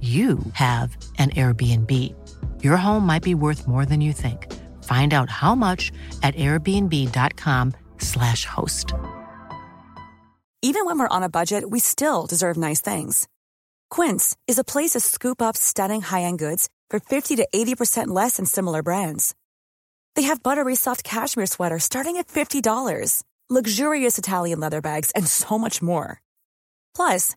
you have an Airbnb. Your home might be worth more than you think. Find out how much at airbnb.com/slash host. Even when we're on a budget, we still deserve nice things. Quince is a place to scoop up stunning high-end goods for 50 to 80% less than similar brands. They have buttery soft cashmere sweaters starting at $50, luxurious Italian leather bags, and so much more. Plus,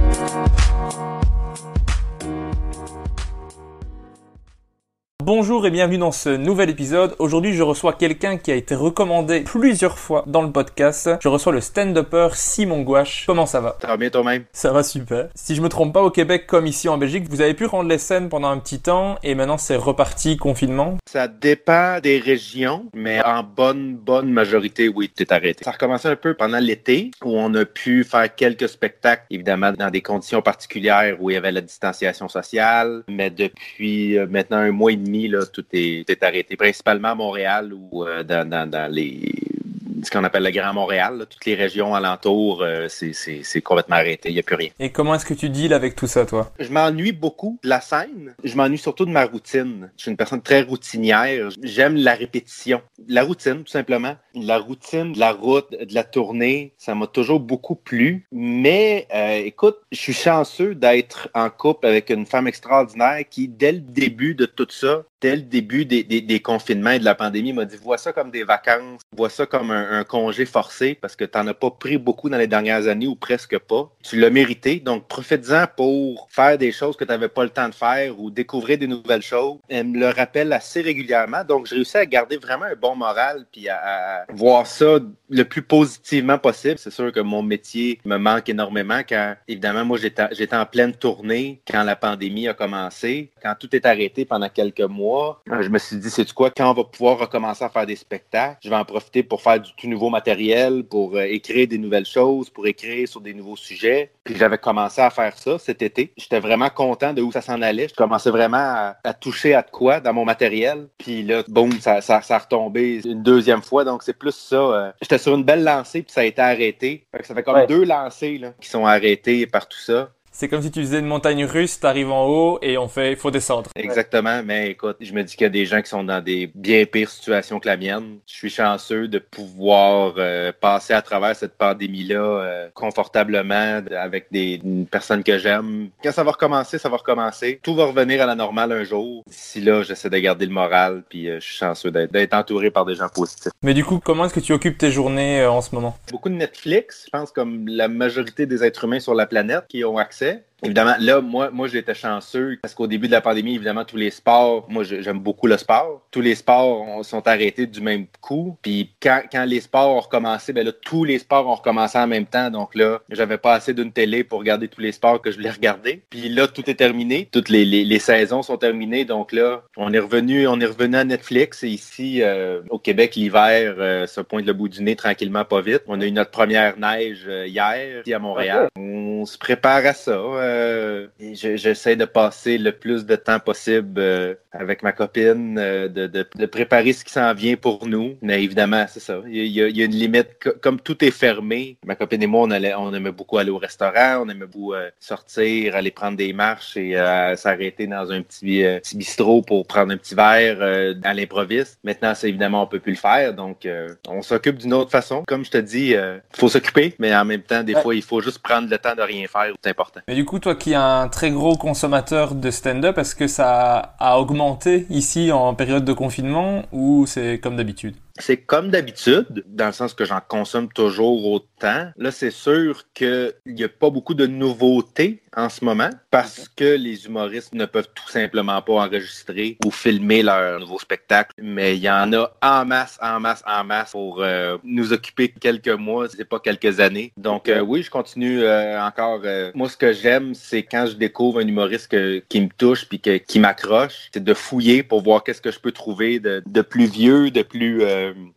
Bonjour et bienvenue dans ce nouvel épisode. Aujourd'hui, je reçois quelqu'un qui a été recommandé plusieurs fois dans le podcast. Je reçois le stand-upper Simon Gouache. Comment ça va? Ça va bien toi-même? Ça va super. Si je me trompe pas, au Québec comme ici en Belgique, vous avez pu rendre les scènes pendant un petit temps et maintenant c'est reparti confinement. Ça dépend des régions, mais en bonne, bonne majorité, oui, t'es arrêté. Ça a recommencé un peu pendant l'été où on a pu faire quelques spectacles, évidemment dans des conditions particulières où il y avait la distanciation sociale, mais depuis euh, maintenant un mois et demi, tout est, arrêté, principalement à Montréal ou euh, dans les ce qu'on appelle le Grand Montréal, là, toutes les régions alentours, euh, c'est- complètement arrêté, il n'y a plus rien. Et comment est-ce que tu deals avec tout ça, toi? Je m'ennuie beaucoup de la scène. Je m'ennuie surtout de ma routine. Je suis une personne très routinière. J'aime la répétition. La routine, tout simplement. La routine de la route, de la tournée, ça m'a toujours beaucoup plu. Mais euh, écoute, je suis chanceux d'être en couple avec une femme extraordinaire qui, dès le début de tout ça, dès le début des, des- confinements et de la pandémie, m'a dit vois ça comme des vacances, vois ça comme un, congé forcé parce que tu n'en as pas pris beaucoup dans les dernières années ou presque pas. Tu l'as mérité, donc profite-en pour faire des choses que tu n'avais pas le temps de faire ou découvrir des nouvelles choses. Elle me le rappelle assez régulièrement, donc j'ai réussi à garder vraiment un bon moral puis à, voir ça le plus positivement possible. C'est sûr que mon métier me manque énormément quand, évidemment, moi j'étais en pleine tournée quand la pandémie a commencé, quand tout est arrêté pendant quelques mois. Euh, Je me suis dit, c'est quoi, quand on va pouvoir recommencer à faire des spectacles, je vais en profiter pour faire du tout nouveau matériel, pour euh, écrire des nouvelles choses, pour écrire sur des nouveaux sujets. Puis j'avais commencé à faire ça cet été. J'étais vraiment content de où ça s'en allait. Je commençais vraiment à, à toucher à de quoi dans mon matériel. Puis là, boum, ça, ça, ça a retombé une deuxième fois. Donc c'est plus ça. euh, J'étais sur une belle lancée, puis ça a été arrêté. Fait que ça fait comme Ouais. deux lancées là, qui sont arrêtées par tout ça. C'est comme si tu faisais une montagne russe, t'arrives en haut et on fait, il faut descendre. Exactement, mais écoute, je me dis qu'il y a des gens qui sont dans des bien pires situations que la mienne. Je suis chanceux de pouvoir euh, passer à travers cette pandémie-là euh, confortablement avec des une personne que j'aime. Quand ça va recommencer, ça va recommencer. Tout va revenir à la normale un jour. D'ici là, j'essaie de garder le moral, puis euh, je suis chanceux d'être entouré par des gens positifs. Mais du coup, comment est-ce que tu occupes tes journées en ce moment? Beaucoup de Netflix, je pense comme la majorité des êtres humains sur la planète qui ont accès. আছে Évidemment, là, moi, moi j'étais chanceux parce qu'au début de la pandémie, évidemment, tous les sports, moi, j'aime beaucoup le sport. Tous les sports ont- sont arrêtés du même coup. Puis quand, quand les sports ont recommencé, ben là, tous les sports ont recommencé en même temps. Donc là, j'avais pas assez d'une télé pour regarder tous les sports que je voulais regarder. Puis là, tout est terminé. Toutes les, les, les saisons sont terminées. Donc là, on est revenu, on est revenu à Netflix. Et ici, euh, au Québec, l'hiver euh, se pointe le bout du nez tranquillement, pas vite. On a eu notre première neige euh, hier, ici à Montréal. on se prépare à ça. Euh, J'essaie de passer le plus de temps possible euh, avec ma copine, euh, de, de, de, préparer ce qui s'en vient pour nous. Mais évidemment, c'est ça. Il y, a, il y, a, une limite. Comme tout est fermé, ma copine et moi, on, allait, on aimait beaucoup aller au restaurant, on aimait beaucoup euh, sortir, aller prendre des marches et s'arrêter dans un petit, petit, bistrot pour prendre un petit verre à l'improviste. Maintenant, c'est évidemment, on peut plus le faire. Donc, on s'occupe d'une autre façon. Comme je te dis, il faut s'occuper, mais en même temps, des fois, il faut juste prendre le temps de rien faire. C'est important. Mais du coup, toi qui es un très gros consommateur de stand-up, est-ce que ça a augmenté ici en période de confinement ou c'est comme d'habitude? C'est comme d'habitude, dans le sens que j'en consomme toujours autant. Là, c'est sûr qu'il n'y a pas beaucoup de nouveautés en ce moment parce que les humoristes ne peuvent tout simplement pas enregistrer ou filmer leur nouveau spectacle. Mais il y en a en masse, en masse, en masse pour euh, nous occuper quelques mois, c'est pas quelques années. Donc euh, oui, je continue euh, encore. moi, ce que j'aime, c'est quand je découvre un humoriste qui me touche puis qui m'accroche, c'est de fouiller pour voir qu'est-ce que je peux trouver de, de plus vieux, de plus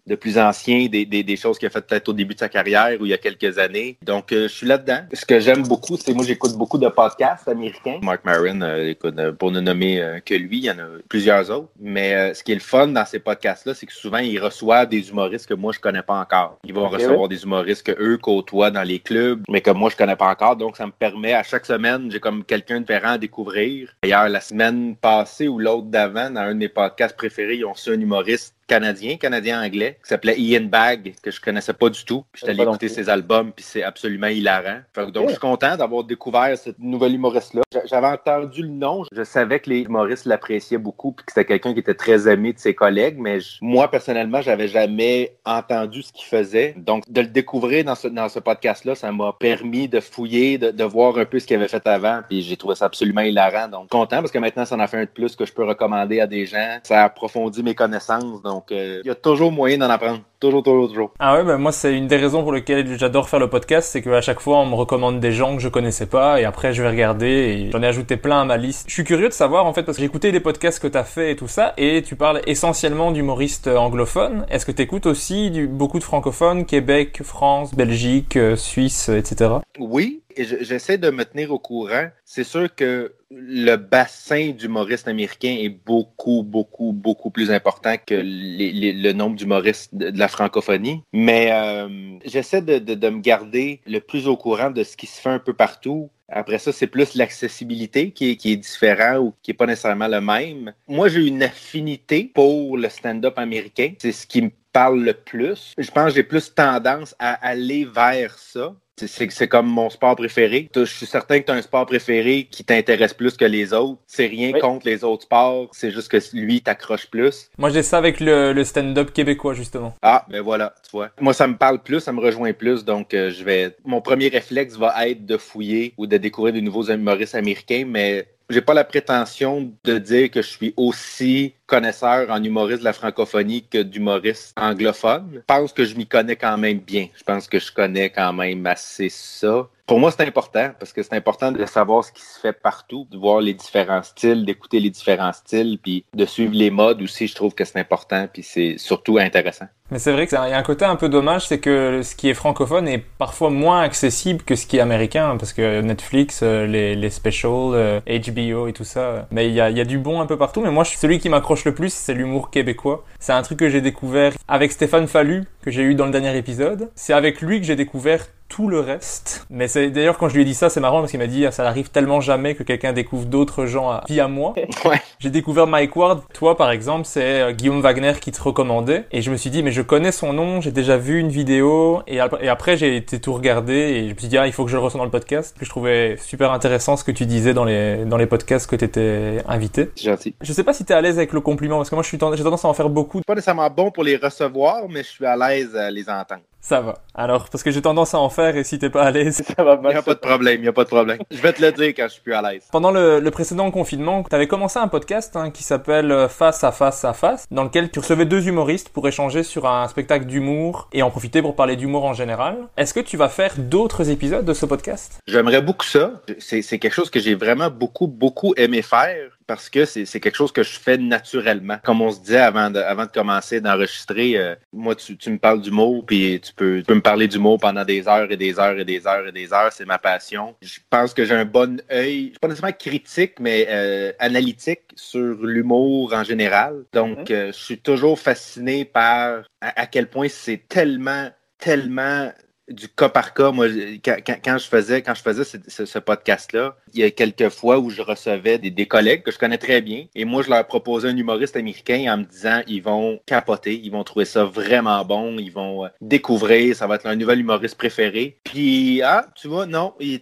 de plus ancien, des, des, des choses qu'il a fait peut-être au début de sa carrière ou il y a quelques années. Donc, je suis là-dedans. Ce que j'aime beaucoup, c'est moi, j'écoute beaucoup de podcasts américains. Mark Maron, euh, écoute, euh, pour ne nommer euh, que lui, il y en a plusieurs autres. Mais ce qui est le fun dans ces podcasts-là, c'est que souvent, il reçoit des humoristes que moi, je connais pas encore. Ils vont recevoir des humoristes que eux côtoient dans les clubs, mais que moi, je connais pas encore. Donc, ça me permet à chaque semaine, j'ai comme quelqu'un de différent à découvrir. D'ailleurs, la semaine passée ou l'autre d'avant, dans un de mes podcasts préférés, ils ont reçu un humoriste canadien, canadien-anglais, qui s'appelait Ian Bag, que je connaissais pas du tout. J'étais allé écouter ses albums, puis c'est absolument hilarant. donc, je suis content d'avoir découvert cette nouvelle humoriste-là. J'avais entendu le nom, je savais que les humoristes l'appréciaient beaucoup, puis que c'était quelqu'un qui était très aimé de ses collègues, mais moi, personnellement, j'avais jamais entendu ce qu'il faisait. Donc, de le découvrir dans ce, dans ce podcast-là, ça m'a permis de fouiller, de, de, voir un peu ce qu'il avait fait avant, puis j'ai trouvé ça absolument hilarant. Donc, content, parce que maintenant, ça en a fait un de plus que je peux recommander à des gens. Ça a approfondi mes connaissances, donc donc, euh, il y a toujours moyen d'en apprendre. Toujours, toujours, toujours. Ah ouais, ben moi, c'est une des raisons pour lesquelles j'adore faire le podcast, c'est qu'à chaque fois, on me recommande des gens que je connaissais pas, et après, je vais regarder, et j'en ai ajouté plein à ma liste. Je suis curieux de savoir, en fait, parce que j'ai écouté les podcasts que tu as fait et tout ça, et tu parles essentiellement d'humoristes anglophones. Est-ce que tu écoutes aussi du, beaucoup de francophones, Québec, France, Belgique, euh, Suisse, etc.? Oui, j'essaie de me tenir au courant. C'est sûr que le bassin d'humoristes américains est beaucoup, beaucoup, beaucoup plus important que le nombre d'humoristes de, la francophonie. Mais euh, j'essaie de, de, me garder le plus au courant de ce qui se fait un peu partout. Après ça, c'est plus l'accessibilité qui est, qui est différent ou qui n'est pas nécessairement le même. Moi, j'ai une affinité pour le stand-up américain. C'est ce qui me parle le plus. Je pense que j'ai plus tendance à aller vers ça. C'est comme mon sport préféré. Je suis certain que tu as un sport préféré qui t'intéresse plus que les autres. C'est rien contre les autres sports, c'est juste que lui t'accroche plus. Moi j'ai ça avec le, stand-up québécois justement. Ah, ben voilà, tu vois. Moi ça me parle plus, ça me rejoint plus, donc euh, je vais. Mon premier réflexe va être de fouiller ou de découvrir de nouveaux humoristes américains, mais j'ai pas la prétention de dire que je suis aussi connaisseur en humoriste de la francophonie que d'humoriste anglophone. Je pense que je m'y connais quand même bien. Je pense que je connais quand même assez ça. Pour moi, c'est important parce que c'est important de savoir ce qui se fait partout, de voir les différents styles, d'écouter les différents styles, puis de suivre les modes aussi. Je trouve que c'est important, puis c'est surtout intéressant. Mais c'est vrai qu'il y a un côté un peu dommage, c'est que ce qui est francophone est parfois moins accessible que ce qui est américain, parce que Netflix, euh, les, les specials, HBO euh, et tout ça. Mais il y a, y a du bon un peu partout. Mais moi, celui qui m'accroche le plus, c'est l'humour québécois. C'est un truc que j'ai découvert avec Stéphane Fallu, que j'ai eu dans le dernier épisode. C'est avec lui que j'ai découvert tout le reste. Mais c'est d'ailleurs quand je lui ai dit ça, c'est marrant parce qu'il m'a dit ah, ça arrive tellement jamais que quelqu'un découvre d'autres gens via moi. Ouais. J'ai découvert Mike Ward. Toi par exemple, c'est euh, Guillaume Wagner qui te recommandait et je me suis dit mais je connais son nom, j'ai déjà vu une vidéo et, après j'ai été tout regarder et je me suis dit ah il faut que je le reçoive dans le podcast. Que je trouvais super intéressant ce que tu disais dans les dans les podcasts que tu étais invité. C'est gentil. Je sais pas si tu es à l'aise avec le compliment parce que moi je suis j'ai tendance à en faire beaucoup. Pas nécessairement bon pour les recevoir, mais je suis à l'aise à les entendre. Ça va. Alors, parce que j'ai tendance à en faire et si t'es pas à l'aise, ça va Il n'y a pas de problème, il n'y a pas de problème. Je vais te le dire quand je suis plus à l'aise. Pendant le, précédent confinement, t'avais commencé un podcast hein, qui s'appelle euh, Face à Face à Face, dans lequel tu recevais deux humoristes pour échanger sur un spectacle d'humour et en profiter pour parler d'humour en général. Est-ce que tu vas faire d'autres épisodes de ce podcast? J'aimerais beaucoup ça. C'est quelque chose que j'ai vraiment beaucoup, beaucoup aimé faire. Parce que c'est quelque chose que je fais naturellement. Comme on se disait avant de, avant de commencer d'enregistrer, euh, moi, tu, tu, me parles d'humour, puis tu peux, tu peux me parler d'humour pendant des heures et des heures et des heures et des heures. C'est ma passion. Je pense que j'ai un bon œil, pas nécessairement critique, mais euh, analytique sur l'humour en général. Donc, euh, je suis toujours fasciné par à quel point c'est tellement tellement du cas par cas. Moi, quand, je faisais, quand je faisais ce, podcast-là, il y a quelques fois où je recevais des, collègues que je connais très bien. Et moi, je leur proposais un humoriste américain en me disant ils vont capoter, ils vont trouver ça vraiment bon, ils vont euh, découvrir, ça va être leur nouvel humoriste préféré. Puis, ah, tu vois, non, il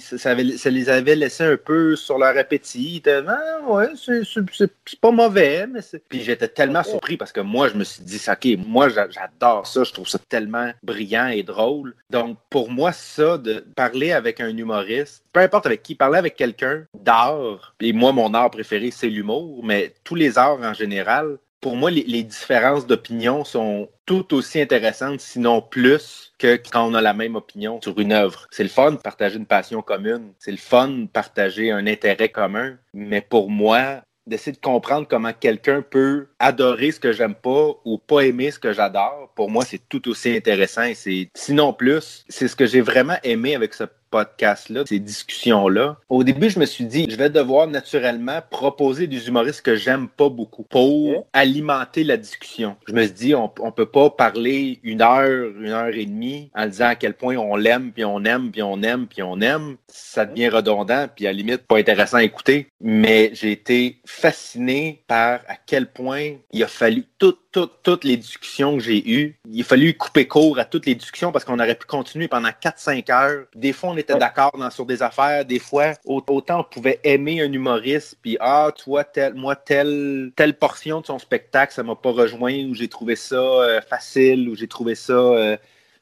ça, les avait laissés un peu sur leur appétit. Ils étaient, ah, c'est pas mauvais. Puis j'étais tellement surpris parce que moi, je me suis dit, OK, moi, j'adore ça, je trouve ça tellement brillant et drôle. Donc, pour moi, ça, de parler avec un humoriste, peu importe avec qui, parler avec quelqu'un d'art, et moi, mon art préféré, c'est l'humour, mais tous les arts en général, pour moi, les, différences d'opinion sont tout aussi intéressantes, sinon plus, que quand on a la même opinion sur une œuvre. C'est le fun de partager une passion commune, c'est le fun de partager un intérêt commun, mais pour moi, d'essayer de comprendre comment quelqu'un peut adorer ce que j'aime pas ou pas aimer ce que j'adore, pour moi, c'est tout aussi intéressant c'est, sinon plus, c'est ce que j'ai vraiment aimé avec ce podcast-là, ces discussions-là. Au début, je me suis dit, je vais devoir naturellement proposer des humoristes que j'aime pas beaucoup pour alimenter la discussion. Je me suis dit, on, on peut pas parler une heure, une heure et demie en disant à quel point on l'aime, puis on aime, puis on aime, puis on aime. Ça devient redondant, puis à la limite, pas intéressant à écouter. Mais j'ai été fasciné par à quel point il a fallu tout toutes les discussions que j'ai eues. Il a fallu couper court à toutes les discussions parce qu'on aurait pu continuer pendant 4-5 heures. Des fois, on était d'accord sur des affaires. Des fois, autant on pouvait aimer un humoriste, puis ah, toi, tel, moi, telle, telle portion de son spectacle, ça m'a pas rejoint, ou j'ai trouvé ça euh, facile, ou j'ai trouvé ça. Euh,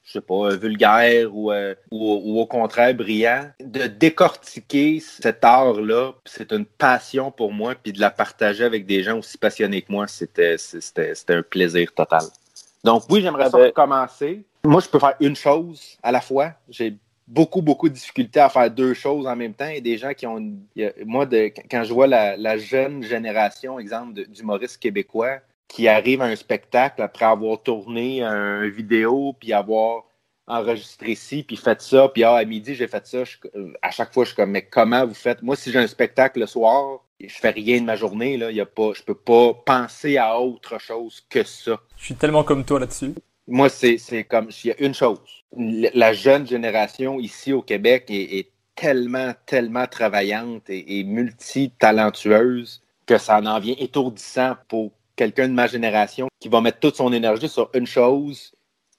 je sais pas, euh, vulgaire euh, ou, ou, au contraire brillant, de décortiquer cet art-là, c'est une passion pour moi, puis de la partager avec des gens aussi passionnés que moi, c'était un plaisir total. Donc oui, j'aimerais ça commencer. Moi, je peux faire une chose à la fois. J'ai beaucoup, beaucoup de difficultés à faire deux choses en même temps. Et des gens qui ont. Moi, de, quand je vois la, la jeune génération, exemple, d'humoristes québécois, qui arrive à un spectacle après avoir tourné un vidéo, puis avoir enregistré ci, puis fait ça, puis ah, à midi, j'ai fait ça. à chaque fois, je suis comme, mais comment vous faites? Moi, si j'ai un spectacle le soir, je fais rien de ma journée, là, y a pas, je peux pas penser à autre chose que ça. Je suis tellement comme toi là-dessus. Moi, c'est comme, il y a une chose. La jeune génération ici au Québec est, tellement, tellement travaillante et, et multitalentueuse que ça en vient étourdissant pour quelqu'un de ma génération qui va mettre toute son énergie sur une chose.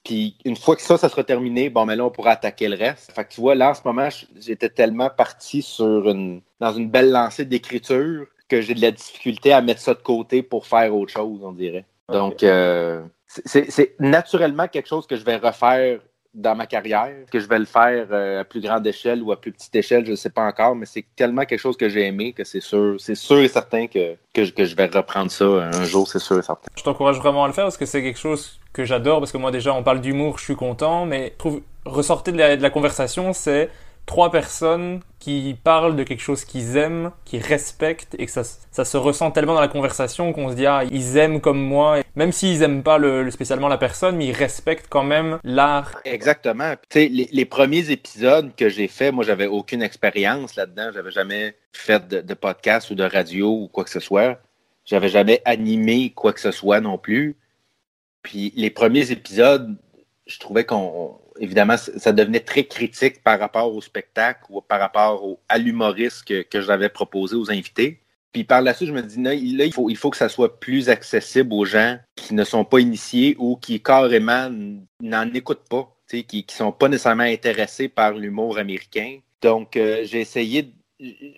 Puis une fois que ça, ça sera terminé, bon, mais là, on pourra attaquer le reste. Fait que tu vois, là, en ce moment, j'étais tellement parti sur une, dans une belle lancée d'écriture que j'ai de la difficulté à mettre ça de côté pour faire autre chose, on dirait. Donc, euh, c'est naturellement quelque chose que je vais refaire dans ma carrière, que je vais le faire euh, à plus grande échelle ou à plus petite échelle, je ne sais pas encore, mais c'est tellement quelque chose que j'ai aimé que c'est sûr, c'est sûr et certain que, que, je vais reprendre ça un jour, c'est sûr et certain. Je t'encourage vraiment à le faire parce que c'est quelque chose que j'adore, parce que moi déjà on parle d'humour, je suis content, mais je trouve ressortir de la, de la conversation, c'est trois personnes qui parlent de quelque chose qu'ils aiment, qui respectent et que ça, se ressent tellement dans la conversation qu'on se dit ah ils aiment comme moi, même s'ils aiment pas le, spécialement la personne, mais ils respectent quand même l'art. Exactement. Tu les, les, premiers épisodes que j'ai fait, moi j'avais aucune expérience là-dedans, j'avais jamais fait de, de podcast ou de radio ou quoi que ce soit, j'avais jamais animé quoi que ce soit non plus. Puis les premiers épisodes, je trouvais qu'on évidemment, ça devenait très critique par rapport au spectacle ou par rapport au, à l'humoriste que, que j'avais proposé aux invités. Puis par la suite, je me dis, là, il faut, il faut que ça soit plus accessible aux gens qui ne sont pas initiés ou qui carrément n'en écoutent pas, qui ne sont pas nécessairement intéressés par l'humour américain. Donc, euh, j'ai essayé,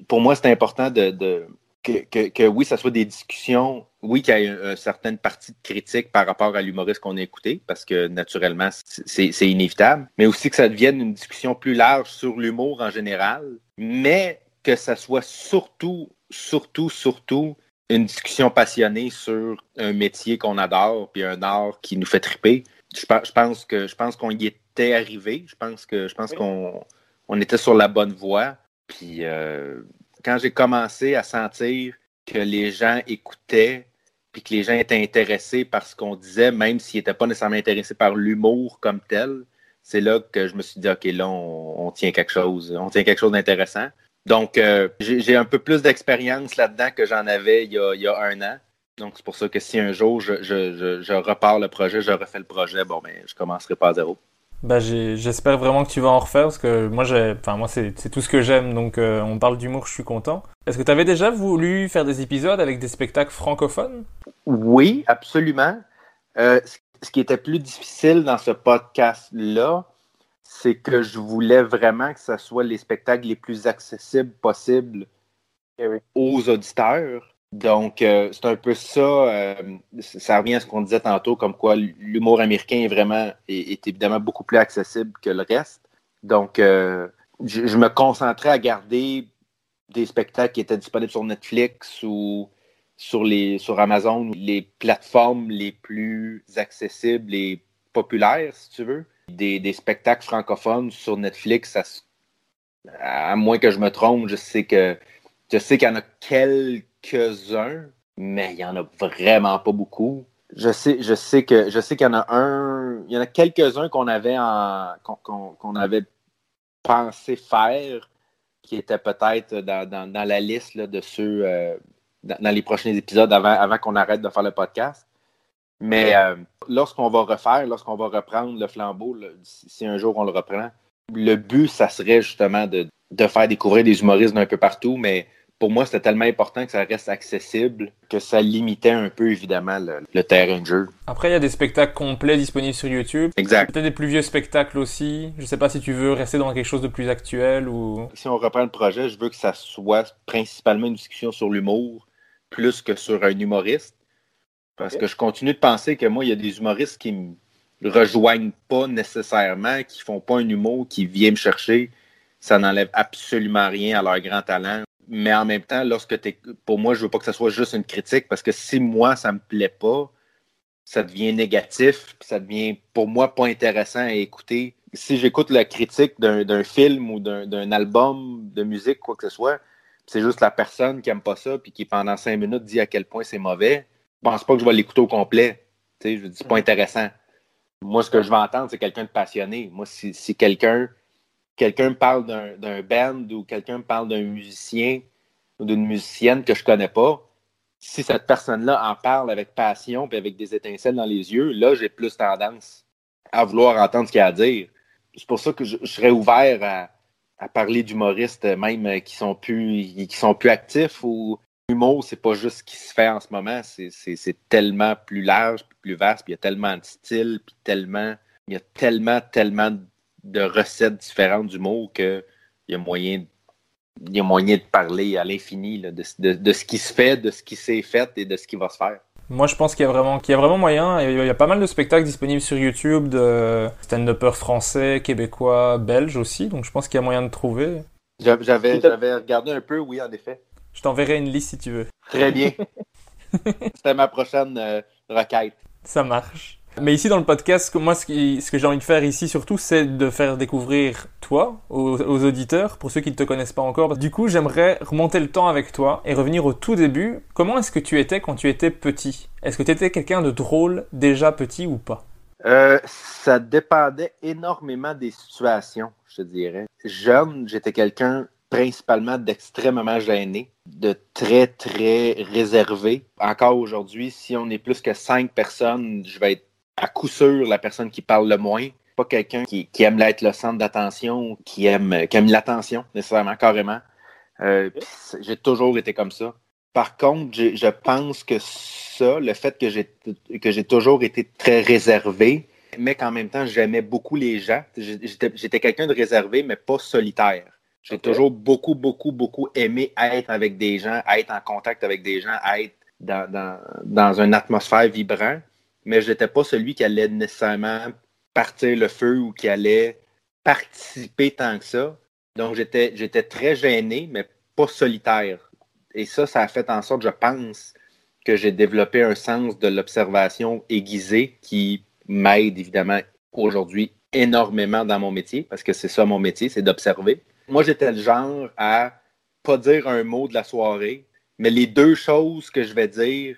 pour moi, c'est important de, que, oui, ça soit des discussions, oui, qu'il y ait une, certaine partie de critique par rapport à l'humoriste qu'on a écouté, parce que naturellement, c'est inévitable, mais aussi que ça devienne une discussion plus large sur l'humour en général, mais que ça soit surtout, surtout, surtout une discussion passionnée sur un métier qu'on adore, puis un art qui nous fait triper. Je, pense que je pense qu'on y était arrivé. Je pense que je pense qu'on on était sur la bonne voie. Puis euh, quand j'ai commencé à sentir que les gens écoutaient, puis que les gens étaient intéressés par ce qu'on disait, même s'ils n'étaient pas nécessairement intéressés par l'humour comme tel. C'est là que je me suis dit, OK, là, on, tient quelque chose, on tient quelque chose d'intéressant. Donc, euh, j'ai un peu plus d'expérience là-dedans que j'en avais il y, a, un an. Donc, c'est pour ça que si un jour je, repars le projet, je refais le projet, bon, ben, je commencerai pas à zéro. Bah, j'espère vraiment que tu vas en refaire parce que moi, enfin, moi c'est tout ce que j'aime. Donc, euh, on parle d'humour, je suis content. Est-ce que tu avais déjà voulu faire des épisodes avec des spectacles francophones? Oui, absolument. Euh, ce qui était plus difficile dans ce podcast-là, c'est que je voulais vraiment que ce soit les spectacles les plus accessibles possibles eh aux auditeurs. Donc, euh, c'est un peu ça. Euh, ça revient à ce qu'on disait tantôt, comme quoi l'humour américain est vraiment est, évidemment beaucoup plus accessible que le reste. Donc, euh, je, me concentrais à garder des spectacles qui étaient disponibles sur Netflix ou sur les sur Amazon, les plateformes les plus accessibles et populaires, si tu veux. Des, spectacles francophones sur Netflix, à moins que je me trompe, je sais que je sais qu'il y en a quelques quelques-uns, mais il n'y en a vraiment pas beaucoup. Je sais, je sais que je sais qu'il y en a un, il y en a quelques-uns qu'on avait en qu'on avait pensé faire, qui étaient peut-être dans, la liste de ceux euh, dans, les prochains épisodes avant, avant qu'on arrête de faire le podcast. Mais euh, lorsqu'on va refaire, lorsqu'on va reprendre le flambeau, si un jour on le reprend, le but, ça serait justement de, de faire découvrir des humoristes d'un peu partout, mais pour moi, c'était tellement important que ça reste accessible que ça limitait un peu, évidemment, le, terrain de jeu. Après, il y a des spectacles complets disponibles sur YouTube. Exact. Peut-être des plus vieux spectacles aussi. Je sais pas si tu veux rester dans quelque chose de plus actuel ou. Si on reprend le projet, je veux que ça soit principalement une discussion sur l'humour plus que sur un humoriste. Parce que je continue de penser que moi, il y a des humoristes qui me rejoignent pas nécessairement, qui font pas un humour, qui viennent me chercher. Ça n'enlève absolument rien à leur grand talent mais en même temps, lorsque tu pour moi, je veux pas que ce soit juste une critique parce que si moi, ça me plaît pas, ça devient négatif, ça devient pour moi pas intéressant à écouter. Si j'écoute la critique d'un film ou d'un album de musique, quoi que ce soit, c'est juste la personne qui aime pas ça puis qui pendant cinq minutes dit à quel point c'est mauvais, je pense pas que je vais l'écouter au complet. Tu sais, je dis pas intéressant. Moi, ce que je veux entendre, c'est quelqu'un de passionné. Moi, si, si quelqu'un quelqu'un parle d'un band ou quelqu'un parle d'un musicien ou d'une musicienne que je connais pas, si cette personne-là en parle avec passion et avec des étincelles dans les yeux, là, j'ai plus tendance à vouloir entendre ce qu'il y a à dire. C'est pour ça que je, serais ouvert à, parler d'humoristes même qui sont plus qui sont plus actifs ou l'humour, c'est pas juste ce qui se fait en ce moment, c'est tellement plus large, plus vaste, puis il y a tellement de styles, puis tellement il y a tellement, tellement de recettes différentes d'humour qu'il y a moyen il y a moyen de parler à l'infini de, ce qui se fait, de ce qui s'est fait et de ce qui va se faire. Moi, je pense qu'il y a vraiment, qu'il y a vraiment moyen. Il y a pas mal de spectacles disponibles sur YouTube de stand-uppers français, québécois, belges aussi. Donc, je pense qu'il y a moyen de trouver. J'avais, j'avais regardé un peu, oui, en effet. Je t'enverrai une liste si tu veux. Très bien. C'était ma prochaine euh, requête. Ça marche. Mais ici dans le podcast, moi ce, que j'ai envie de faire ici surtout, c'est de faire découvrir toi aux, auditeurs, pour ceux qui ne te connaissent pas encore. Du coup, j'aimerais remonter le temps avec toi et revenir au tout début. Comment est-ce que tu étais quand tu étais petit? Est-ce que tu étais quelqu'un de drôle déjà petit ou pas? Euh, Ça dépendait énormément des situations, je dirais. Jeune, j'étais quelqu'un principalement d'extrêmement gêné, de très, très réservé. Encore aujourd'hui, si on est plus que cinq personnes, je vais être à coup sûr la personne qui parle le moins. Pas quelqu'un qui, aime être le centre d'attention, qui aime, qui aime l'attention, nécessairement, carrément. Euh, j'ai toujours été comme ça. Par contre, je pense que ça, le fait que j'ai que j'ai toujours été très réservé, mais qu'en même temps, j'aimais beaucoup les gens. J'étais quelqu'un de réservé, mais pas solitaire. J'ai toujours beaucoup, beaucoup, beaucoup aimé être avec des gens, être en contact avec des gens, être dans, dans, dans une atmosphère vibrante mais je n'étais pas celui qui allait nécessairement partir le feu ou qui allait participer tant que ça. Donc, j'étais, très gêné, mais pas solitaire. Et ça, ça a fait en sorte, je pense, que j'ai développé un sens de l'observation aiguisée qui m'aide évidemment aujourd'hui énormément dans mon métier, parce que c'est ça mon métier, c'est d'observer. Moi, j'étais le genre à pas dire un mot de la soirée, mais les deux choses que je vais dire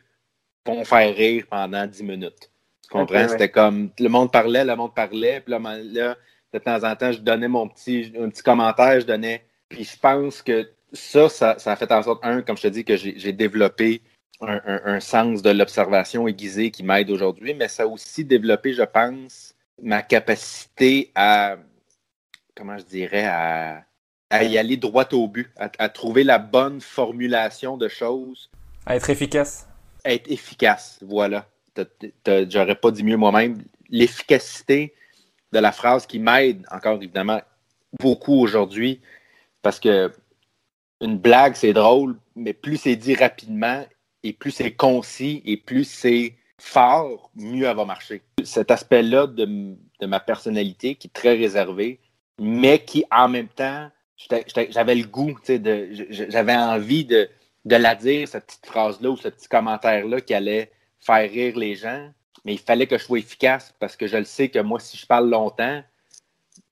vont faire rire pendant 10 minutes. Tu comprends? C'était comme le monde parlait, le monde parlait, puis là, là, de temps en temps, je donnais mon petit, un petit commentaire, je donnais. Puis je pense que ça, ça, a fait en sorte, un, comme je te dis, que j'ai développé un, sens de l'observation aiguisée qui m'aide aujourd'hui, mais ça a aussi développé, je pense, ma capacité à, comment je dirais, à, y aller droit au but, à, trouver la bonne formulation de choses. À être efficace. Être efficace, voilà. J'aurais pas dit mieux moi-même. L'efficacité de la phrase qui m'aide encore évidemment beaucoup aujourd'hui parce que une blague, c'est drôle, mais plus c'est dit rapidement et plus c'est concis et plus c'est fort, mieux elle va marcher. Cet aspect-là de, ma personnalité qui est très réservé, mais qui en même temps, j'avais le goût, j'avais envie de, de la dire, cette petite phrase-là ou ce petit commentaire-là qui allait faire rire les gens, mais il fallait que je sois efficace parce que je le sais que moi, si je parle longtemps,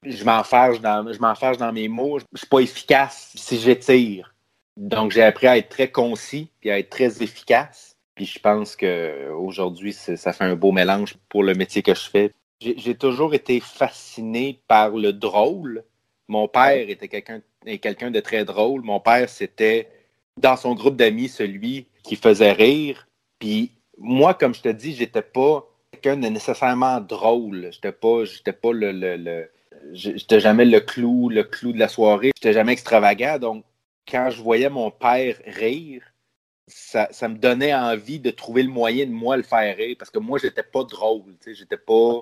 je m'enfarge dans, je dans mes mots, je ne suis pas efficace si j'étire. Donc, j'ai appris à être très concis et à être très efficace. Puis je pense qu'aujourd'hui, ça fait un beau mélange pour le métier que je fais. J'ai toujours été fasciné par le drôle. Mon père était quelqu'un quelqu'un de très drôle. Mon père, c'était dans son groupe d'amis celui qui faisait rire. Puis moi, comme je te dis, j'étais pas quelqu'un de nécessairement drôle. J'étais pas, j'étais pas le, le, j'étais jamais le clou, le clou de la soirée. J'étais jamais extravagant. Donc, quand je voyais mon père rire, ça, me donnait envie de trouver le moyen de moi le faire rire parce que moi, j'étais pas drôle. J'étais pas.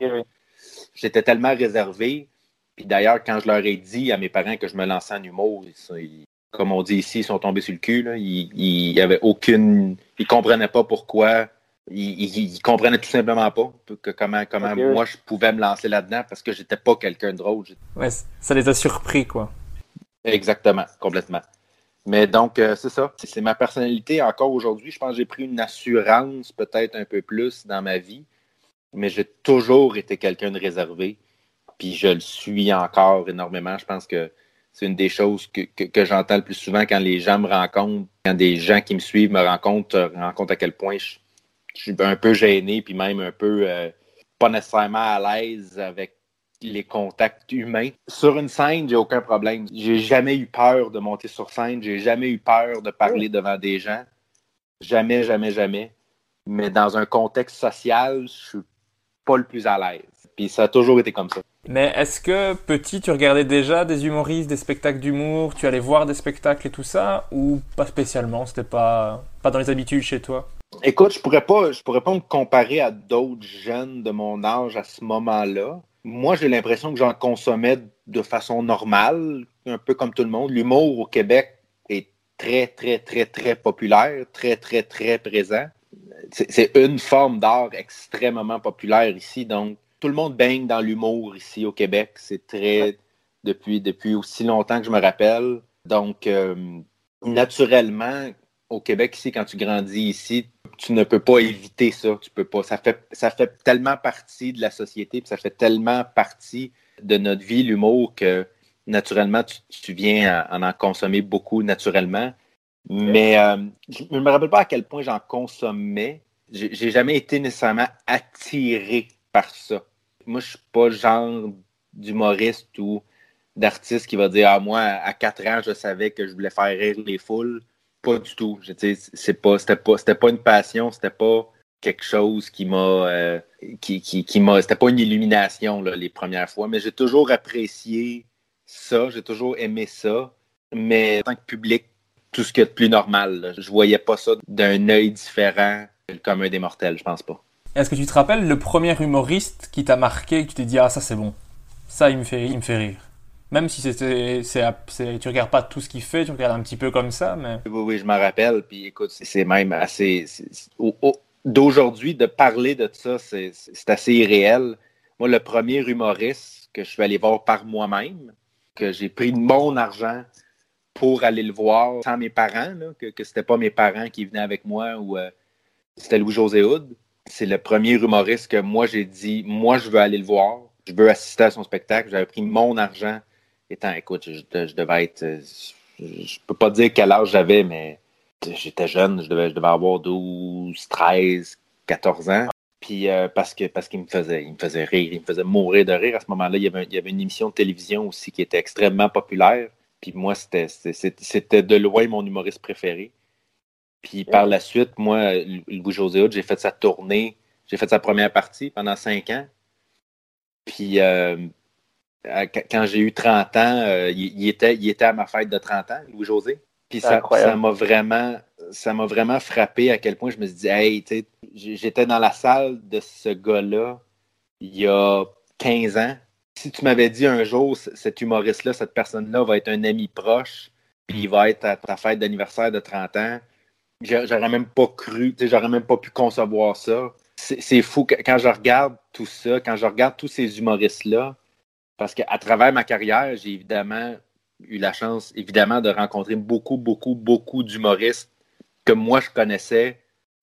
J'étais tellement réservé. Puis d'ailleurs, quand je leur ai dit à mes parents que je me lançais en humour, comme on dit ici, ils sont tombés sur le cul. Ils, ils, avaient aucune. Ils comprenaient pas pourquoi ils, comprenaient tout simplement pas que comment, comment moi je pouvais me lancer là-dedans parce que j'étais pas quelqu'un de drôle. Ouais, ça les a surpris, quoi. Exactement, complètement. Mais donc, euh, c'est ça. C'est ma personnalité encore aujourd'hui. Je pense que j'ai pris une assurance peut-être un peu plus dans ma vie, mais j'ai toujours été quelqu'un de réservé. Puis je le suis encore énormément. Je pense que c'est une des choses que, que, j'entends le plus souvent quand les gens me rencontrent, quand des gens qui me suivent me rencontrent, rencontrent à quel point je, je suis un peu gêné, puis même un peu euh, pas nécessairement à l'aise avec les contacts humains. Sur une scène, j'ai aucun problème. J'ai jamais eu peur de monter sur scène, j'ai jamais eu peur de parler devant des gens. Jamais, jamais, jamais. Mais dans un contexte social, je suis pas le plus à l'aise. Puis ça a toujours été comme ça. Mais est-ce que petit, tu regardais déjà des humoristes, des spectacles d'humour, tu allais voir des spectacles et tout ça, ou pas spécialement C'était pas, pas dans les habitudes chez toi? Écoute, je pourrais pas, je pourrais pas me comparer à d'autres jeunes de mon âge à ce moment-là. Moi, j'ai l'impression que j'en consommais de façon normale, un peu comme tout le monde. L'humour au Québec est très, très, très, très populaire, très, très, très présent. C'est une forme d'art extrêmement populaire ici. Donc, tout le monde baigne dans l'humour ici au Québec. C'est très, depuis, depuis aussi longtemps que je me rappelle. Donc, euh, naturellement, au Québec, ici, quand tu grandis ici, tu ne peux pas éviter ça. Tu peux pas. Ça fait, ça fait tellement partie de la société, puis ça fait tellement partie de notre vie, l'humour, que naturellement, tu, viens en, en consommer beaucoup naturellement. Mais euh, je ne me rappelle pas à quel point j'en consommais. J'ai jamais été nécessairement attiré par ça. Moi, je suis pas le genre d'humoriste ou d'artiste qui va dire Ah, moi, à 4 ans, je savais que je voulais faire rire les foules. Pas du tout. Pas, c'était pas, c'était pas une passion, c'était pas quelque chose qui m'a, euh, qui, qui, m'a, c'était pas une illumination là, les premières fois, mais j'ai toujours apprécié ça, j'ai toujours aimé ça, mais en tant que public, tout ce qui est de plus normal, je voyais pas ça d'un œil différent que le commun des mortels, je pense pas. Est-ce que tu te rappelles le premier humoriste qui t'a marqué, que tu t'es dit ah ça c'est bon, ça il me fait, rire. Même si c'était, c'est, tu regardes pas tout ce qu'il fait, tu regardes un petit peu comme ça, mais. Oui, oui, je m'en rappelle. Puis écoute, c'est même assez. d'aujourd'hui, de parler de ça, c'est, assez irréel. Moi, le premier humoriste que je suis allé voir par moi-même, que j'ai pris de mon argent pour aller le voir sans mes parents, que, que c'était pas mes parents qui venaient avec moi ou euh, c'était Louis-José Houd. C'est le premier humoriste que moi j'ai dit, moi je veux aller le voir, je veux assister à son spectacle, j'avais pris mon argent étant, écoute, je, devais être. Euh, je, peux pas dire quel âge j'avais, mais j'étais jeune, je devais, je avoir 12, 13, 14 ans. Puis euh, parce qu'il me faisait, rire, il me faisait mourir de rire. À ce moment-là, il y, avait, il y avait une émission de télévision aussi qui était extrêmement populaire. Puis moi, c'était de loin mon humoriste préféré. Puis par la suite, moi, Louis-José j'ai fait sa tournée, j'ai fait sa première partie pendant cinq ans. Puis euh, quand j'ai eu 30 ans, euh, il, était, il était à ma fête de 30 ans, Louis-José. Puis ça, m'a vraiment, ça m'a vraiment frappé à quel point je me suis dit, hey, tu sais, j'étais dans la salle de ce gars-là il y a 15 ans. Si tu m'avais dit un jour, cet humoriste-là, cette personne-là va être un ami proche, puis il va être à ta fête d'anniversaire de 30 ans, j'aurais même pas cru, j'aurais même pas pu concevoir ça. C'est fou quand je regarde tout ça, quand je regarde tous ces humoristes-là, parce qu'à travers ma carrière, j'ai évidemment eu la chance, évidemment, de rencontrer beaucoup, beaucoup, beaucoup d'humoristes que moi je connaissais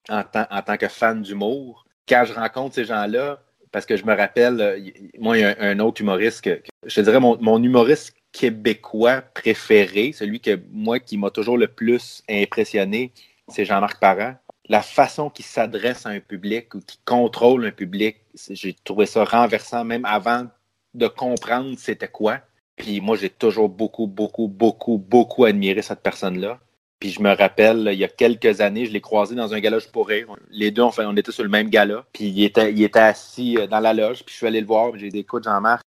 en, en tant que fan d'humour. Quand je rencontre ces gens-là, parce que je me rappelle, euh, moi, il y a un, autre humoriste que, je te dirais, mon, humoriste québécois préféré, celui que moi qui m'a toujours le plus impressionné, c'est Jean-Marc Parent. La façon qu'il s'adresse à un public ou qu'il contrôle un public, j'ai trouvé ça renversant, même avant de comprendre c'était quoi. Puis moi, j'ai toujours beaucoup, beaucoup, beaucoup, beaucoup admiré cette personne-là. Puis je me rappelle, il y a quelques années, je l'ai croisé dans un gala pour rire. Les deux, on, on était sur le même gala. Puis il était, assis euh, dans la loge. Puis je suis allé le voir. J'ai dit, écoute, Jean-Marc,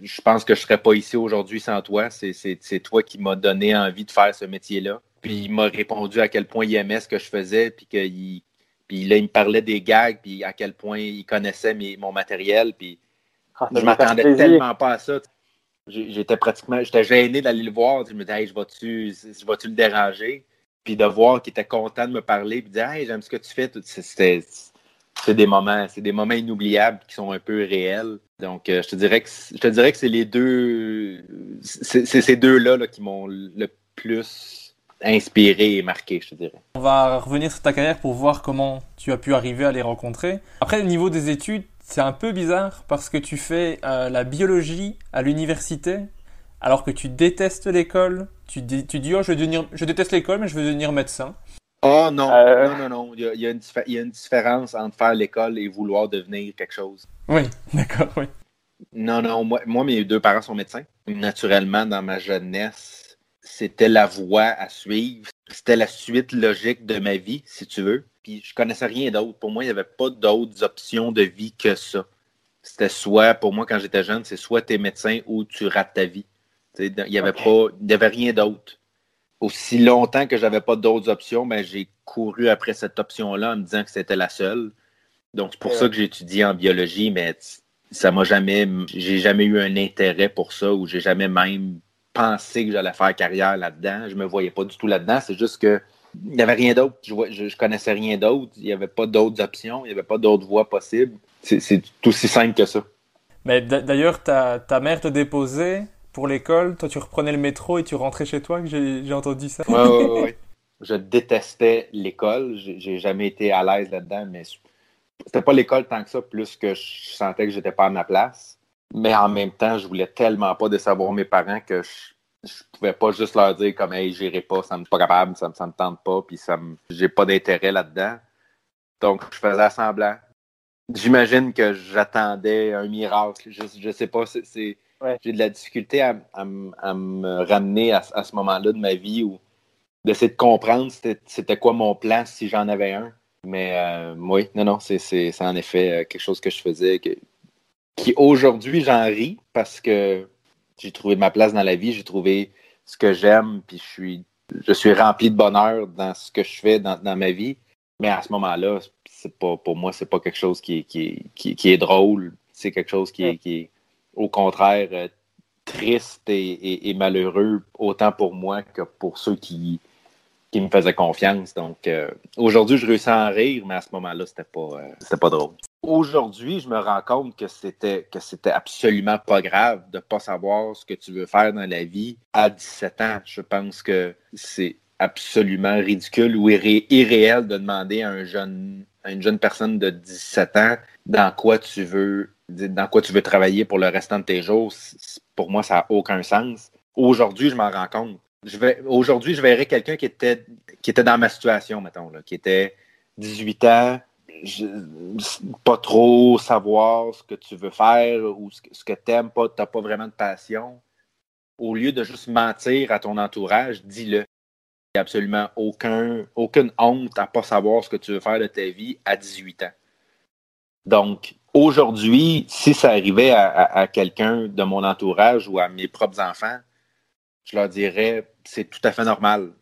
je pense que je ne serais pas ici aujourd'hui sans toi. C'est toi qui m'as donné envie de faire ce métier-là. Puis il m'a répondu à quel point il aimait ce que je faisais. Puis qu'il puis là, il me parlait des gags. Puis à quel point il connaissait mon matériel. Puis ah, je m'attendais tellement pas à ça. J'étais pratiquement, j'étais gêné d'aller le voir. Je me disais, hey, je vais-tu le déranger? Puis de voir qu'il était content de me parler, puis de dire, hey, j'aime ce que tu fais. C'est des moments, c'est des moments inoubliables qui sont un peu réels. Donc, euh, je te dirais que je te dirais que c'est les deux, c'est ces deux-là là, qui m'ont le plus inspiré et marqué, je te dirais. On va revenir sur ta carrière pour voir comment tu as pu arriver à les rencontrer. Après, au niveau des études, c'est un peu bizarre parce que tu fais euh, la biologie à l'université alors que tu détestes l'école. Tu, dis, tu dis, oh, je, devenir, je déteste l'école, mais je veux devenir médecin. Oh non, euh. non, non, non. Il y, a, une, différence entre faire l'école et vouloir devenir quelque chose. Oui, d'accord, oui. Non, non, moi, moi, mes deux parents sont médecins. Naturellement, dans ma jeunesse, c'était la voie à suivre. C'était la suite logique de ma vie, si tu veux. Puis je connaissais rien d'autre. Pour moi, il n'y avait pas d'autres options de vie que ça. C'était soit, pour moi, quand j'étais jeune, c'est soit tu es médecin ou tu rates ta vie. Il n'y avait pas, il avait rien d'autre. Aussi longtemps que j'avais pas d'autres options, ben, j'ai couru après cette option-là en me disant que c'était la seule. Donc, c'est pour ça que j'ai étudié en biologie, mais ça m'a jamais, j'ai jamais eu un intérêt pour ça ou j'ai jamais même pensé que j'allais faire carrière là-dedans. Je me voyais pas du tout là-dedans. C'est juste que il n'y avait rien d'autre. Je, je, connaissais rien d'autre. Il n'y avait pas d'autres options. Il n'y avait pas d'autres voies possibles. C'est tout aussi simple que ça. Mais d'ailleurs, ta, ta, mère te déposait pour l'école. Toi, tu reprenais le métro et tu rentrais chez toi, j'ai entendu ça. Oui, oui, oui. Je détestais l'école. J'ai jamais été à l'aise là-dedans, mais c'était pas l'école tant que ça, plus que je sentais que j'étais pas à ma place. Mais en même temps, je voulais tellement pas décevoir mes parents que je je pouvais pas juste leur dire comme hey j'irai pas ça me pas capable ça, ça me tente pas puis ça me j'ai pas d'intérêt là-dedans. Donc je faisais semblant. J'imagine que j'attendais un miracle. Je, je sais pas c'est j'ai de la difficulté à, à, me ramener à, ce moment-là de ma vie ou d'essayer de comprendre c'était quoi mon plan si j'en avais un. Mais euh, oui non non c'est en effet euh, quelque chose que je faisais que, qui aujourd'hui j'en ris parce que j'ai trouvé ma place dans la vie, j'ai trouvé ce que j'aime, puis je suis, je suis rempli de bonheur dans ce que je fais dans, ma vie. Mais à ce moment-là, c'est pas, pour moi, c'est pas quelque chose qui, qui, qui, est drôle. C'est quelque chose qui, est, qui est, au contraire, euh, triste et, malheureux, autant pour moi que pour ceux qui, qui me faisaient confiance. Donc, euh, aujourd'hui, je réussis à en rire, mais à ce moment-là, c'était pas, euh, c'était pas drôle. Aujourd'hui, je me rends compte que c'était que c'était absolument pas grave de pas savoir ce que tu veux faire dans la vie à 17 ans. Je pense que c'est absolument ridicule ou irréel de demander à un jeune à une jeune personne de 17 ans dans quoi tu veux dans quoi tu veux travailler pour le restant de tes jours. Pour moi, ça n'a aucun sens. Aujourd'hui, je m'en rends compte. Aujourd'hui, je verrais quelqu'un qui était, qui était dans ma situation, mettons, qui était 18 ans, pas trop savoir ce que tu veux faire ou ce que, tu n'aimes pas, tu n'as pas vraiment de passion. Au lieu de juste mentir à ton entourage, dis-le. Il n'y a absolument aucun, aucune honte à ne pas savoir ce que tu veux faire de ta vie à 18 ans. Donc, aujourd'hui, si ça arrivait à quelqu'un de mon entourage ou à mes propres enfants, je leur dirais, c'est tout à fait normal.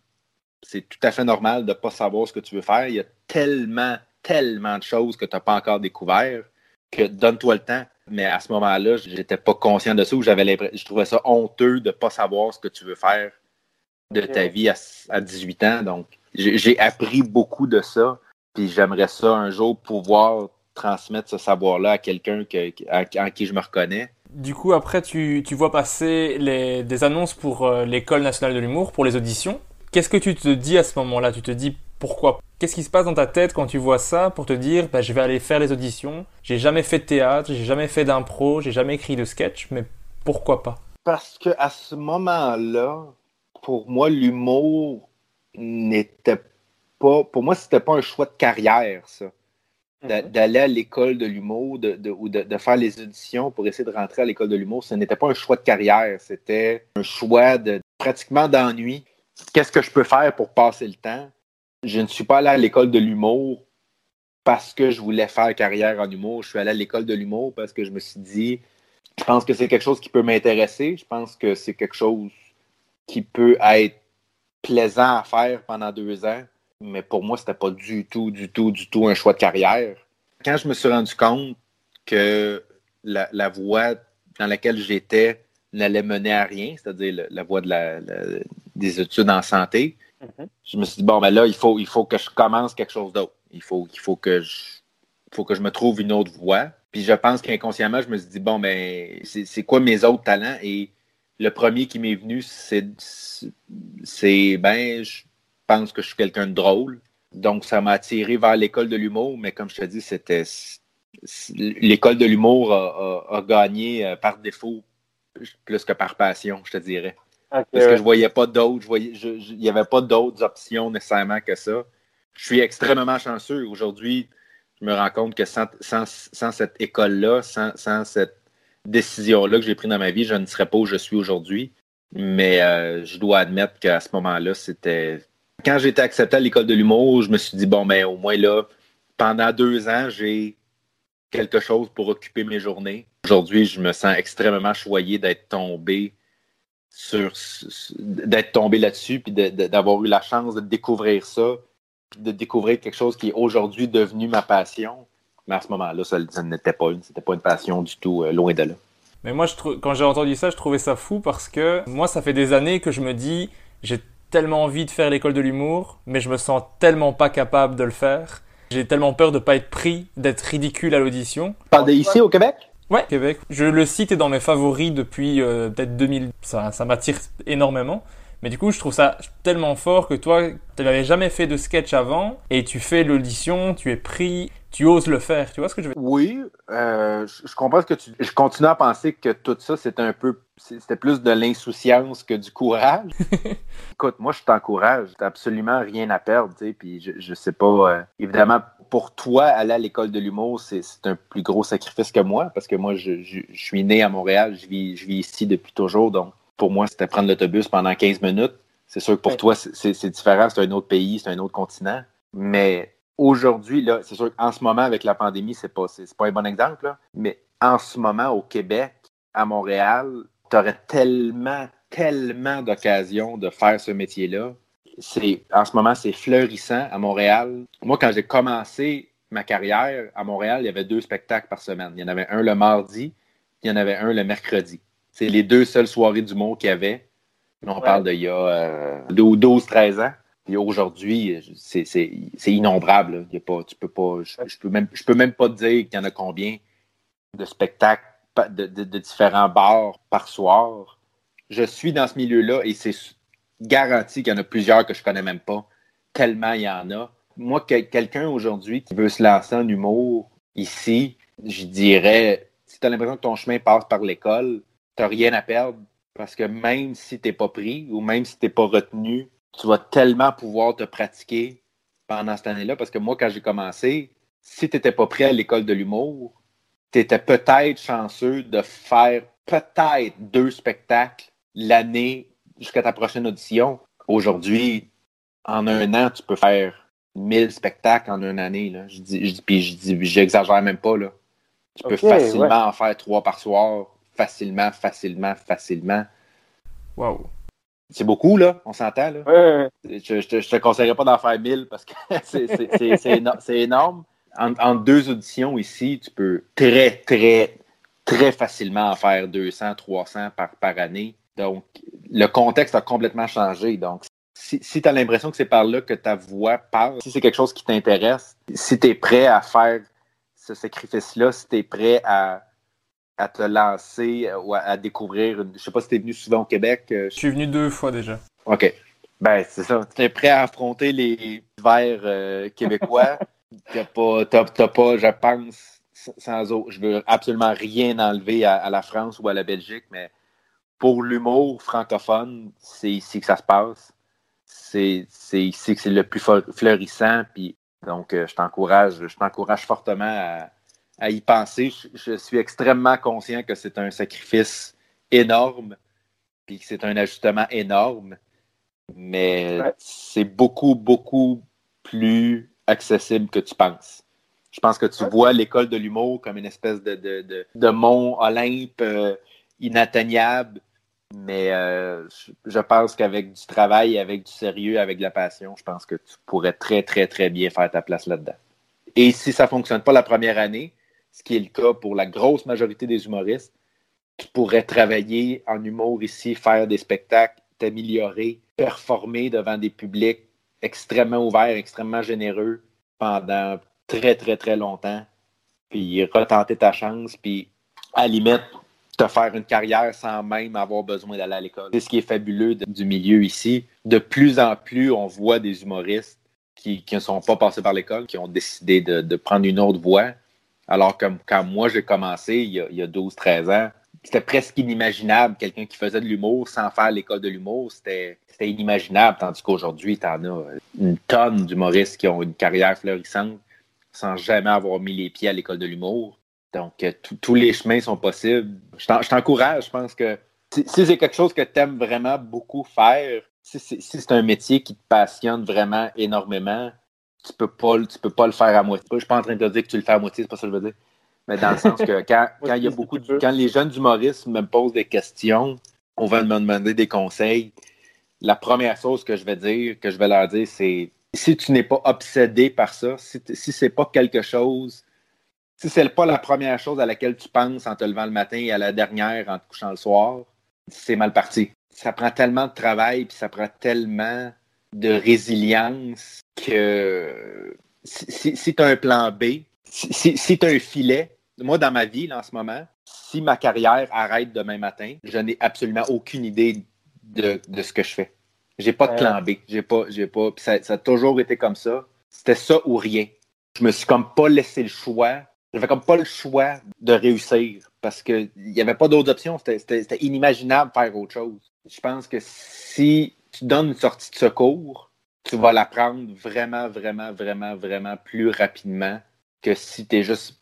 C'est tout à fait normal de ne pas savoir ce que tu veux faire. Il y a tellement, tellement de choses que tu n'as pas encore découvert que donne-toi le temps. Mais à ce moment-là, je n'étais pas conscient de ça ou j'avais je trouvais ça honteux de ne pas savoir ce que tu veux faire de ta vie à, 18 ans. Donc, j'ai appris beaucoup de ça. Puis j'aimerais ça un jour pouvoir transmettre ce savoir-là à quelqu'un en qui je me reconnais. Du coup, après, tu, vois passer des annonces pour euh, l'École nationale de l'humour, pour les auditions. Qu'est-ce que tu te dis à ce moment-là? Tu te dis pourquoi? Qu'est-ce qui se passe dans ta tête quand tu vois ça pour te dire bah, je vais aller faire les auditions J'ai jamais fait de théâtre, j'ai jamais fait d'impro, j'ai jamais écrit de sketch, mais pourquoi pas? Parce que à ce moment-là, pour moi, l'humour n'était pas. Pour moi, c'était pas un choix de carrière, ça. Mhm. d'aller à l'école de l'humour de, ou de, faire les auditions pour essayer de rentrer à l'école de l'humour, ce n'était pas un choix de carrière, c'était un choix de pratiquement d'ennui. Qu'est-ce que je peux faire pour passer le temps? Je ne suis pas allé à l'école de l'humour parce que je voulais faire carrière en humour. Je suis allé à l'école de l'humour parce que je me suis dit, je pense que c'est quelque chose qui peut m'intéresser. Je pense que c'est quelque chose qui peut être plaisant à faire pendant deux ans mais pour moi, c'était pas du tout, du tout, du tout un choix de carrière. Quand je me suis rendu compte que la, voie dans laquelle j'étais n'allait mener à rien, c'est-à-dire la, voie des études en santé, mm-hmm. je me suis dit, bon, ben là, il faut, il faut que je commence quelque chose d'autre. Il faut, il faut que je faut que je me trouve une autre voie. Puis je pense qu'inconsciemment, je me suis dit, bon, ben, c'est quoi mes autres talents? Et le premier qui m'est venu, c'est, ben, je, pense que je suis quelqu'un de drôle. Donc, ça m'a attiré vers l'école de l'humour, mais comme je te dis, c'était. L'école de l'humour a, gagné euh, par défaut plus que par passion, je te dirais. Parce que je voyais pas d'autres, il n'y avait pas d'autres options nécessairement que ça. Je suis extrêmement chanceux. Aujourd'hui, je me rends compte que sans, cette école-là, sans, cette décision-là que j'ai prise dans ma vie, je ne serais pas où je suis aujourd'hui. Mais euh, je dois admettre qu'à ce moment-là, c'était quand j'ai été accepté à l'école de l'humour, je me suis dit, bon, ben, au moins là, pendant deux ans, j'ai quelque chose pour occuper mes journées. Aujourd'hui, je me sens extrêmement choyé d'être tombé sur d'être tombé là-dessus, puis d'avoir eu la chance de découvrir ça, puis de découvrir quelque chose qui est aujourd'hui devenu ma passion. Mais à ce moment-là, ça, n'était pas une, c'était pas une passion du tout, euh, loin de là. Mais moi, je quand j'ai entendu ça, je trouvais ça fou parce que moi, ça fait des années que je me dis, j'ai tellement envie de faire l'école de l'humour, mais je me sens tellement pas capable de le faire. J'ai tellement peur de pas être pris, d'être ridicule à l'audition. Parle ici au Québec? Ouais, Québec. Je le cite est dans mes favoris depuis euh, peut-être 2000. Ça, ça m'attire énormément. Mais du coup, je trouve ça tellement fort que toi, tu n'avais jamais fait de sketch avant et tu fais l'audition, tu es pris, tu oses le faire. Tu vois ce que je veux dire? Oui, euh, je comprends ce que tu. Je continue à penser que tout ça, c'était un peu. C'était plus de l'insouciance que du courage. Écoute, moi, je t'encourage. T'as absolument rien à perdre, tu sais. Puis je, je sais pas. Euh, évidemment, pour toi, aller à l'école de l'humour, c'est un plus gros sacrifice que moi parce que moi, je, je, je suis né à Montréal, je vis, je vis ici depuis toujours. Donc, pour moi, c'était prendre l'autobus pendant 15 minutes. C'est sûr que pour toi, c'est différent, c'est un autre pays, c'est un autre continent. Mais aujourd'hui, là, c'est sûr qu'en ce moment, avec la pandémie, c'est pas, pas un bon exemple, mais en ce moment, au Québec, à Montréal, tu aurais tellement, tellement d'occasions de faire ce métier-là. C'est, en ce moment, c'est fleurissant à Montréal. Moi, quand j'ai commencé ma carrière à Montréal, il y avait deux spectacles par semaine. Il y en avait un le mardi, il y en avait un le mercredi. C'est les deux seules soirées du monde qu'il y avait. On parle d'il y a 12-13 euh, ans. Et aujourd'hui, c'est innombrable. Il y a pas, tu peux pas, je, ne peux même, je peux même pas te dire qu'il y en a combien de spectacles de, différents bars par soir. Je suis dans ce milieu-là et c'est garanti qu'il y en a plusieurs que je connais même pas, tellement il y en a. Moi, quelqu'un aujourd'hui qui veut se lancer en humour ici, je dirais, si tu as l'impression que ton chemin passe par l'école, tu rien à perdre. Parce que même si tu pas pris ou même si tu pas retenu, tu vas tellement pouvoir te pratiquer pendant cette année-là. Parce que moi, quand j'ai commencé, si tu n'étais pas prêt à l'école de l'humour, tu étais peut-être chanceux de faire peut-être deux spectacles l'année jusqu'à ta prochaine audition. Aujourd'hui, en un an, tu peux faire 1000 spectacles en une année. Là. Je dis, je puis je dis, j'exagère même pas. Là. Tu peux facilement en faire trois par soir. Facilement, facilement, facilement. Wow. C'est beaucoup, là. On s'entend, là. Je, ne te conseillerais pas d'en faire 1000 parce que c'est énorme. En, deux auditions ici, tu peux très, très, très facilement en faire 200, 300 par, par année. Donc, le contexte a complètement changé. Donc, si, tu as l'impression que c'est par là que ta voix parle, si c'est quelque chose qui t'intéresse, si tu es prêt à faire ce sacrifice-là, si tu es prêt à, te lancer ou à, découvrir, je sais pas si tu es venu souvent au Québec. Euh, je suis venu deux fois déjà. OK. Ben, c'est ça. Tu es prêt à affronter les verts euh, québécois. Tu pas, pas, je pense, sans autre. Je veux absolument rien enlever à, la France ou à la Belgique, mais pour l'humour francophone, c'est ici que ça se passe. C'est ici que c'est le plus fleurissant. Puis, donc, euh, je t'encourage, je t'encourage fortement à, y penser. Je, suis extrêmement conscient que c'est un sacrifice énorme, puis que c'est un ajustement énorme, mais c'est beaucoup, beaucoup plus accessible que tu penses. Je pense que tu vois l'école de l'humour comme une espèce de, de, de, mont Olympe euh, inatteignable, mais euh, je pense qu'avec du travail, avec du sérieux, avec de la passion, je pense que tu pourrais très, très, très bien faire ta place là-dedans. Et si ça ne fonctionne pas la première année, ce qui est le cas pour la grosse majorité des humoristes, tu pourrais travailler en humour ici, faire des spectacles, t'améliorer, performer devant des publics extrêmement ouverts, extrêmement généreux pendant très, très, très longtemps, puis retenter ta chance, puis à la limite, te faire une carrière sans même avoir besoin d'aller à l'école. C'est ce qui est fabuleux du milieu ici. De plus en plus, on voit des humoristes qui ne sont pas passés par l'école, qui ont décidé de, prendre une autre voie. Alors que quand moi j'ai commencé, il y a, a 12-13 ans, c'était presque inimaginable, quelqu'un qui faisait de l'humour sans faire l'école de l'humour, c'était inimaginable, tandis qu'aujourd'hui, tu en as une tonne d'humoristes qui ont une carrière florissante sans jamais avoir mis les pieds à l'école de l'humour. Donc, euh, tous les chemins sont possibles. Je t'encourage, je pense que si, c'est quelque chose que tu aimes vraiment beaucoup faire, si, c'est un métier qui te passionne vraiment énormément, tu peux pas, tu peux pas le faire à moitié. Je suis pas en train de te dire que tu le fais à moitié, c'est pas ça que je veux dire. Mais dans le sens que quand, quand il y a beaucoup de, quand les jeunes humoristes me posent des questions, on va me demander des conseils. La première chose que je vais dire, que je vais leur dire, c'est si tu n'es pas obsédé par ça, si, si c'est pas quelque chose si c'est pas la première chose à laquelle tu penses en te levant le matin et à la dernière en te couchant le soir, c'est mal parti. Ça prend tellement de travail puis ça prend tellement de résilience que si, un plan B, si, un filet, moi dans ma vie en ce moment, si ma carrière arrête demain matin, je n'ai absolument aucune idée de, ce que je fais. J'ai pas de plan B. J'ai pas, j'ai pas. Ça a toujours été comme ça. C'était ça ou rien. Je me suis comme pas laissé le choix j'avais comme pas le choix de réussir parce qu'il n'y avait pas d'autres options. C'était inimaginable de faire autre chose. Je pense que si tu donnes une sortie de secours, tu vas la prendre vraiment, vraiment, vraiment, vraiment plus rapidement que si tu es juste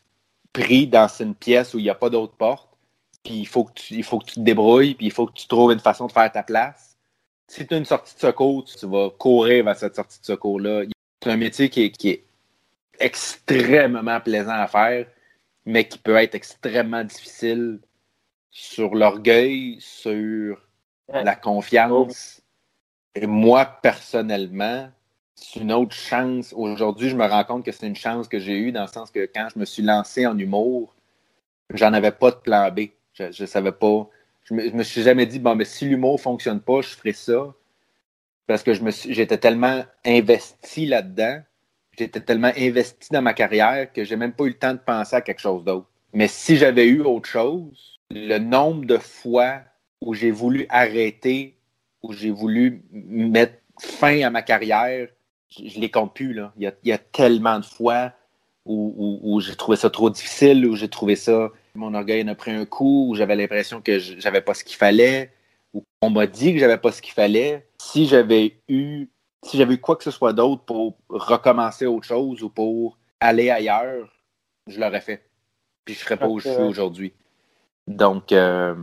pris dans une pièce où il n'y a pas d'autre porte, puis il faut, que tu, il faut que tu te débrouilles, puis il faut que tu trouves une façon de faire ta place. Si tu as une sortie de secours, tu vas courir vers cette sortie de secours-là. C'est un métier qui est extrêmement plaisant à faire, mais qui peut être extrêmement difficile sur l'orgueil, sur la confiance. Et moi, personnellement, c'est une autre chance. Aujourd'hui, je me rends compte que c'est une chance que j'ai eue dans le sens que quand je me suis lancé en humour, j'en avais pas de plan B. Je, ne savais pas. Je me, me suis jamais dit, bon, mais si l'humour fonctionne pas, je ferai ça. Parce que je me j'étais tellement investi là-dedans j'étais tellement investi dans ma carrière que j'ai même pas eu le temps de penser à quelque chose d'autre. Mais si j'avais eu autre chose, le nombre de fois où j'ai voulu arrêter, où j'ai voulu mettre fin à ma carrière, je, ne les compte plus. Il, y a, tellement de fois où, j'ai trouvé ça trop difficile, où j'ai trouvé ça, mon orgueil en a pris un coup, où j'avais l'impression que j'avais pas ce qu'il fallait, ou on m'a dit que j'avais pas ce qu'il fallait, si j'avais eu si j'avais eu quoi que ce soit d'autre pour recommencer autre chose ou pour aller ailleurs, je l'aurais fait. Puis je serais pas où je suis aujourd'hui. Donc, euh,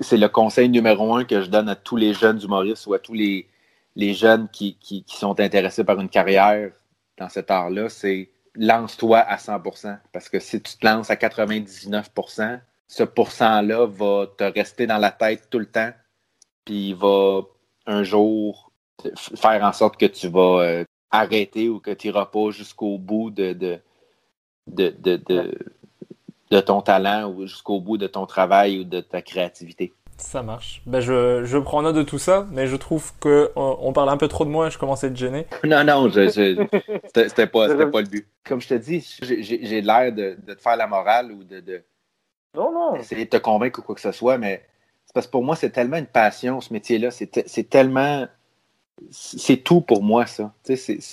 c'est le conseil numéro un que je donne à tous les jeunes humoristes ou à tous les, les jeunes qui, qui, sont intéressés par une carrière dans cet art-là, c'est lance-toi à 100%. Parce que si tu te lances à 99%, ce pourcent-là va te rester dans la tête tout le temps. Puis il va un jour faire en sorte que tu vas euh, arrêter ou que tu n'iras pas jusqu'au bout de, de, de, de, ton talent ou jusqu'au bout de ton travail ou de ta créativité. Ça marche. Ben je, je prends note de tout ça, mais je trouve qu'on on parle un peu trop de moi et je commence à être gêné. Non, non, je, c'était pas, pas le but. Comme je te dis, j'ai l'air de, de, te faire la morale ou de, de non, non. essayer de te convaincre ou quoi que ce soit, mais c'est parce que pour moi, c'est tellement une passion, ce métier-là. C'est tellement c'est tout pour moi, ça. C'est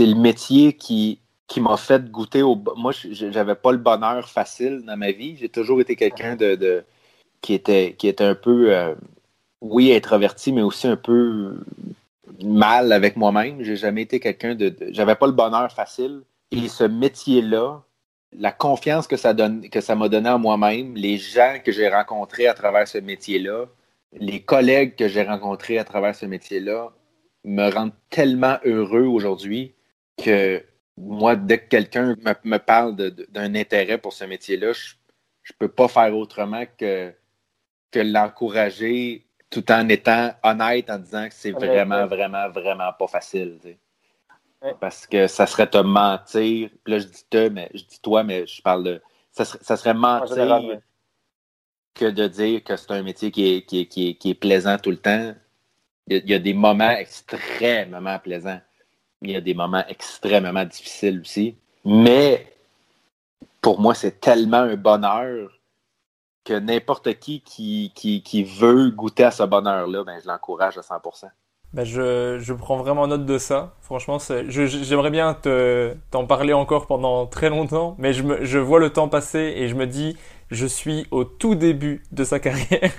le métier qui, m'a fait goûter au. Moi, j'avais pas le bonheur facile dans ma vie. J'ai toujours été quelqu'un de, qui était un peu euh, oui, introverti, mais aussi un peu mal avec moi-même. J'ai jamais été quelqu'un de, J'avais pas le bonheur facile. Et ce métier-là, la confiance que ça donne, que m'a donné en moi-même, les gens que j'ai rencontrés à travers ce métier-là, les collègues que j'ai rencontrés à travers ce métier-là, me rend tellement heureux aujourd'hui que moi, dès que quelqu'un me, parle d'un intérêt pour ce métier-là, je ne peux pas faire autrement que, que l'encourager tout en étant honnête en disant que c'est vraiment, vraiment, vraiment pas facile. Parce que ça serait te mentir. là, je dis te, mais je dis toi, mais je parle de. Ça serait, mentir que de dire que c'est un métier qui qui, qui est plaisant tout le temps. Il y, a, des moments extrêmement plaisants. Il y a des moments extrêmement difficiles aussi. Mais pour moi, c'est tellement un bonheur que n'importe qui qui, qui veut goûter à ce bonheur-là, ben, je l'encourage à 100%. Ben je, je, prends vraiment note de ça. Franchement, j'aimerais bien t'en parler encore pendant très longtemps, mais je, me, je vois le temps passer et je me dis, je suis au tout début de sa carrière.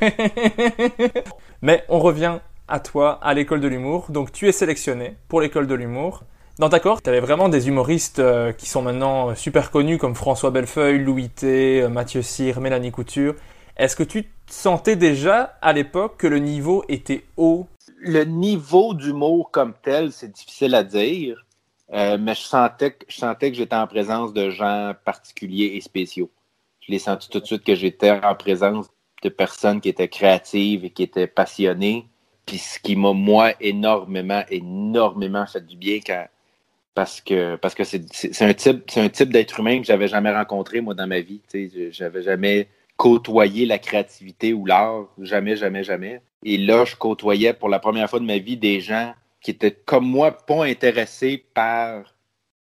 mais on revient à toi à l'école de l'humour. Donc tu es sélectionné pour l'école de l'humour. Dans ta cohorte, tu avais vraiment des humoristes euh, qui sont maintenant euh, super connus comme François Bellefeuille, Louis T, euh, Mathieu Cyr, Mélanie Couture. Est-ce que tu sentais déjà à l'époque que le niveau était haut? Le niveau d'humour comme tel, c'est difficile à dire, mais je sentais, je sentais que j'étais en présence de gens particuliers et spéciaux. Je l'ai senti tout de suite que j'étais en présence de personnes qui étaient créatives et qui étaient passionnées puis ce qui m'a, moi, énormément, énormément fait du bien parce que parce que c'est un type c'est un type d'être humain que j'avais jamais rencontré moi dans ma vie. Je J'avais jamais côtoyé la créativité ou l'art, jamais, jamais, jamais. Et là, je côtoyais pour la première fois de ma vie des gens qui étaient comme moi pas intéressés par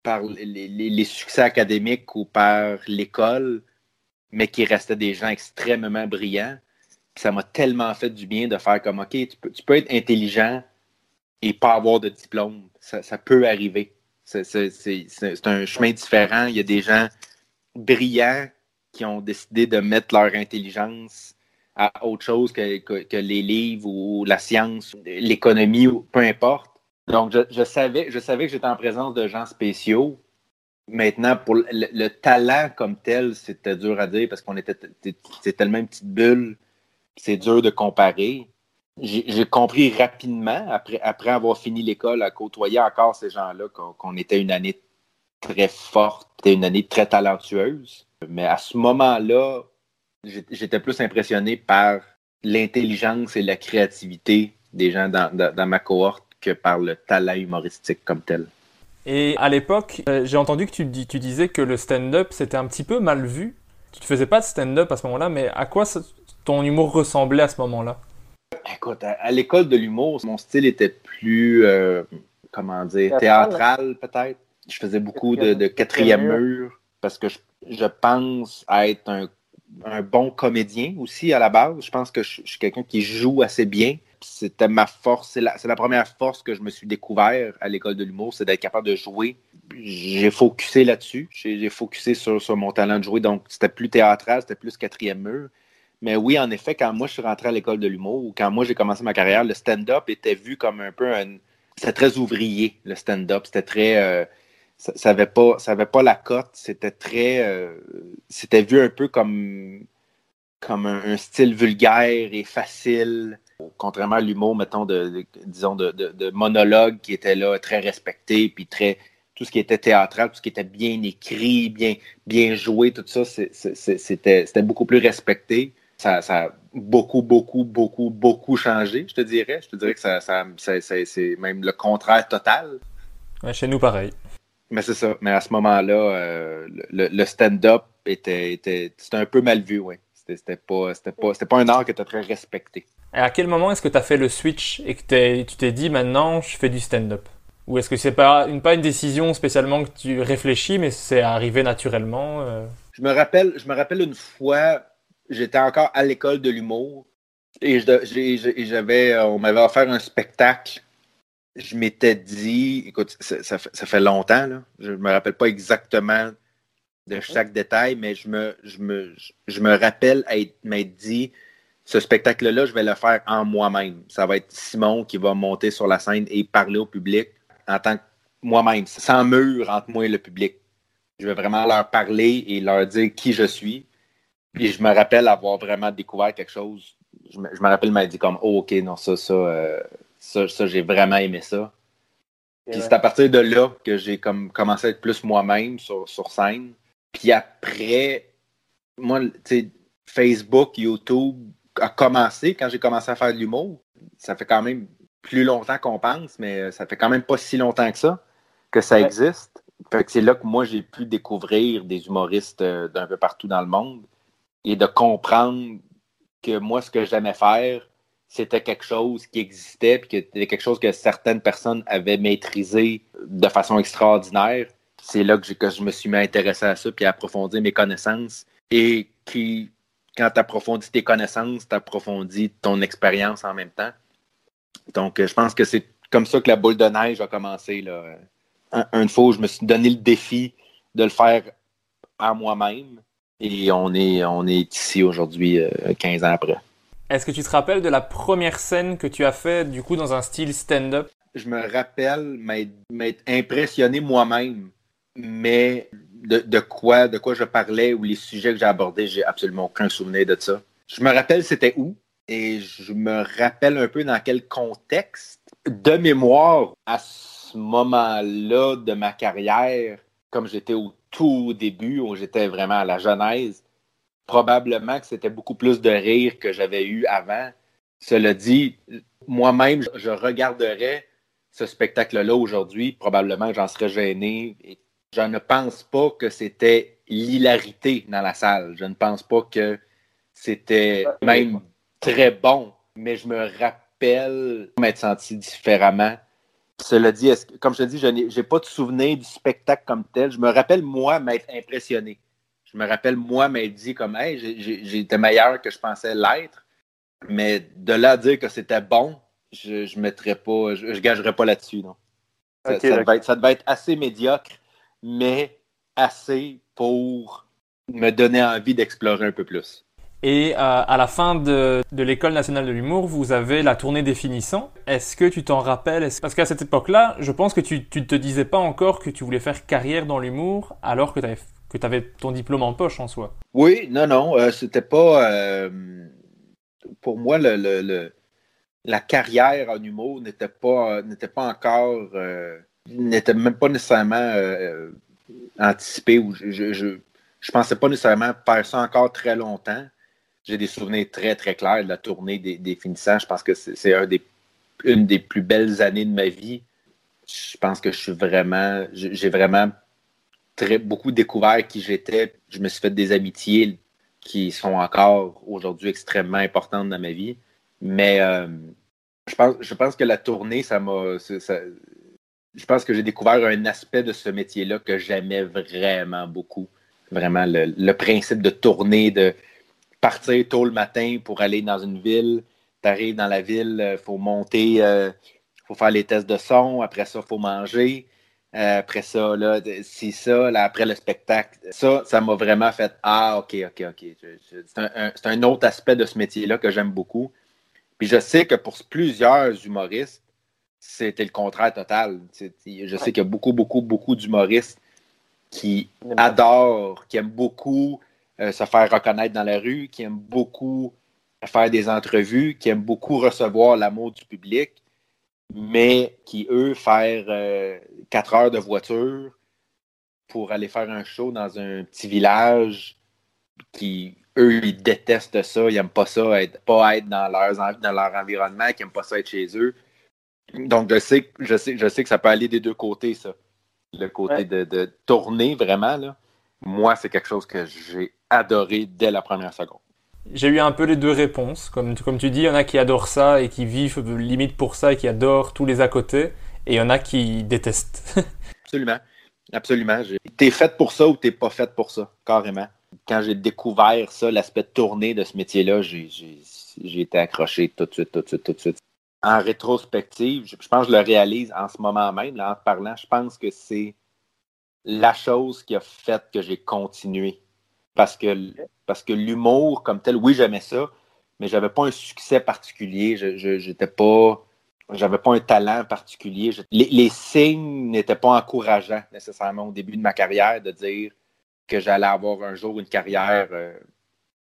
par les succès académiques ou par l'école, mais qui restaient des gens extrêmement brillants ça m'a tellement fait du bien de faire comme, OK, tu peux, être intelligent et pas avoir de diplôme. Ça, peut arriver. C'est un chemin différent. Il y a des gens brillants qui ont décidé de mettre leur intelligence à autre chose que, les livres ou la science, l'économie, peu importe. Donc, je, savais, je savais que j'étais en présence de gens spéciaux. Maintenant, pour le, talent comme tel, c'était dur à dire parce qu'on était, c'était tellement une petite bulle c'est dur de comparer. J'ai compris rapidement, après, avoir fini l'école, à côtoyer encore ces gens-là, qu'on était une année très forte, une année très talentueuse. Mais à ce moment-là, j'étais plus impressionné par l'intelligence et la créativité des gens dans, ma cohorte que par le talent humoristique comme tel. Et à l'époque, euh, j'ai entendu que tu, disais que le stand-up, c'était un petit peu mal vu. Tu ne faisais pas de stand-up à ce moment-là, mais à quoi ton humour ressemblait à ce moment-là? Écoute, à, l'école de l'humour, mon style était plus, euh, comment dire, théâtral, peut-être. Je faisais beaucoup de, quatrième mur parce que je, pense être un, bon comédien aussi à la base. Je pense que je, suis quelqu'un qui joue assez bien. C'était ma force. C'est la, la, première force que je me suis découvert à l'école de l'humour, c'est d'être capable de jouer. J'ai focusé là-dessus. J'ai focusé sur, sur mon talent de jouer. Donc, c'était plus théâtral, c'était plus quatrième mur. Mais oui, en effet, quand moi je suis rentré à l'école de l'humour ou quand moi j'ai commencé ma carrière, le stand-up était vu comme un peu un. C'était très ouvrier, le stand-up. C'était très. Euh, ça n'avait pas, pas la cote. C'était très. Euh, c'était vu un peu comme, comme un, style vulgaire et facile. Contrairement à l'humour, mettons, de, disons, de, monologue qui était là, très respecté, puis très, tout ce qui était théâtral, tout ce qui était bien écrit, bien, bien joué, tout ça, c'était beaucoup plus respecté. Ça, a beaucoup, beaucoup, beaucoup, beaucoup changé, je te dirais. Je te dirais que ça, c'est même le contraire total. chez nous, pareil. Mais c'est ça. Mais à ce moment-là, euh, le, stand-up était, était, un peu mal vu, oui. C'était pas, pas, pas un art qui était très respecté. Et à quel moment est-ce que tu as fait le switch et que tu t'es dit maintenant je fais du stand-up? Ou est-ce que c'est pas une, pas une décision spécialement que tu réfléchis, mais c'est arrivé naturellement euh? Je me rappelle, je me rappelle une fois, j'étais encore à l'école de l'humour et j'avais, on m'avait offert un spectacle. Je m'étais dit, écoute, ça, fait longtemps, là. je ne me rappelle pas exactement de chaque détail, mais je me, je me, je me rappelle m'être dit, ce spectacle-là, je vais le faire en moi-même. Ça va être Simon qui va monter sur la scène et parler au public en tant que moi-même, sans mur entre moi et le public. Je vais vraiment leur parler et leur dire qui je suis. Puis je me rappelle avoir vraiment découvert quelque chose. Je me, rappelle m'être dit comme oh, ok, non, ça, ça, euh, ça, ça j'ai vraiment aimé ça. Puis c'est à partir de là que j'ai comme commencé à être plus moi-même sur, sur scène. Puis après, moi, tu sais, Facebook, YouTube a commencé quand j'ai commencé à faire de l'humour. Ça fait quand même plus longtemps qu'on pense, mais euh, ça fait quand même pas si longtemps que ça que ça existe. Fait que c'est là que moi j'ai pu découvrir des humoristes euh, d'un peu partout dans le monde et de comprendre que moi ce que j'aimais faire, c'était quelque chose qui existait puis que c'était quelque chose que certaines personnes avaient maîtrisé de façon extraordinaire. C'est là que, je me suis mis à intéresser à ça puis à approfondir mes connaissances et qui quand tu approfondis tes connaissances, tu approfondis ton expérience en même temps. Donc, euh, je pense que c'est comme ça que la boule de neige a commencé. Là. une fois, je me suis donné le défi de le faire à moi-même. Et on est, on est ici aujourd'hui, 15 euh, ans après. Est-ce que tu te rappelles de la première scène que tu as fait, du coup, dans un style stand-up? Je me rappelle m'être impressionné moi-même, mais de, quoi, de quoi je parlais ou les sujets que j'ai abordés, j'ai absolument aucun souvenir de ça. Je me rappelle c'était où, et je me rappelle un peu dans quel contexte. De mémoire, à ce moment-là de ma carrière, comme j'étais au tout début, où j'étais vraiment à la genèse, probablement que c'était beaucoup plus de rire que j'avais eu avant. Cela dit, moi-même, je regarderais ce spectacle-là aujourd'hui, probablement j'en serais gêné. Je ne pense pas que c'était l'hilarité dans la salle. Je ne pense pas que c'était même très bon, mais je me rappelle m'être senti différemment. Cela dit, comme je te dis, je n'ai pas de souvenir du spectacle comme tel. Je me rappelle, moi, m'être impressionné. Je me rappelle, moi, m'être dit comme, hey, j'étais meilleur que je pensais l'être. Mais de là à dire que c'était bon, je ne mettrais pas, je, gagerais pas là-dessus, non. ça, devait être, assez médiocre, mais assez pour me donner envie d'explorer un peu plus. Et euh, à la fin de, de l'École nationale de l'humour, vous avez la tournée définissant. Est-ce que tu t'en rappelles? Parce qu'à cette époque-là, je pense que tu ne te disais pas encore que tu voulais faire carrière dans l'humour alors que tu avais, que avais ton diplôme en poche en soi. Oui, non, non. Euh, c'était pas. Euh, pour moi, le, le, la carrière en humour n'était pas, n'était pas encore. n'était même pas nécessairement anticipé ou je, je, je, je pensais pas nécessairement faire ça encore très longtemps j'ai des souvenirs très, très clairs de la tournée des, finissants. Je pense que c'est une des plus belles années de ma vie. Je pense que je suis vraiment, j'ai vraiment très, beaucoup découvert qui j'étais. Je me suis fait des amitiés qui sont encore aujourd'hui extrêmement importantes dans ma vie. Mais euh, je, pense, que la tournée, ça m'a. Je pense que j'ai découvert un aspect de ce métier-là que j'aimais vraiment beaucoup. Vraiment, le, le, principe de tourner, de, partir tôt le matin pour aller dans une ville. Tu arrives dans la ville, il euh, faut monter, il euh, faut faire les tests de son. Après ça, il faut manger. euh, après ça, là, c'est ça, là, après le spectacle. Ça, ça m'a vraiment fait Ah, OK, OK, OK. C'est un, un, autre aspect de ce métier-là que j'aime beaucoup. Puis je sais que pour plusieurs humoristes, c'était le contraire total. Je sais qu'il y a beaucoup, beaucoup, beaucoup d'humoristes qui adorent, qui aiment beaucoup euh, se faire reconnaître dans la rue, qui aiment beaucoup faire des entrevues, qui aiment beaucoup recevoir l'amour du public, mais qui, eux, faire euh, quatre heures de voiture pour aller faire un show dans un petit village qui, eux, ils détestent ça, ils n'aiment pas ça, être, pas être dans, dans leur environnement, qui n'aiment pas ça être chez eux. Donc, je sais, je, sais, je sais que ça peut aller des deux côtés, ça. Le côté de, de, tourner vraiment, là. Moi, c'est quelque chose que j'ai adoré dès la première seconde. J'ai eu un peu les deux réponses. Comme, comme tu dis, il y en a qui adorent ça et qui vivent limite pour ça et qui adorent tous les à côté. Et il y en a qui détestent. Absolument. Absolument. T'es faite pour ça ou t'es pas faite pour ça, carrément. Quand j'ai découvert ça, l'aspect tourné de ce métier-là, j'ai été accroché tout de suite, tout de suite, tout de suite. En rétrospective, je, pense que je le réalise en ce moment même, là, en te parlant, je pense que c'est la chose qui a fait que j'ai continué. Parce que, l'humour comme tel, oui, j'aimais ça, mais j'avais pas un succès particulier. Je j'étais pas. Pas un talent particulier. les, signes n'étaient pas encourageants nécessairement au début de ma carrière de dire que j'allais avoir un jour une carrière, euh,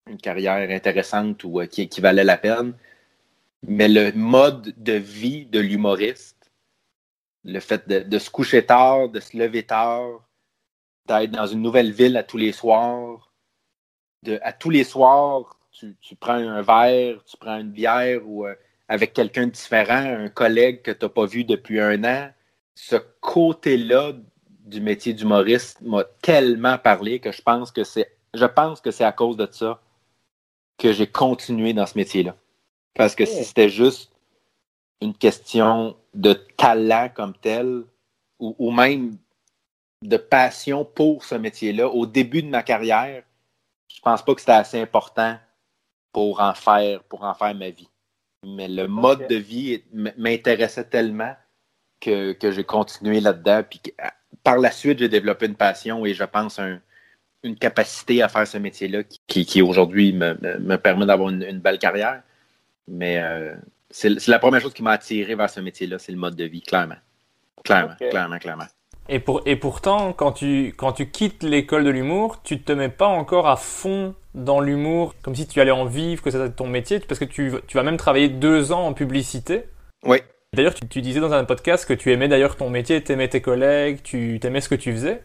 une carrière intéressante ou euh, qui, qui valait la peine. Mais le mode de vie de l'humoriste, le fait de, se coucher tard, de se lever tard, d'être dans une nouvelle ville à tous les soirs, de, à tous les soirs, tu, prends un verre, tu prends une bière ou euh, avec quelqu'un de différent, un collègue que tu n'as pas vu depuis un an. Ce côté-là du métier d'humoriste m'a tellement parlé que je pense que c'est je pense que c'est à cause de ça que j'ai continué dans ce métier-là. Parce que si c'était juste une question de talent comme tel, ou, même de passion pour ce métier-là, au début de ma carrière, je pense pas que c'était assez important pour en faire, pour en faire ma vie. Mais le mode de vie m'intéressait tellement que, j'ai continué là-dedans. Puis par la suite, j'ai développé une passion et je pense une capacité à faire ce métier-là qui, aujourd'hui me, permet d'avoir une, belle carrière. Mais euh, c'est la première chose qui m'a attiré vers ce métier-là, c'est le mode de vie, clairement. Clairement, clairement, clairement. Et, pour, et pourtant, quand tu, quand tu quittes l'école de l'humour, tu te mets pas encore à fond dans l'humour, comme si tu allais en vivre, que c'était ton métier, parce que tu, tu vas même travailler deux ans en publicité. Oui. D'ailleurs, tu, tu, disais dans un podcast que tu aimais d'ailleurs ton métier, tu aimais tes collègues, tu aimais ce que tu faisais.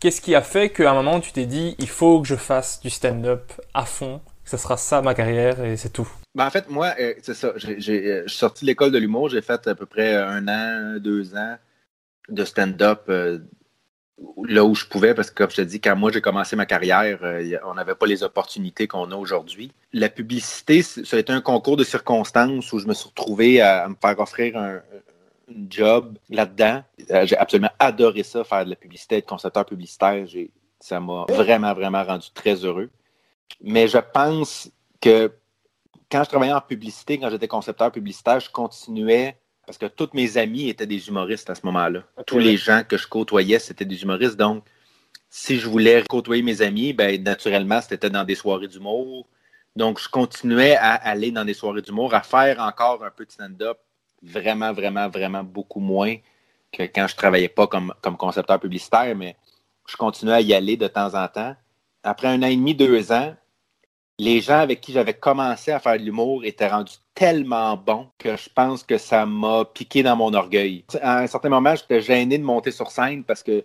Qu'est-ce qui a fait qu'à un moment tu t'es dit, il faut que je fasse du stand-up à fond, que ce sera ça ma carrière et c'est tout? Ben, En fait, moi, euh, c'est ça. Euh, je suis sorti de l'école de l'humour, j'ai fait à peu près un an, deux ans de stand-up euh, là où je pouvais, parce que comme je te dis, quand moi j'ai commencé ma carrière, on n'avait pas les opportunités qu'on a aujourd'hui. La publicité, ça a été un concours de circonstances où je me suis retrouvé à, me faire offrir un, job là-dedans. J'ai absolument adoré ça, faire de la publicité, être concepteur publicitaire. Ça m'a vraiment, vraiment rendu très heureux. Mais je pense que quand je travaillais en publicité, quand j'étais concepteur publicitaire, je continuais parce que tous mes amis étaient des humoristes à ce moment-là. Tous les gens que je côtoyais, c'était des humoristes. Donc, si je voulais côtoyer mes amis, ben, naturellement, c'était dans des soirées d'humour. Donc, je continuais à aller dans des soirées d'humour, à faire encore un peu de stand-up, vraiment, vraiment, vraiment beaucoup moins que quand je travaillais pas comme, comme concepteur publicitaire, mais je continuais à y aller de temps en temps. Après un an et demi, deux ans, les gens avec qui j'avais commencé à faire de l'humour étaient rendus tellement bons que je pense que ça m'a piqué dans mon orgueil. À un certain moment, j'étais gêné de monter sur scène parce que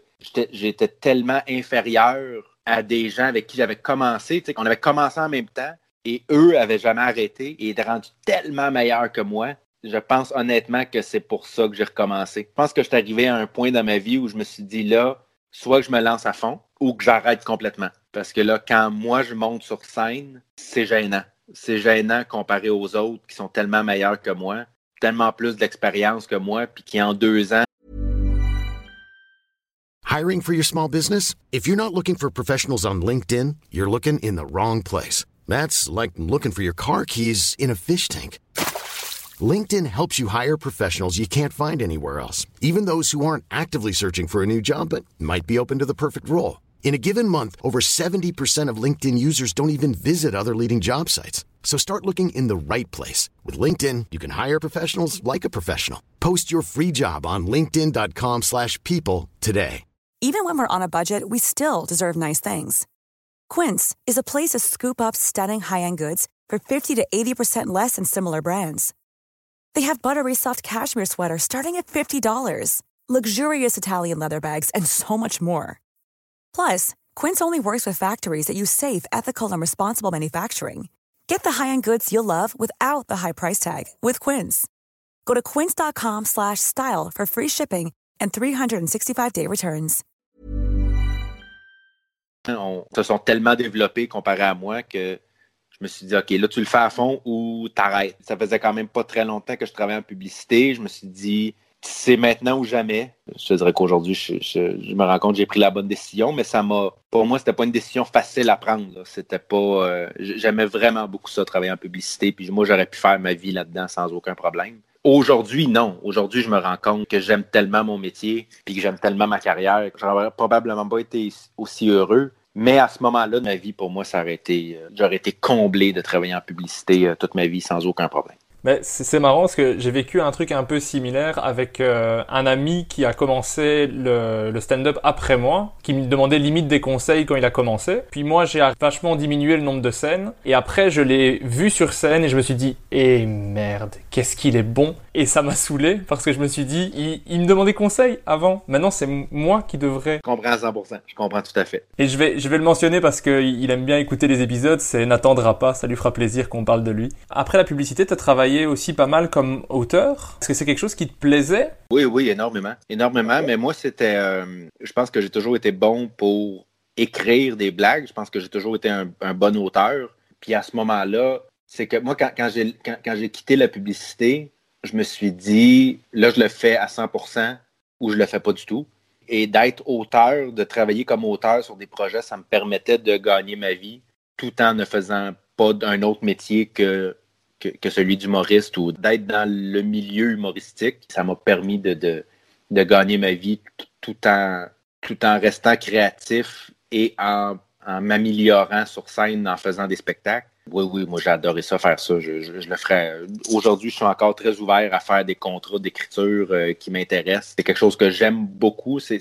j'étais tellement inférieur à des gens avec qui j'avais commencé. On avait commencé en même temps et eux avaient jamais arrêté et étaient rendus tellement meilleurs que moi. Je pense honnêtement que c'est pour ça que j'ai recommencé. Je pense que je suis arrivé à un point dans ma vie où je me suis dit là, soit que je me lance à fond ou que j'arrête complètement. Parce que là, quand moi je monte sur scène, c'est gênant. C'est gênant comparé aux autres qui sont tellement meilleurs que moi, tellement plus d'expérience que moi, puis qui en deux ans. Hiring for your small business? If you're not looking for professionals on LinkedIn, you're looking in the wrong place. That's like looking for your car keys in a fish tank. LinkedIn helps you hire professionals you can't find anywhere else, even those who aren't actively searching for a new job but might be open to the perfect role. In a given month, over 70% of LinkedIn users don't even visit other leading job sites. So start looking in the right place. With LinkedIn, you can hire professionals like a professional. Post your free job on linkedin.com slash people today. Even when we're on a budget, we still deserve nice things. Quince is a place to scoop up stunning high-end goods for 50 to 80% less than similar brands. They have buttery soft cashmere sweaters starting at $50, luxurious Italian leather bags, and so much more. Plus, Quince only works with factories that use safe, ethical, and responsible manufacturing. Get the high-end goods you'll love without the high price tag with Quince. Go to quince.com slash style for free shipping and 365-day returns. On se sont tellement développés comparé à moi que je me suis dit, OK, là, tu le fais à fond ou t'arrêtes. Ça faisait quand même pas très longtemps que je travaillais en publicité. Je me suis dit, c'est maintenant ou jamais. Je te dirais qu'aujourd'hui, je, me rends compte que j'ai pris la bonne décision, mais ça m'a. Pour moi, c'était pas une décision facile à prendre. C'était pas. euh, J'aimais vraiment beaucoup ça, travailler en publicité. Puis moi, j'aurais pu faire ma vie là-dedans sans aucun problème. Aujourd'hui, non. Aujourd'hui, je me rends compte que j'aime tellement mon métier, puis que j'aime tellement ma carrière, j'aurais probablement pas été aussi heureux. Mais à ce moment-là ma vie, pour moi, ça aurait été. euh, J'aurais été comblé de travailler en publicité euh, toute ma vie sans aucun problème. Mais c'est marrant parce que j'ai vécu un truc un peu similaire avec euh, un ami qui a commencé le, le stand-up après moi, qui me demandait limite des conseils quand il a commencé. Puis moi, j'ai vachement diminué le nombre de scènes. Et après, je l'ai vu sur scène et je me suis dit, eh merde, qu'est-ce qu'il est bon. Et ça m'a saoulé parce que je me suis dit, il, il me demandait conseil avant. Maintenant, c'est moi qui devrais. Je comprends à 100%. Je comprends tout à fait. Et je vais, je vais le mentionner parce qu'il il aime bien écouter les épisodes, c'est n'attendra pas, ça lui fera plaisir qu'on parle de lui. Après la publicité, tu as travaillé aussi pas mal comme auteur. Est-ce que c'est quelque chose qui te plaisait? Oui, oui, énormément. Énormément, mais moi, c'était. euh, je pense que j'ai toujours été bon pour écrire des blagues. Je pense que j'ai toujours été un, un bon auteur. Puis à ce moment-là, c'est que moi, quand, quand j'ai quand, quand j'ai quitté la publicité, je me suis dit, là, je le fais à 100% ou je le fais pas du tout. Et d'être auteur, de travailler comme auteur sur des projets, ça me permettait de gagner ma vie tout en ne faisant pas d'un autre métier que que, celui d'humoriste ou d'être dans le milieu humoristique. Ça m'a permis de, gagner ma vie tout en, restant créatif et en m'améliorant sur scène en faisant des spectacles. Oui, oui, moi j'ai adoré ça, faire ça. Je, je- je le ferais. Aujourd'hui, je suis encore très ouvert à faire des contrats d'écriture euh, qui m'intéressent. C'est quelque chose que j'aime beaucoup. C'est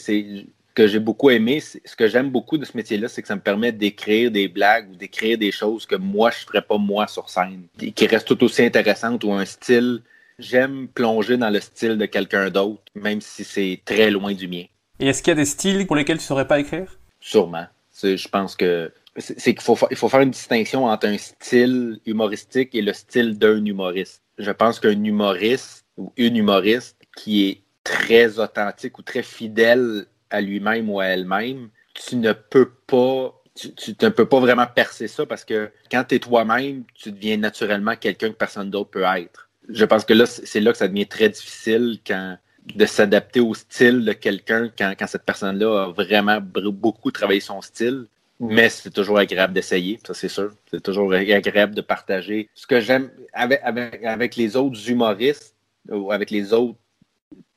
que j'ai beaucoup aimé. Ce que j'aime beaucoup de ce métier-là, c'est que ça me permet d'écrire des blagues ou d'écrire des choses que moi, je ne ferais pas moi sur scène, et qui restent tout aussi intéressantes ou un style. J'aime plonger dans le style de quelqu'un d'autre, même si c'est très loin du mien. Et est-ce qu'il y a des styles pour lesquels tu saurais pas écrire? Sûrement. Je pense que c'est qu'il faut, fa- il faut faire une distinction entre un style humoristique et le style d'un humoriste. Je pense qu'un humoriste ou une humoriste qui est très authentique ou très fidèle à lui-même ou à elle-même, tu ne peux pas tu, ne peux pas vraiment percer ça parce que quand tu es toi-même, tu deviens naturellement quelqu'un que personne d'autre peut être. Je pense que là, c'est là que ça devient très difficile quand de s'adapter au style de quelqu'un quand, quand cette personne-là a vraiment beaucoup travaillé son style. Mais c'est toujours agréable d'essayer, ça c'est sûr. C'est toujours agréable de partager. Ce que j'aime avec, avec, avec les autres humoristes ou avec les autres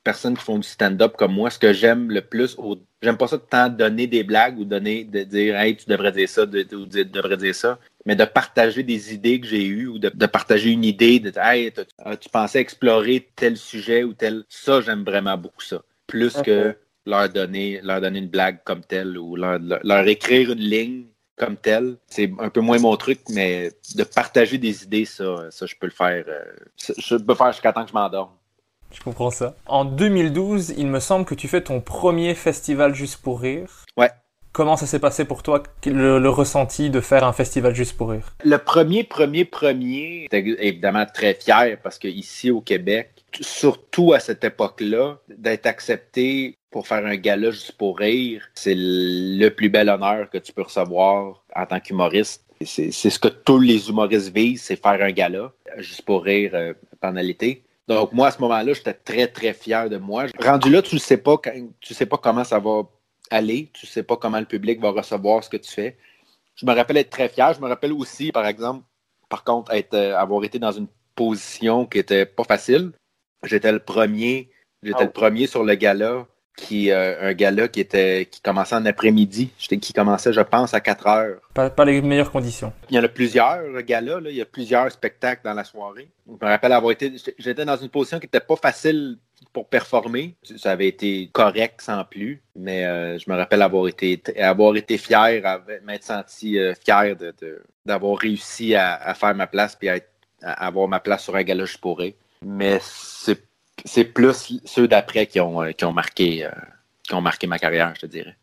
personnes qui font du stand-up comme moi, ce que j'aime le plus, j'aime pas ça de tant donner des blagues ou donner de dire Hey, tu devrais dire ça, de, ou tu devrais dire ça, mais de partager des idées que j'ai eues ou de, de partager une idée, de Hey, tu pensais explorer tel sujet ou tel. Ça, j'aime vraiment beaucoup ça. Plus que leur donner, leur donner une blague comme telle ou leur, leur, écrire une ligne comme telle. C'est un peu moins mon truc, mais de partager des idées, ça, ça je peux le faire. euh, je peux le faire jusqu'à temps que je m'endorme. Je comprends ça. En 2012, il me semble que tu fais ton premier festival juste pour rire. Ouais. Comment ça s'est passé pour toi, le, le ressenti de faire un festival juste pour rire? Le premier, premier, premier, j'étais évidemment très fier parce que ici au Québec, surtout à cette époque-là, d'être accepté pour faire un gala juste pour rire, c'est le plus bel honneur que tu peux recevoir en tant qu'humoriste. C'est ce que tous les humoristes visent, c'est faire un gala juste pour rire euh, pendant l'été. Donc moi, à ce moment-là, j'étais très, très fier de moi. Rendu là, tu ne sais pas quand- tu sais pas comment ça va aller, tu sais pas comment le public va recevoir ce que tu fais. Je me rappelle être très fier. Je me rappelle aussi, par exemple, par contre, être, euh, avoir été dans une position qui était pas facile. J'étais le premier, j'étais Ah le premier sur le gala qui euh, un gala qui était qui commençait en après-midi, qui commençait je pense à 4 heures. Pas, pas les meilleures conditions. Il y en a plusieurs galas, là. il y a plusieurs spectacles dans la soirée. Je me rappelle avoir été j'étais dans une position qui n'était pas facile pour performer. Ça avait été correct sans plus, mais euh, je me rappelle avoir été avoir été fier, m'être senti euh, fier de, de- d'avoir réussi à, à faire ma place puis à, être- à avoir ma place sur un gala je pourrais. Mais c'est c'est plus ceux d'après qui ont, euh, qui ont marqué euh, qui ont marqué ma carrière, je te dirais.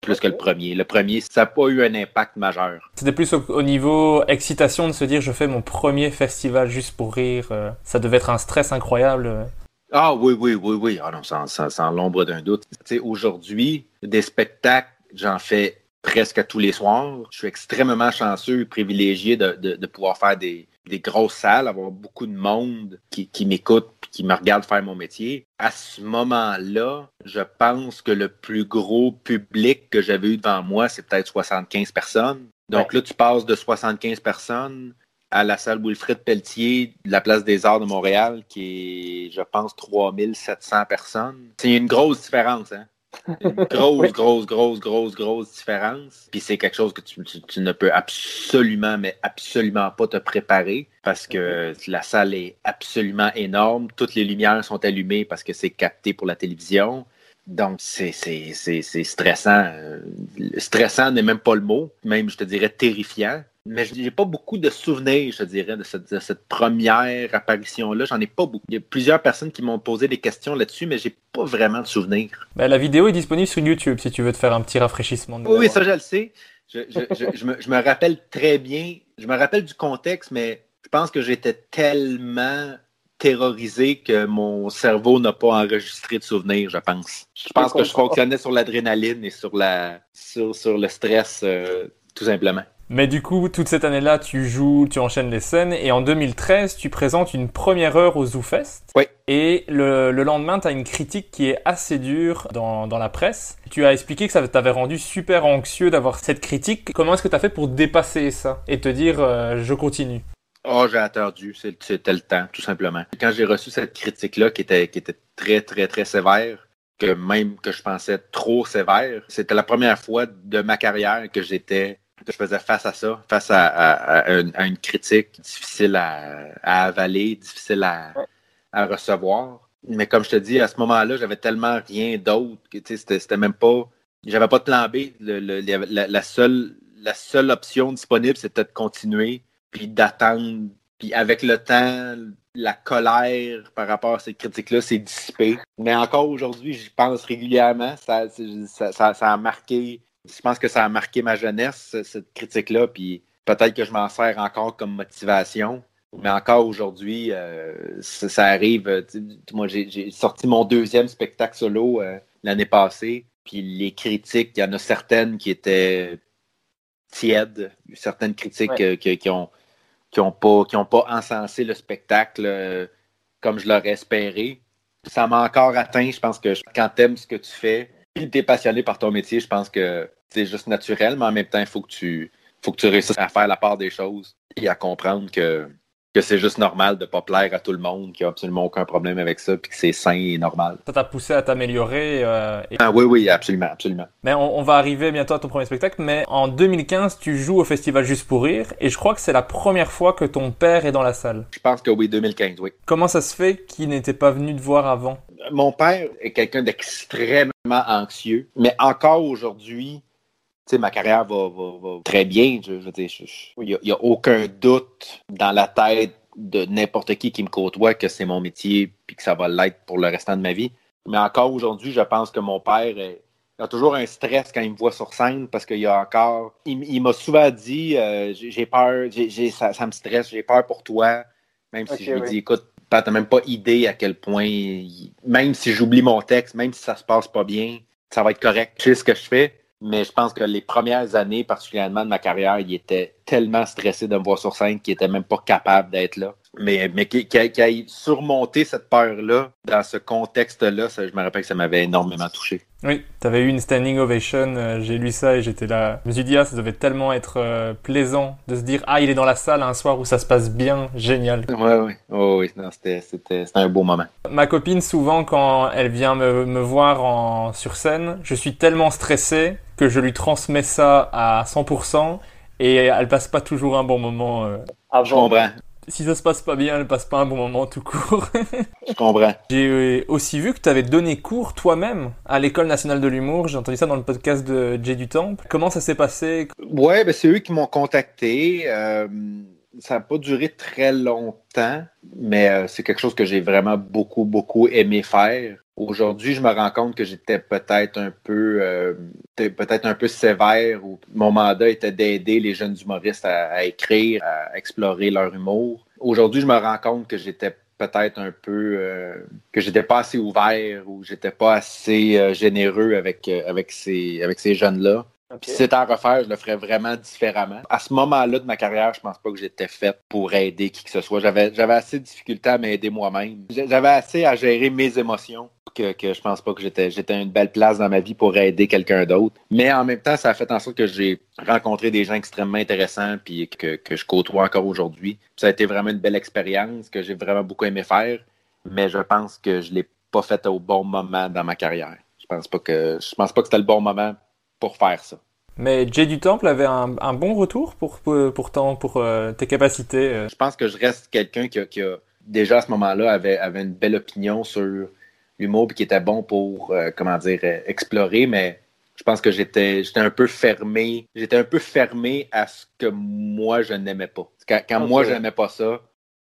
Plus que le premier. Le premier, ça n'a pas eu un impact majeur. C'était plus au, au niveau excitation de se dire je fais mon premier festival juste pour rire. euh, ça devait être un stress incroyable. Ah oui, oui, oui, oui. Ah non, sans, sans- sans l'ombre d'un doute. Tu sais, aujourd'hui, des spectacles, j'en fais presque tous les soirs. Je suis extrêmement chanceux et privilégié de, de- de pouvoir faire des, des grosses salles, avoir beaucoup de monde qui, qui m'écoute qui me regarde faire mon métier. À ce moment-là, je pense que le plus gros public que j'avais eu devant moi, c'est peut-être 75 personnes. Donc là, tu passes de 75 personnes à la salle Wilfrid Pelletier de la place des Arts de Montréal, qui est, je pense, 3700 personnes. C'est une grosse différence, hein? Une grosse, grosse, grosse, grosse, grosse différence. Puis c'est quelque chose que tu, tu- tu ne peux absolument, mais absolument pas te préparer parce que la salle est absolument énorme. Toutes les lumières sont allumées parce que c'est capté pour la télévision. Donc, c'est c'est- c'est- c'est stressant. Euh, Stressant n'est même pas le mot, même, je te dirais, terrifiant. Mais je n'ai pas beaucoup de souvenirs, je dirais, de cette, de cette première apparition-là. J'en ai pas beaucoup. Il y a plusieurs personnes qui m'ont posé des questions là-dessus, mais j'ai pas vraiment de souvenirs. Bah, la vidéo est disponible sur YouTube si tu veux te faire un petit rafraîchissement. de Oui, ça, je le sais. Je, je- je- je me, je me rappelle très bien. Je me rappelle du contexte, mais je pense que j'étais tellement terrorisé que mon cerveau n'a pas enregistré de souvenirs, je pense. Je pense que je fonctionnais sur l'adrénaline et sur, la, sur, sur le stress, euh, tout simplement. Mais du coup, toute cette année-là, tu joues, tu enchaînes les scènes, et en 2013, tu présentes une première heure au ZooFest. Oui. Et le, le lendemain, tu as une critique qui est assez dure dans, dans la presse. Tu as expliqué que ça t'avait rendu super anxieux d'avoir cette critique. Comment est-ce que tu as fait pour dépasser ça et te dire euh, je continue? Oh, j'ai attendu, c'était le temps, tout simplement. Quand j'ai reçu cette critique-là, qui était, qui était très, très, très sévère, que même que je pensais trop sévère, c'était la première fois de ma carrière que j'étais, je faisais face à ça, face à, à- à une, à une critique difficile à, avaler, difficile à, recevoir. Mais comme je te dis, à ce moment-là, j'avais tellement rien d'autre que tu sais, c'était même pas. J'avais pas de plan B. Le- le- la, la seule, la seule option disponible, c'était de continuer puis d'attendre. Puis avec le temps, la colère par rapport à ces critiques-là s'est dissipée. Mais encore aujourd'hui, j'y pense régulièrement. Ça, c'est- ça, ça- ça a marqué, je pense que ça a marqué ma jeunesse, cette critique-là. Puis peut-être que je m'en sers encore comme motivation. Mais encore aujourd'hui, euh, ça, ça arrive. euh, Moi, j'ai sorti mon deuxième spectacle solo euh, l'année passée. Puis les critiques, il y en a certaines qui étaient tièdes, certaines critiques Ouais. euh, qui, qui ont qui ont pas qui ont pas encensé le spectacle comme je l'aurais espéré. Ça m'a encore atteint. Je pense que quand t'aimes ce que tu fais, puis t'es passionné par ton métier, je pense que c'est juste naturel, mais en même temps, il faut que tu faut que tu réussisses à faire la part des choses et à comprendre que que c'est juste normal de pas plaire à tout le monde, qu'il n'y a absolument aucun problème avec ça, puis que c'est sain et normal. Ça t'a poussé à t'améliorer. euh, et- Ah oui, oui, absolument, absolument. Mais on, on va arriver bientôt à ton premier spectacle. Mais en 2015, tu joues au festival Juste pour rire. Et je crois que c'est la première fois que ton père est dans la salle. Je pense que oui, 2015, oui. Comment ça se fait qu'il n'était pas venu te voir avant? Mon père est quelqu'un d'extrêmement anxieux, mais encore aujourd'hui, sais, ma carrière va, va- va très bien. Je, veux dire, il n'y a, aucun doute dans la tête de n'importe qui qui me côtoie que c'est mon métier puis que ça va l'être pour le restant de ma vie. Mais encore aujourd'hui, je pense que mon père est- il a toujours un stress quand il me voit sur scène parce qu'il y a encore. Il, il m'a souvent dit euh, j'ai peur, ça, ça me stresse, j'ai peur pour toi. Même si je lui dis écoute, Pat, t'as même pas idée à quel point, il- même si j'oublie mon texte, même si ça se passe pas bien, ça va être correct. Je sais ce que je fais. Mais je pense que les premières années, particulièrement de ma carrière, il était tellement stressé de me voir sur scène qu'il était même pas capable d'être là. Mais, mais qui, qui, a, qui a surmonté cette peur-là dans ce contexte-là, ça, je me rappelle que ça m'avait énormément touché. Oui, tu avais eu une standing ovation, euh, j'ai lu ça et j'étais là. Je me suis dit, ah, ça devait tellement être euh, plaisant de se dire, ah, il est dans la salle un soir où ça se passe bien, génial. Ouais, ouais, oh, oui, c'était, c'était, c'était un beau moment. Ma copine, souvent, quand elle vient me, me voir en, sur scène, je suis tellement stressé que je lui transmets ça à 100% et elle passe pas toujours un bon moment. Euh. Ah, je comprends si ça se passe pas bien, elle passe pas un bon moment tout court. Je comprends. J'ai aussi vu que tu avais donné cours toi-même à l'École nationale de l'humour. J'ai entendu ça dans le podcast de Jay du Temple. Comment ça s'est passé? Ouais, ben c'est eux qui m'ont contacté. Euh, ça n'a pas duré très longtemps, mais euh, c'est quelque chose que j'ai vraiment beaucoup, beaucoup aimé faire. Aujourd'hui, je me rends compte que j'étais peut-être un peu euh, peut-être un peu sévère ou mon mandat était d'aider les jeunes humoristes à, écrire, à explorer leur humour. Aujourd'hui, je me rends compte que j'étais peut-être un peu euh, que j'étais pas assez ouvert ou j'étais pas assez euh, généreux avec avec ces avec ces jeunes là si c'était à refaire, je le ferais vraiment différemment. À ce moment-là de ma carrière, je pense pas que j'étais faite pour aider qui que ce soit. J'avais, j'avais assez de difficultés à m'aider moi-même. J'avais assez à gérer mes émotions que, que je pense pas que j'étais, j'étais une belle place dans ma vie pour aider quelqu'un d'autre. Mais en même temps, ça a fait en sorte que j'ai rencontré des gens extrêmement intéressants puis que, que je côtoie encore aujourd'hui. Ça a été vraiment une belle expérience que j'ai vraiment beaucoup aimé faire. Mais je pense que je l'ai pas fait au bon moment dans ma carrière. Je pense pas que, je pense pas que c'était le bon moment pour faire ça. Mais Jay du Temple avait un, bon retour pour, pourtant pour euh, tes capacités. Euh. Je pense que je reste quelqu'un qui, a, déjà à ce moment-là avait, avait une belle opinion sur l'humour et qui était bon pour euh, comment dire explorer, mais je pense que j'étais j'étais un peu fermé. J'étais un peu fermé à ce que moi je n'aimais pas. Quand, quand moi je n'aimais pas ça,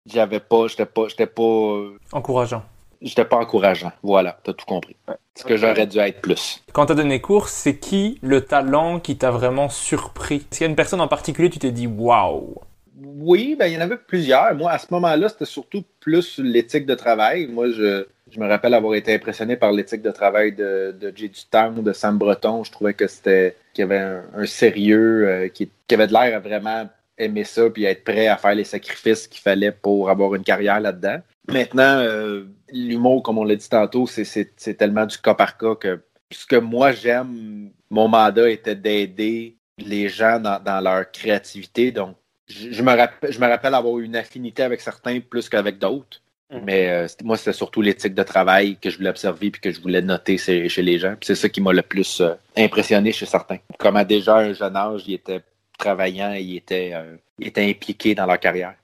j'avais pas, j'étais pas, j'étais pas encourageant j'étais pas encourageant. Voilà, t'as tout compris. Ce que j'aurais dû être plus. Quand t'as donné cours, c'est qui le talent qui t'a vraiment surpris? Est-ce qu'il y a une personne en particulier, tu t'es dit waouh? Oui, ben il y en avait plusieurs. Moi, à ce moment-là, c'était surtout plus l'éthique de travail. Moi, je, je me rappelle avoir été impressionné par l'éthique de travail de, de Jay Dutang, de Sam Breton. Je trouvais que c'était qu'il y avait un, sérieux, euh, qui, avait de l'air à vraiment aimer ça puis être prêt à faire les sacrifices qu'il fallait pour avoir une carrière là-dedans. Maintenant, euh, l'humour, comme on l'a dit tantôt, c'est tellement du cas par cas que ce que moi j'aime, mon mandat était d'aider les gens dans, leur créativité. Donc, je, me rappelle, je me rappelle avoir une affinité avec certains plus qu'avec d'autres. Mm. Mais euh, moi, c'était surtout l'éthique de travail que je voulais observer puis que je voulais noter chez, les gens. C'est ça qui m'a le plus euh, impressionné chez certains. Comme à déjà un jeune âge, ils étaient travaillants, ils étaient, ils étaient impliqués dans leur carrière.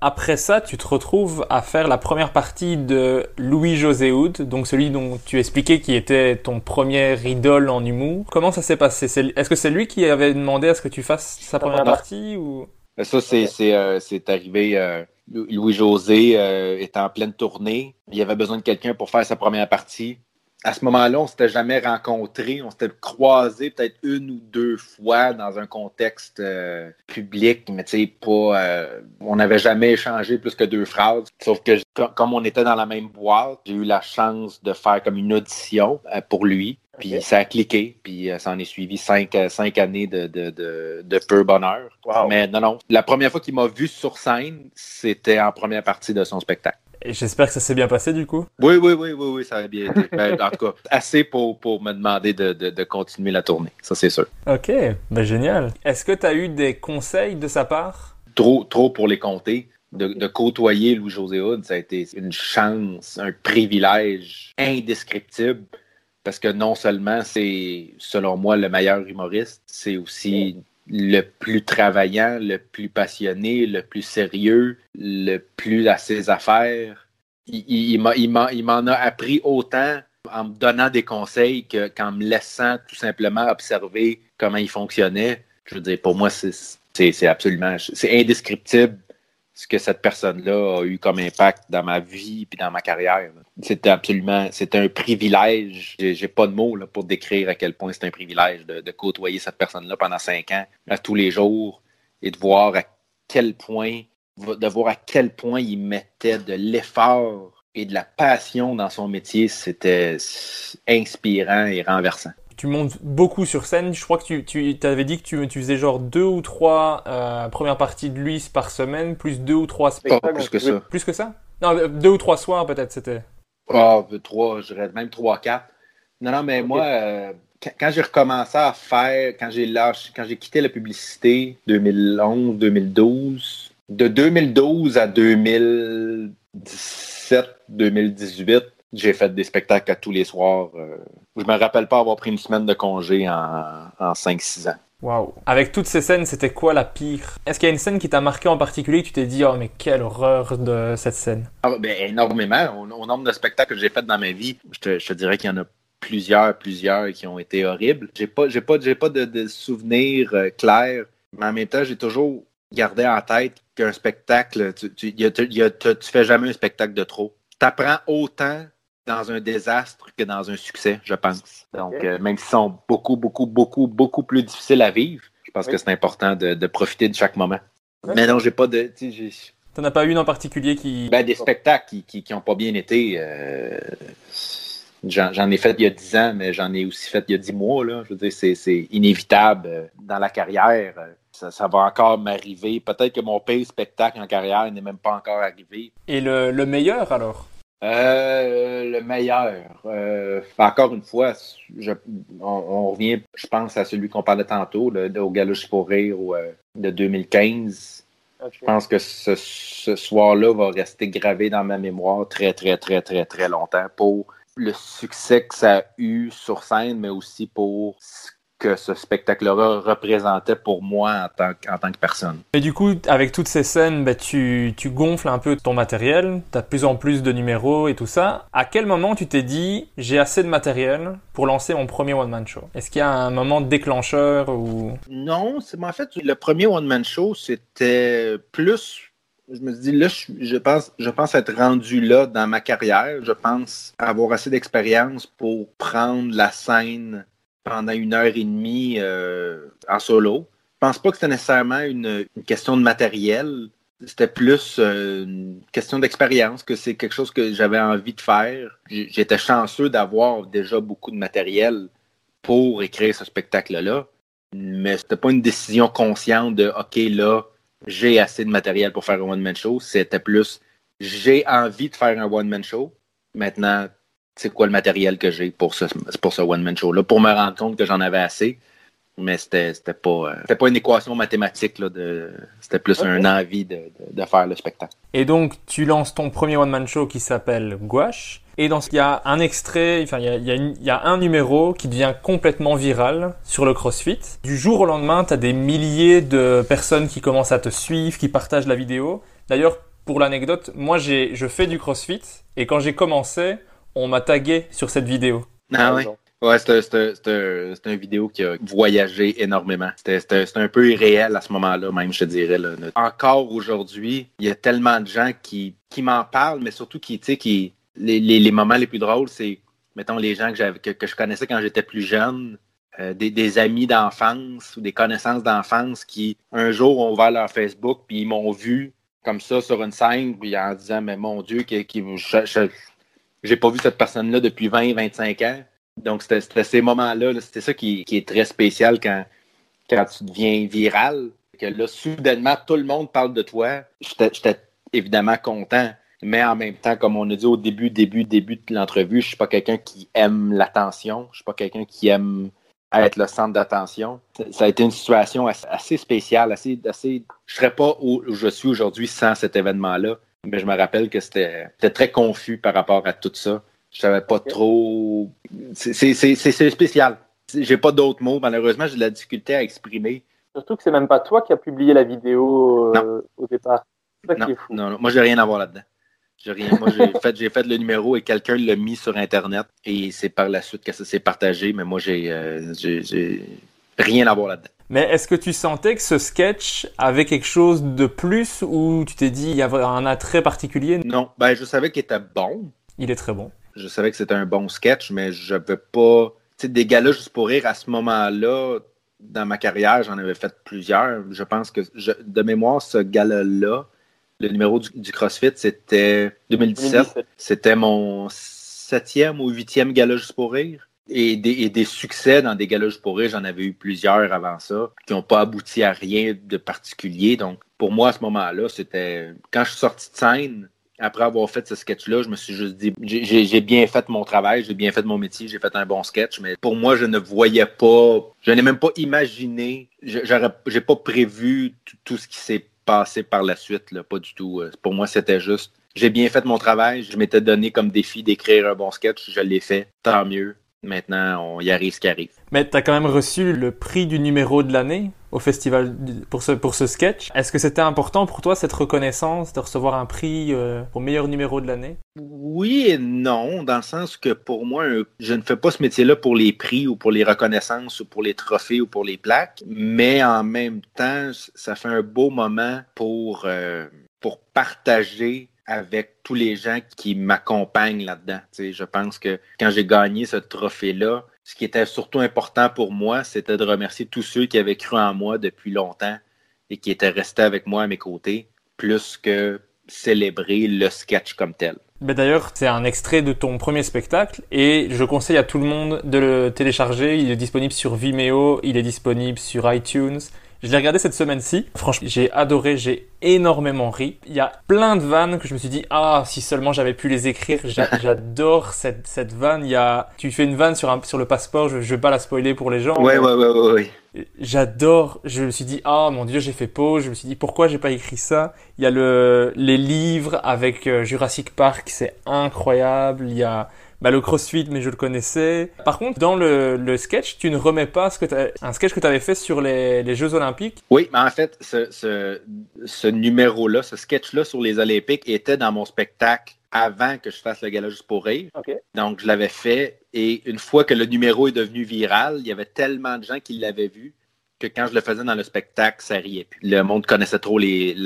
Après ça, tu te retrouves à faire la première partie de Louis-José Hood, donc celui dont tu expliquais qui était ton premier idole en humour. Comment ça s'est passé? Est-ce que c'est lui qui avait demandé à ce que tu fasses sa première partie ou? Ça, c'est euh, arrivé. Euh, Louis-José euh, était en pleine tournée. Il avait besoin de quelqu'un pour faire sa première partie à ce moment-là, on s'était jamais rencontrés. On s'était croisés peut-être une ou deux fois dans un contexte euh, public, mais tu sais, pas. Euh, on n'avait jamais échangé plus que deux phrases. Sauf que comme on était dans la même boîte, j'ai eu la chance de faire comme une audition euh, pour lui. Puis ça a cliqué, puis ça en est suivi cinq, cinq années de, de, de, de peu bonheur. Mais non, non. La première fois qu'il m'a vu sur scène, c'était en première partie de son spectacle. J'espère que ça s'est bien passé du coup. Oui, oui, oui, oui, oui, ça a bien été. Ben, en tout cas, assez pour, pour me demander de, de, continuer la tournée, ça c'est sûr. Ok, ben génial. Est-ce que tu as eu des conseils de sa part? Trop, trop pour les compter. De, de côtoyer Louis-José Hood, ça a été une chance, un privilège indescriptible. Parce que non seulement c'est, selon moi, le meilleur humoriste, c'est aussi le plus travaillant, le plus passionné, le plus sérieux, le plus à ses affaires. Il, m'en a appris autant en me donnant des conseils qu'en me laissant tout simplement observer comment il fonctionnait. Je veux dire, pour moi, c'est absolument, c'est indescriptible ce que cette personne-là a eu comme impact dans ma vie et dans ma carrière. C'était absolument, c'était un privilège. J'ai pas de mots là, pour décrire à quel point c'est un privilège de, côtoyer cette personne-là pendant cinq ans, à tous les jours, et de voir à quel point, de voir à quel point il mettait de l'effort et de la passion dans son métier. C'était inspirant et renversant. Tu montes beaucoup sur scène. Je crois que tu, tu avais dit que tu, tu, faisais genre deux ou trois euh, premières parties de lui par semaine, plus deux ou trois spectacles. plus que ça. Plus que ça? Non, deux ou trois soirs peut-être c'était. Ah, oh, trois, je dirais même trois, quatre. Non, non, mais moi, euh, quand, j'ai recommencé à faire, quand j'ai lâché, quand j'ai quitté la publicité, 2011, 2012, de 2012 à 2017, 2018, j'ai fait des spectacles à tous les soirs. Euh, je me rappelle pas avoir pris une semaine de congé en, en 5-6 ans. Waouh. Avec toutes ces scènes, c'était quoi la pire? Est-ce qu'il y a une scène qui t'a marqué en particulier que tu t'es dit oh mais quelle horreur de cette scène? Ah, ben, énormément. Au, nombre de spectacles que j'ai fait dans ma vie, je te, je te dirais qu'il y en a plusieurs, plusieurs qui ont été horribles. J'ai pas, j'ai pas, j'ai pas de, de souvenirs euh, clairs, mais en même temps, j'ai toujours gardé en tête qu'un spectacle, tu, tu, y a, y a, tu fais jamais un spectacle de trop. Tu apprends autant dans un désastre que dans un succès, je pense. Donc, euh, même s'ils sont beaucoup, beaucoup, beaucoup, beaucoup plus difficiles à vivre, je pense que c'est important de, de, profiter de chaque moment. Mais non, j'ai pas de. T'en as pas une en particulier qui. Ben, des spectacles qui, qui, qui ont pas bien été. Euh... J'en ai fait il y a dix ans, mais j'en ai aussi fait il y a dix mois. Là. Je veux dire, c'est inévitable euh, dans la carrière. Ça, ça va encore m'arriver. Peut-être que mon pire spectacle en carrière n'est même pas encore arrivé. Et le, le meilleur alors? Euh, le meilleur. Euh, encore une fois, je, on, revient, je pense, à celui qu'on parlait tantôt, le, au Galouche pour rire euh, de 2015. Je pense que ce, ce soir-là va rester gravé dans ma mémoire très, très, très, très, très longtemps pour le succès que ça a eu sur scène, mais aussi pour ce que ce spectacle-là représentait pour moi en tant, en tant que personne. Et du coup, avec toutes ces scènes, ben, tu, tu gonfles un peu ton matériel, tu as de plus en plus de numéros et tout ça. À quel moment tu t'es dit, j'ai assez de matériel pour lancer mon premier one-man show? Est-ce qu'il y a un moment déclencheur ou... Non, c'est en fait, le premier one-man show, c'était plus je me dis là, je, pense, je pense être rendu là dans ma carrière. Je pense avoir assez d'expérience pour prendre la scène pendant une heure et demie euh, en solo. Je pense pas que c'était nécessairement une, question de matériel. C'était plus euh, une question d'expérience, que c'est quelque chose que j'avais envie de faire. J'étais chanceux d'avoir déjà beaucoup de matériel pour écrire ce spectacle-là. Mais c'était pas une décision consciente de OK, là, j'ai assez de matériel pour faire un one-man show. C'était plus j'ai envie de faire un one-man show. Maintenant, c'est quoi le matériel que j'ai pour ce, pour ce one-man show-là, pour me rendre compte que j'en avais assez. Mais c'était, c'était pas, euh, pas une équation mathématique, là, de, c'était plus un envie de, de, faire le spectacle. Et donc, tu lances ton premier one-man show qui s'appelle Gouache. Et dans ce, il y a un extrait, enfin, il y a, il y a, un numéro qui devient complètement viral sur le CrossFit. Du jour au lendemain, tu as des milliers de personnes qui commencent à te suivre, qui partagent la vidéo. D'ailleurs, pour l'anecdote, moi, j'ai, je fais du CrossFit et quand j'ai commencé, on m'a tagué sur cette vidéo. Ah ouais. Ouais, c'est une vidéo qui a voyagé énormément. C'était un peu irréel à ce moment-là, même, je te dirais. Encore aujourd'hui, il y a tellement de gens qui, qui m'en parlent, mais surtout qui, tu qui. Les, les, les, moments les plus drôles, c'est, mettons, les gens que, que, que je connaissais quand j'étais plus jeune, euh, des, des, amis d'enfance ou des connaissances d'enfance qui, un jour, ont ouvert leur Facebook, puis ils m'ont vu comme ça sur une scène, puis en disant, mais mon Dieu, qui, qui, je, j'ai pas vu cette personne-là depuis 20, 25 ans. Donc, c'était ces moments-là, c'était ça qui, est très spécial quand, quand tu deviens viral. Que là, soudainement, tout le monde parle de toi. J'étais évidemment content. Mais en même temps, comme on a dit au début, début, début de l'entrevue, je suis pas quelqu'un qui aime l'attention. Je suis pas quelqu'un qui aime être le centre d'attention. Ça a été une situation assez, spéciale, assez, assez. Je serais pas où je suis aujourd'hui sans cet événement-là mais je me rappelle que c'était très confus par rapport à tout ça. Je savais pas trop. C'est spécial. J'ai pas d'autres mots. Malheureusement, j'ai de la difficulté à exprimer. Surtout que c'est même pas toi qui as publié la vidéo euh, au départ. Non. Fou. non, non, moi j'ai rien à voir là-dedans. J'ai rien. Moi j'ai fait, j'ai fait le numéro et quelqu'un l'a mis sur internet et c'est par la suite que ça s'est partagé. Mais moi j'ai, euh, j'ai rien à voir là-dedans. Mais est-ce que tu sentais que ce sketch avait quelque chose de plus ou tu t'es dit il y avait un attrait particulier? Non, ben je savais qu'il était bon. Il est très bon. Je savais que c'était un bon sketch, mais je veux pas. Tu sais, des galas juste pour rire à ce moment-là, dans ma carrière, j'en avais fait plusieurs. Je pense que de mémoire, ce gala-là, le numéro du, CrossFit, c'était 2017. C'était mon septième ou huitième gala juste pour rire. Et des, succès dans des galas pour j'en avais eu plusieurs avant ça, qui n'ont pas abouti à rien de particulier. Donc, pour moi, à ce moment-là, c'était quand je suis sorti de scène, après avoir fait ce sketch-là, je me suis juste dit, j'ai bien fait mon travail, j'ai bien fait mon métier, j'ai fait un bon sketch, mais pour moi, je ne voyais pas, je n'ai même pas imaginé, j'ai pas prévu tout ce qui s'est passé par la suite, pas du tout. Pour moi, c'était juste, j'ai bien fait mon travail, je m'étais donné comme défi d'écrire un bon sketch, je l'ai fait, tant mieux. Maintenant, on y arrive ce qui arrive. Mais tu as quand même reçu le prix du numéro de l'année au festival pour ce, pour ce sketch. Est-ce que c'était important pour toi cette reconnaissance de recevoir un prix euh, au meilleur numéro de l'année? Oui et non, dans le sens que pour moi, je ne fais pas ce métier-là pour les prix ou pour les reconnaissances ou pour les trophées ou pour les plaques, mais en même temps, ça fait un beau moment pour, euh, pour partager avec tous les gens qui m'accompagnent là-dedans. je pense que quand j'ai gagné ce trophée-là, ce qui était surtout important pour moi, c'était de remercier tous ceux qui avaient cru en moi depuis longtemps et qui étaient restés avec moi à mes côtés, plus que célébrer le sketch comme tel. Mais d'ailleurs, c'est un extrait de ton premier spectacle et je conseille à tout le monde de le télécharger. Il est disponible sur Vimeo, il est disponible sur iTunes. Je l'ai regardé cette semaine-ci. Franchement, j'ai adoré, j'ai énormément ri. Il y a plein de vannes que je me suis dit, ah, si seulement j'avais pu les écrire. J'adore cette, cette vanne. Il y a, tu fais une vanne sur, un, sur le passeport, je, je vais pas la spoiler pour les gens. Ouais, ouais, ouais, ouais, ouais. J'adore. Je me suis dit, ah, mon dieu, j'ai fait pause. Je me suis dit, pourquoi j'ai pas écrit ça? Il y a le, les livres avec euh, Jurassic Park, c'est incroyable. Il y a, bah, le crossfit, mais je le connaissais. Par contre, dans le, le sketch, tu ne remets pas ce que un sketch que tu avais fait sur les, les, Jeux Olympiques? Oui, mais en fait, ce, ce, ce numéro-là, ce sketch-là sur les Olympiques était dans mon spectacle avant que je fasse le gala juste pour rire. Donc, je l'avais fait. Et une fois que le numéro est devenu viral, il y avait tellement de gens qui l'avaient vu que quand je le faisais dans le spectacle, ça riait plus. Le monde connaissait trop les,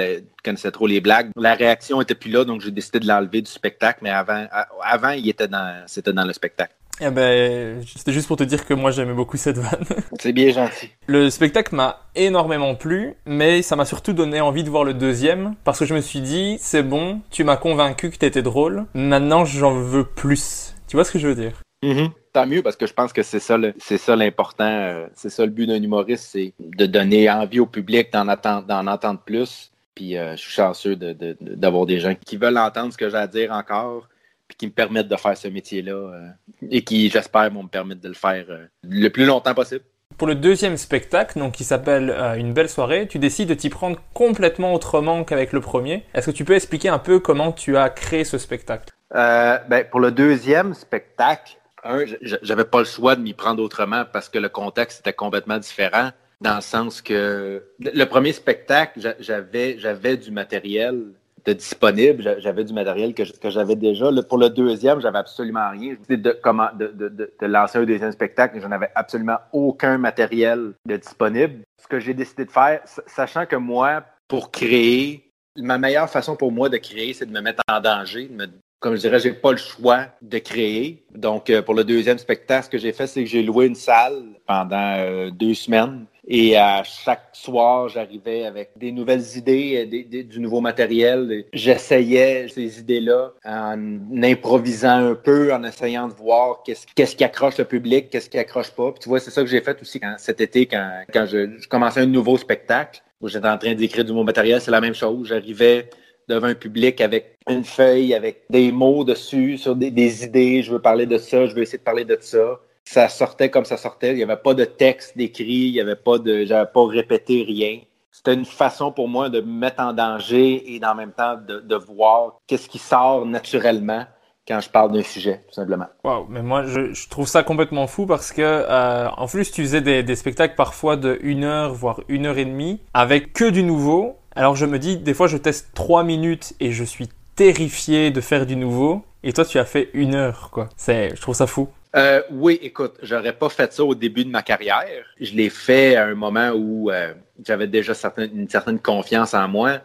connaissait trop les blagues. La réaction était plus là, donc j'ai décidé de l'enlever du spectacle, mais avant, avant il était dans, c'était dans le spectacle. Eh ben, c'était juste pour te dire que moi j'aimais beaucoup cette vanne. C'est bien gentil. Le spectacle m'a énormément plu, mais ça m'a surtout donné envie de voir le deuxième, parce que je me suis dit, c'est bon, tu m'as convaincu que t'étais drôle, maintenant j'en veux plus. Tu vois ce que je veux dire? Mm-hmm tant mieux parce que je pense que c'est ça, c'est ça l'important, euh, c'est ça le but d'un humoriste, c'est de donner envie au public d'en entendre, plus. Puis euh, je suis chanceux d'avoir des gens qui veulent entendre ce que j'ai à dire encore, puis qui me permettent de faire ce métier-là euh, et qui, j'espère, vont me permettre de le faire le plus longtemps possible. Pour le deuxième spectacle, donc qui s'appelle Une belle soirée, tu décides de t'y prendre complètement autrement qu'avec le premier. Est-ce que tu peux expliquer un peu comment tu as créé ce spectacle? Ben, Pour le deuxième spectacle, un, j'avais pas le choix de m'y prendre autrement parce que le contexte était complètement différent, dans le sens que le premier spectacle, j'avais, j'avais du matériel de disponible, j'avais du matériel que, j'avais déjà. pour le deuxième, j'avais absolument rien. Je de, comment, de, de, de, lancer un deuxième spectacle, je n'avais absolument aucun matériel de disponible. Ce que j'ai décidé de faire, sachant que moi, pour créer, ma meilleure façon pour moi de créer, c'est de me mettre en danger, de me comme je dirais, j'ai pas le choix de créer. Donc, euh, pour le deuxième spectacle, ce que j'ai fait, c'est que j'ai loué une salle pendant euh, deux semaines. Et à chaque soir, j'arrivais avec des nouvelles idées, des, du nouveau matériel. J'essayais ces idées-là en improvisant un peu, en essayant de voir qu'est-ce qui accroche le public, qu'est-ce qui accroche pas. Puis tu vois, c'est ça que j'ai fait aussi cet été, quand, quand je, je commençais un nouveau spectacle, où j'étais en train d'écrire du nouveau matériel. C'est la même chose. J'arrivais devant un public avec une feuille, avec des mots dessus, sur des, idées, je veux parler de ça, je veux essayer de parler de ça. Ça sortait comme ça sortait. Il n'y avait pas de texte décrit, il n'y avait pas. J'avais pas répété rien. C'était une façon pour moi de me mettre en danger et en même temps de, voir qu'est-ce qui sort naturellement quand je parle d'un sujet, tout simplement. Wow, mais moi je, trouve ça complètement fou parce que euh, en plus tu faisais des, des spectacles parfois de une heure voire une heure et demie avec que du nouveau alors je me dis, des fois je teste 3 minutes et je suis terrifié de faire du nouveau. Et toi, tu as fait une heure, quoi. C'est, je trouve ça fou. Euh, oui, écoute, j'aurais pas fait ça au début de ma carrière. Je l'ai fait à un moment où euh, j'avais déjà une certaine confiance en moi,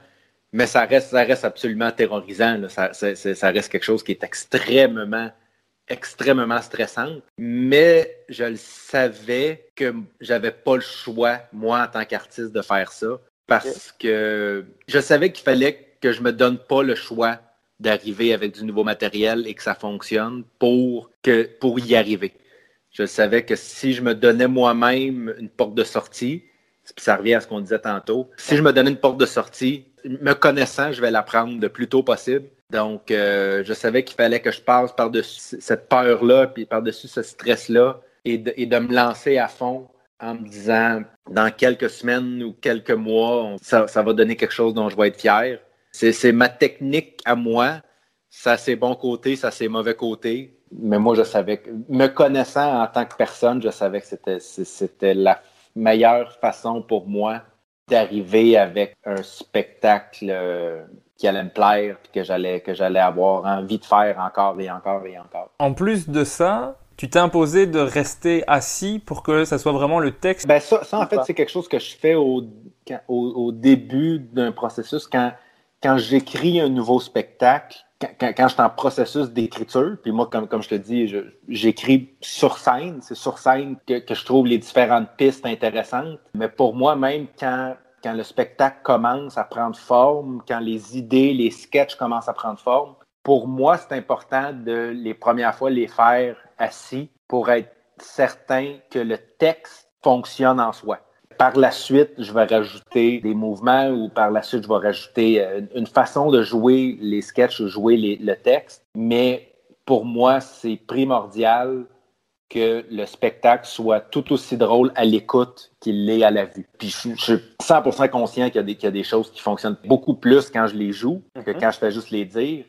mais ça reste, ça reste absolument terrorisant. Ça, ça, reste quelque chose qui est extrêmement, extrêmement stressant. Mais je le savais que j'avais pas le choix, moi, en tant qu'artiste, de faire ça parce que je savais qu'il fallait que je me donne pas le choix d'arriver avec du nouveau matériel et que ça fonctionne pour que pour y arriver. Je savais que si je me donnais moi-même une porte de sortie, ça revient à ce qu'on disait tantôt, si je me donnais une porte de sortie, me connaissant, je vais la prendre le plus tôt possible. Donc, euh, je savais qu'il fallait que je passe par-dessus cette peur-là, puis par-dessus ce stress-là, et de, et de me lancer à fond en me disant, dans quelques semaines ou quelques mois, ça, va donner quelque chose dont je vais être fier. C'est ma technique à moi. Ça a ses bons côtés, ça ses mauvais côtés. Mais moi, je savais que, me connaissant en tant que personne, je savais que c'était, c'était la meilleure façon pour moi d'arriver avec un spectacle euh, qui allait me plaire puis que j'allais que j'allais avoir envie de faire encore et encore et encore. En plus de ça, tu t'es imposé de rester assis pour que ça soit vraiment le texte. Ben ça, ça en fait, c'est quelque chose que je fais au, au, au début d'un processus quand quand j'écris un nouveau spectacle quand, quand, je suis en processus d'écriture, puis moi, comme, comme je te dis, j'écris sur scène. C'est sur scène que, que, je trouve les différentes pistes intéressantes. Mais pour moi, même quand, quand le spectacle commence à prendre forme, quand les idées, les sketchs commencent à prendre forme, pour moi, c'est important de les premières fois les faire assis pour être certain que le texte fonctionne en soi. Par la suite, je vais rajouter des mouvements ou par la suite, je vais rajouter euh, une façon de jouer les sketchs, jouer le texte. Mais pour moi, c'est primordial que le spectacle soit tout aussi drôle à l'écoute qu'il l'est à la vue. Puis je, suis 100% conscient qu'il y, a des choses qui fonctionnent beaucoup plus quand je les joue que mm-hmm. quand je fais juste les dire.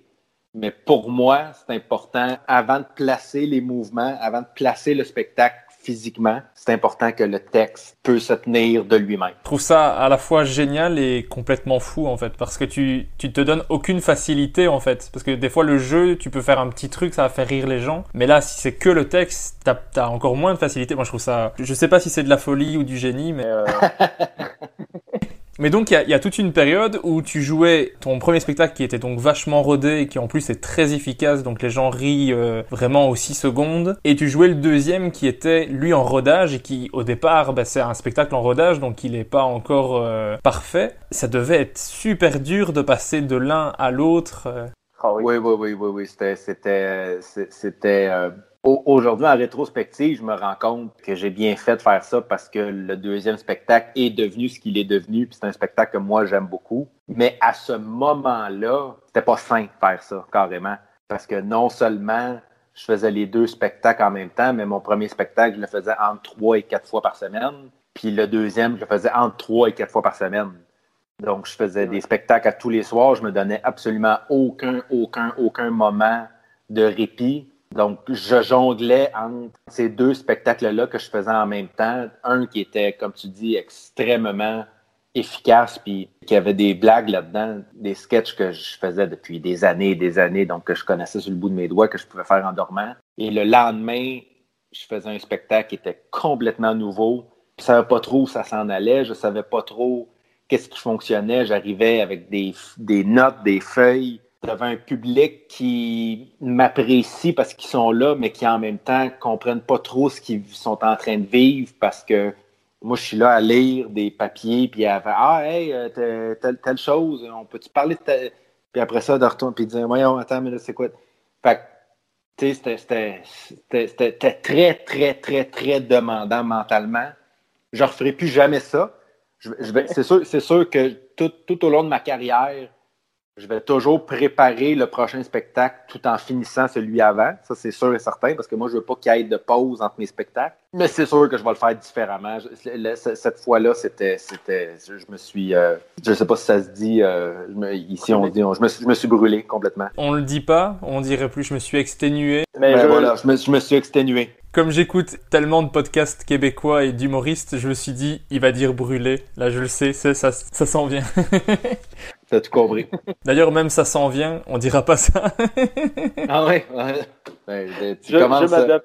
Mais pour moi, c'est important, avant de placer les mouvements, avant de placer le spectacle, physiquement, c'est important que le texte peut se tenir de lui-même. Je trouve ça à la fois génial et complètement fou en fait, parce que tu, tu te donnes aucune facilité en fait. Parce que des fois le jeu, tu peux faire un petit truc, ça va faire rire les gens. Mais là, si c'est que le texte, t'as as encore moins de facilité. Moi je trouve ça... Je sais pas si c'est de la folie ou du génie, mais... Euh... Mais donc, il y, a, toute une période où tu jouais ton premier spectacle qui était donc vachement rodé et qui en plus est très efficace, donc les gens rient euh, vraiment aux 6 secondes. Et tu jouais le deuxième qui était lui en rodage et qui au départ, bah, c'est un spectacle en rodage, donc il n'est pas encore euh, parfait. Ça devait être super dur de passer de l'un à l'autre. Euh. Ah oui. oui, oui, oui, oui, C'était, c'était, c'était Aujourd'hui, en rétrospective, je me rends compte que j'ai bien fait de faire ça parce que le deuxième spectacle est devenu ce qu'il est devenu, puis c'est un spectacle que moi j'aime beaucoup. Mais à ce moment-là, c'était pas simple de faire ça, carrément. Parce que non seulement je faisais les deux spectacles en même temps, mais mon premier spectacle, je le faisais entre trois et quatre fois par semaine. Puis le deuxième, je le faisais entre trois et quatre fois par semaine. Donc, je faisais des spectacles à tous les soirs. Je me donnais absolument aucun, aucun, aucun moment de répit. Donc, je jonglais entre ces deux spectacles-là que je faisais en même temps. Un qui était, comme tu dis, extrêmement efficace, puis qui avait des blagues là-dedans, des sketchs que je faisais depuis des années et des années, donc que je connaissais sur le bout de mes doigts, que je pouvais faire en dormant. Et le lendemain, je faisais un spectacle qui était complètement nouveau. Je savais pas trop où ça s'en allait, je savais pas trop qu'est-ce qui fonctionnait. J'arrivais avec des notes, des feuilles, devant un public qui m'apprécie parce qu'ils sont là, mais qui en même temps comprennent pas trop ce qu'ils sont en train de vivre parce que moi, je suis là à lire des papiers, puis à faire Ah, hey, euh, telle, telle chose, on peut-tu parler de telle... Puis après ça, de retourner, puis dire Voyons, attends, mais là, c'est quoi? Fait tu sais, c'était très, très, très, très demandant mentalement. Je ne referai plus jamais ça. C'est sûr, sûr que tout, tout au long de ma carrière, je vais toujours préparer le prochain spectacle tout en finissant celui avant. Ça, c'est sûr et certain, parce que moi, je veux pas qu'il y ait de pause entre mes spectacles. Mais c'est sûr que je vais le faire différemment. cette fois-là, c'était, c'était, je me suis, euh, je sais pas si ça se dit, euh, ici on dit, je, me, je me suis brûlé complètement. On le dit pas, on dirait plus, je me suis exténué. Mais ben voilà, je me, je me suis exténué. Comme j'écoute tellement de podcasts québécois et d'humoristes, je me suis dit, il va dire brûlé. Là, je le sais, ça, ça, ça s'en vient. T'as tout compris. D'ailleurs, même ça s'en vient, on dira pas ça. ah ouais, ouais. tu je, commences. Euh,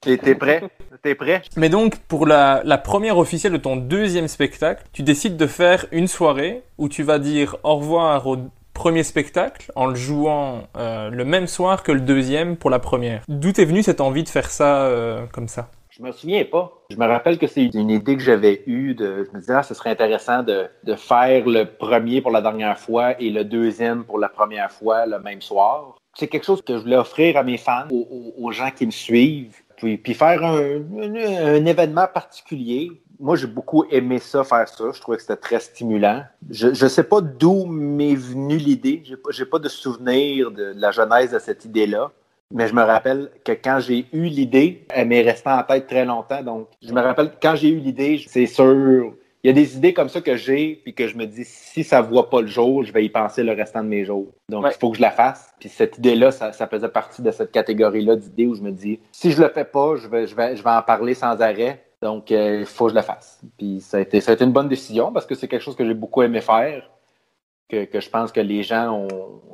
t'es prêt? T'es prêt? Mais donc, pour la, la, première officielle de ton deuxième spectacle, tu décides de faire une soirée où tu vas dire au revoir au premier spectacle en le jouant euh, le même soir que le deuxième pour la première. D'où est venue cette envie de faire ça euh, comme ça? Je me souviens pas. Je me rappelle que c'est une idée que j'avais eue. De, je me disais, ah, ce serait intéressant de, de, faire le premier pour la dernière fois et le deuxième pour la première fois le même soir. C'est quelque chose que je voulais offrir à mes fans, aux, aux, gens qui me suivent. Puis, puis faire un, un, événement particulier. Moi, j'ai beaucoup aimé ça, faire ça. Je trouvais que c'était très stimulant. Je ne sais pas d'où m'est venue l'idée. Je n'ai pas, pas de souvenir de, la genèse de cette idée-là. Mais je me rappelle que quand j'ai eu l'idée, elle m'est restée en tête très longtemps. Donc, je me rappelle quand j'ai eu l'idée, c'est sûr, il y a des idées comme ça que j'ai, puis que je me dis, si ça ne voit pas le jour, je vais y penser le restant de mes jours. Donc, il faut que je la fasse. Puis cette idée-là, ça, faisait partie de cette catégorie-là d'idées où je me dis, si je le fais pas, je vais, je vais, je vais en parler sans arrêt. Donc, euh, il faut que je le fasse. Puis ça a, été, ça a été une bonne décision parce que c'est quelque chose que j'ai beaucoup aimé faire. Que, que, je pense que les gens ont,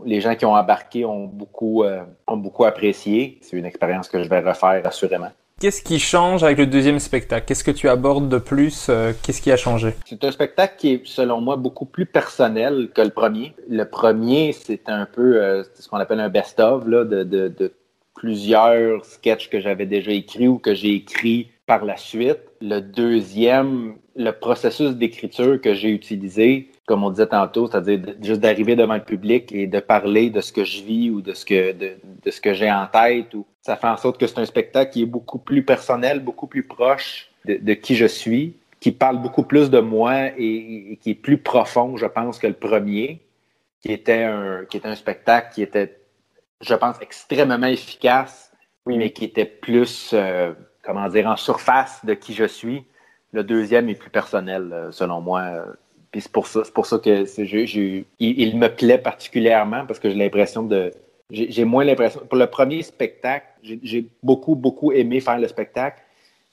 les gens qui ont embarqué ont beaucoup, euh, ont beaucoup apprécié. C'est une expérience que je vais refaire assurément. Qu'est-ce qui change avec le deuxième spectacle? Qu'est-ce que tu abordes de plus? Euh, Qu'est-ce qui a changé? C'est un spectacle qui est, selon moi, beaucoup plus personnel que le premier. Le premier, c'est un peu euh, ce qu'on appelle un best-of de, de, de, plusieurs sketchs que j'avais déjà écrits ou que j'ai écrits par la suite. Le deuxième, le processus d'écriture que j'ai utilisé, comme on disait tantôt, c'est-à-dire juste d'arriver devant le public et de parler de ce que je vis ou de ce que de, de ce que j'ai en tête. Ou ça fait en sorte que c'est un spectacle qui est beaucoup plus personnel, beaucoup plus proche de, de qui je suis, qui parle beaucoup plus de moi et, et, qui est plus profond, je pense, que le premier, qui était un qui était un spectacle qui était, je pense, extrêmement efficace, oui. mais qui était plus, euh, comment dire, en surface de qui je suis. Le deuxième est plus personnel, euh, selon moi c'est pour ça, c'est pour ça que il, il, me plaît particulièrement parce que j'ai l'impression de. J'ai moins l'impression. Pour le premier spectacle, j'ai beaucoup, beaucoup aimé faire le spectacle.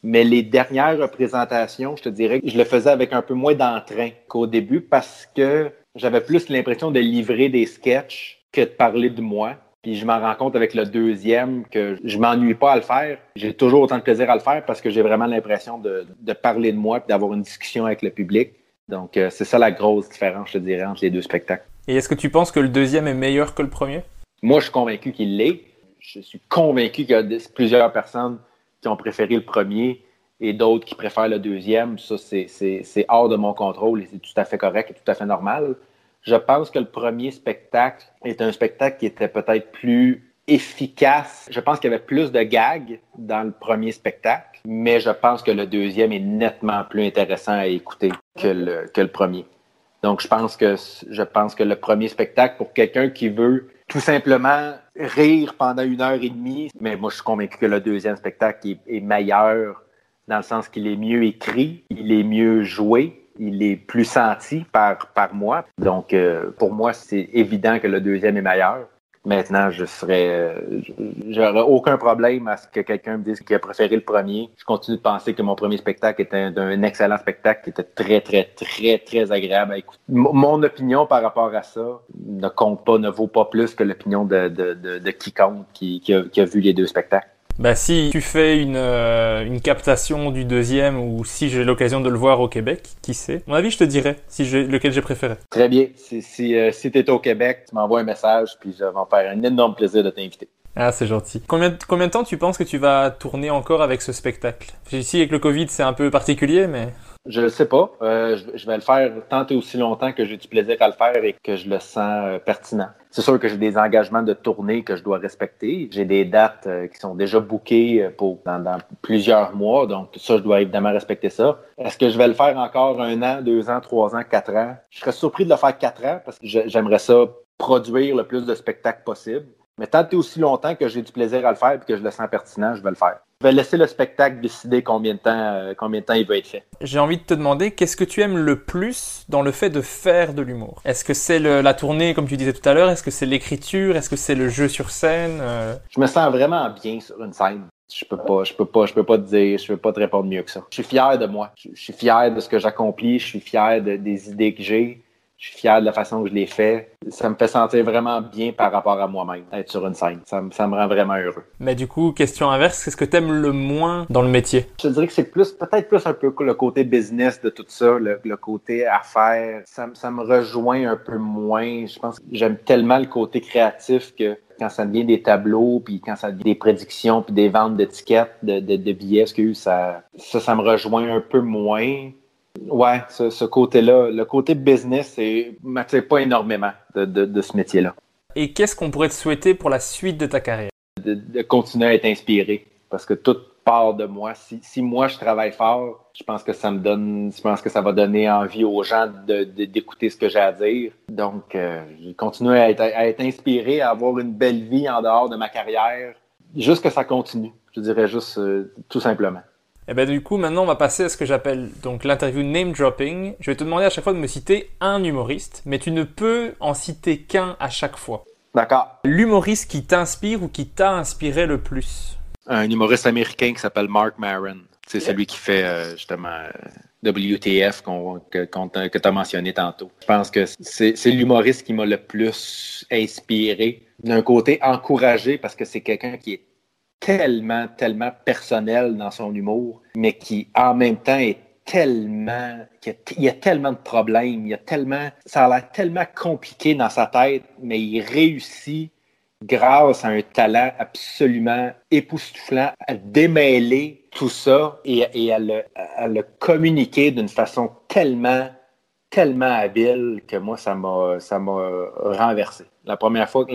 Mais les dernières représentations, je te dirais que je le faisais avec un peu moins d'entrain qu'au début parce que j'avais plus l'impression de livrer des sketchs que de parler de moi. Puis je m'en rends compte avec le deuxième que je m'ennuie pas à le faire. J'ai toujours autant de plaisir à le faire parce que j'ai vraiment l'impression de, de, parler de moi et d'avoir une discussion avec le public. Donc, euh, c'est ça la grosse différence, je dirais, entre les deux spectacles. Et est-ce que tu penses que le deuxième est meilleur que le premier? Moi, je suis convaincu qu'il l'est. Je suis convaincu qu'il y a plusieurs personnes qui ont préféré le premier et d'autres qui préfèrent le deuxième. Ça, c'est hors de mon contrôle et c'est tout à fait correct et tout à fait normal. Je pense que le premier spectacle est un spectacle qui était peut-être plus efficace. Je pense qu'il y avait plus de gags dans le premier spectacle, mais je pense que le deuxième est nettement plus intéressant à écouter que le, que le premier. Donc, je pense que je pense que le premier spectacle, pour quelqu'un qui veut tout simplement rire pendant une heure et demie, mais moi, je suis convaincu que le deuxième spectacle est, meilleur dans le sens qu'il est mieux écrit, il est mieux joué, il est plus senti par, par moi. Donc, euh, pour moi, c'est évident que le deuxième est meilleur. Maintenant, je serais, j'aurais aucun problème à ce que quelqu'un me dise qu'il a préféré le premier. Je continue de penser que mon premier spectacle était un, excellent spectacle qui était très, très, très, très agréable à mon opinion par rapport à ça ne compte pas, ne vaut pas plus que l'opinion de, quiconque qui, qui a vu les deux spectacles. Bah si tu fais une, euh, une captation du deuxième ou si j'ai l'occasion de le voir au Québec, qui sait? Mon avis, je te dirais si lequel j'ai préféré. Très bien. Si, si, euh, si tu es au Québec, tu m'envoies un message puis je vais me faire un énorme plaisir de t'inviter. Ah, c'est gentil. Combien, combien de temps tu penses que tu vas tourner encore avec ce spectacle? Ici, avec le Covid, c'est un peu particulier, mais... Je ne sais pas. Euh, je, vais le faire tant et aussi longtemps que j'ai du plaisir à le faire et que je le sens euh, pertinent. C'est sûr que j'ai des engagements de tournée que je dois respecter. J'ai des dates euh, qui sont déjà bookées pour dans, plusieurs mois, donc ça, je dois évidemment respecter ça. Est-ce que je vais le faire encore un an, deux ans, trois ans, quatre ans? Je serais surpris de le faire quatre ans parce que j'aimerais ça produire le plus de spectacles possible. Mais tant et aussi longtemps que j'ai du plaisir à le faire et que je le sens pertinent, je vais le faire. Je vais laisser le spectacle décider combien de temps, euh, combien de temps il va être fait. J'ai envie de te demander, qu'est-ce que tu aimes le plus dans le fait de faire de l'humour? Est-ce que c'est la tournée, comme tu disais tout à l'heure? Est-ce que c'est l'écriture? Est-ce que c'est le jeu sur scène? Euh? Je me sens vraiment bien sur une scène. Je peux pas, je peux pas, je peux pas te dire, je peux pas te répondre mieux que ça. Je suis fier de moi. Je, suis fier de ce que j'accomplis. Je suis fier des idées que j'ai je suis fier de la façon que je l'ai fait. Ça me fait sentir vraiment bien par rapport à moi-même, être sur une scène. Ça, ça, me rend vraiment heureux. Mais du coup, question inverse, qu'est-ce que tu aimes le moins dans le métier? Je dirais que c'est plus, peut-être plus un peu le côté business de tout ça, le, côté affaires. Ça, ça, me rejoint un peu moins. Je pense que j'aime tellement le côté créatif que quand ça devient des tableaux, puis quand ça devient des prédictions, puis des ventes d'étiquettes, de, de, de billets, que ça, ça, ça me rejoint un peu moins. Ouais, ce, côté-là, le côté business, c'est m'attire pas énormément de, ce métier-là. Et qu'est-ce qu'on pourrait te souhaiter pour la suite de ta carrière? De, continuer à être inspiré. Parce que tout, part de moi. Si, si moi je travaille fort, je pense que ça me donne, je pense que ça va donner envie aux gens de, d'écouter ce que j'ai à dire. Donc, euh, je continue à être, à être inspiré, à avoir une belle vie en dehors de ma carrière. Juste que ça continue. Je dirais juste euh, tout simplement. Et eh ben du coup, maintenant, on va passer à ce que j'appelle donc l'interview name dropping. Je vais te demander à chaque fois de me citer un humoriste, mais tu ne peux en citer qu'un à chaque fois. D'accord. L'humoriste qui t'inspire ou qui t'a inspiré le plus? Un humoriste américain qui s'appelle Mark Maron. C'est celui qui fait euh, justement euh, WTF que, que tu as mentionné tantôt. Je pense que c'est l'humoriste qui m'a le plus inspiré. D'un côté, encouragé parce que c'est quelqu'un qui est tellement, tellement personnel dans son humour, mais qui en même temps est tellement, il y a tellement de problèmes, il y a tellement, ça a l'air tellement compliqué dans sa tête, mais il réussit grâce à un talent absolument époustouflant à démêler tout ça et, à, le, communiquer d'une façon tellement, tellement habile que moi, ça m'a, ça m'a renversé. La première fois que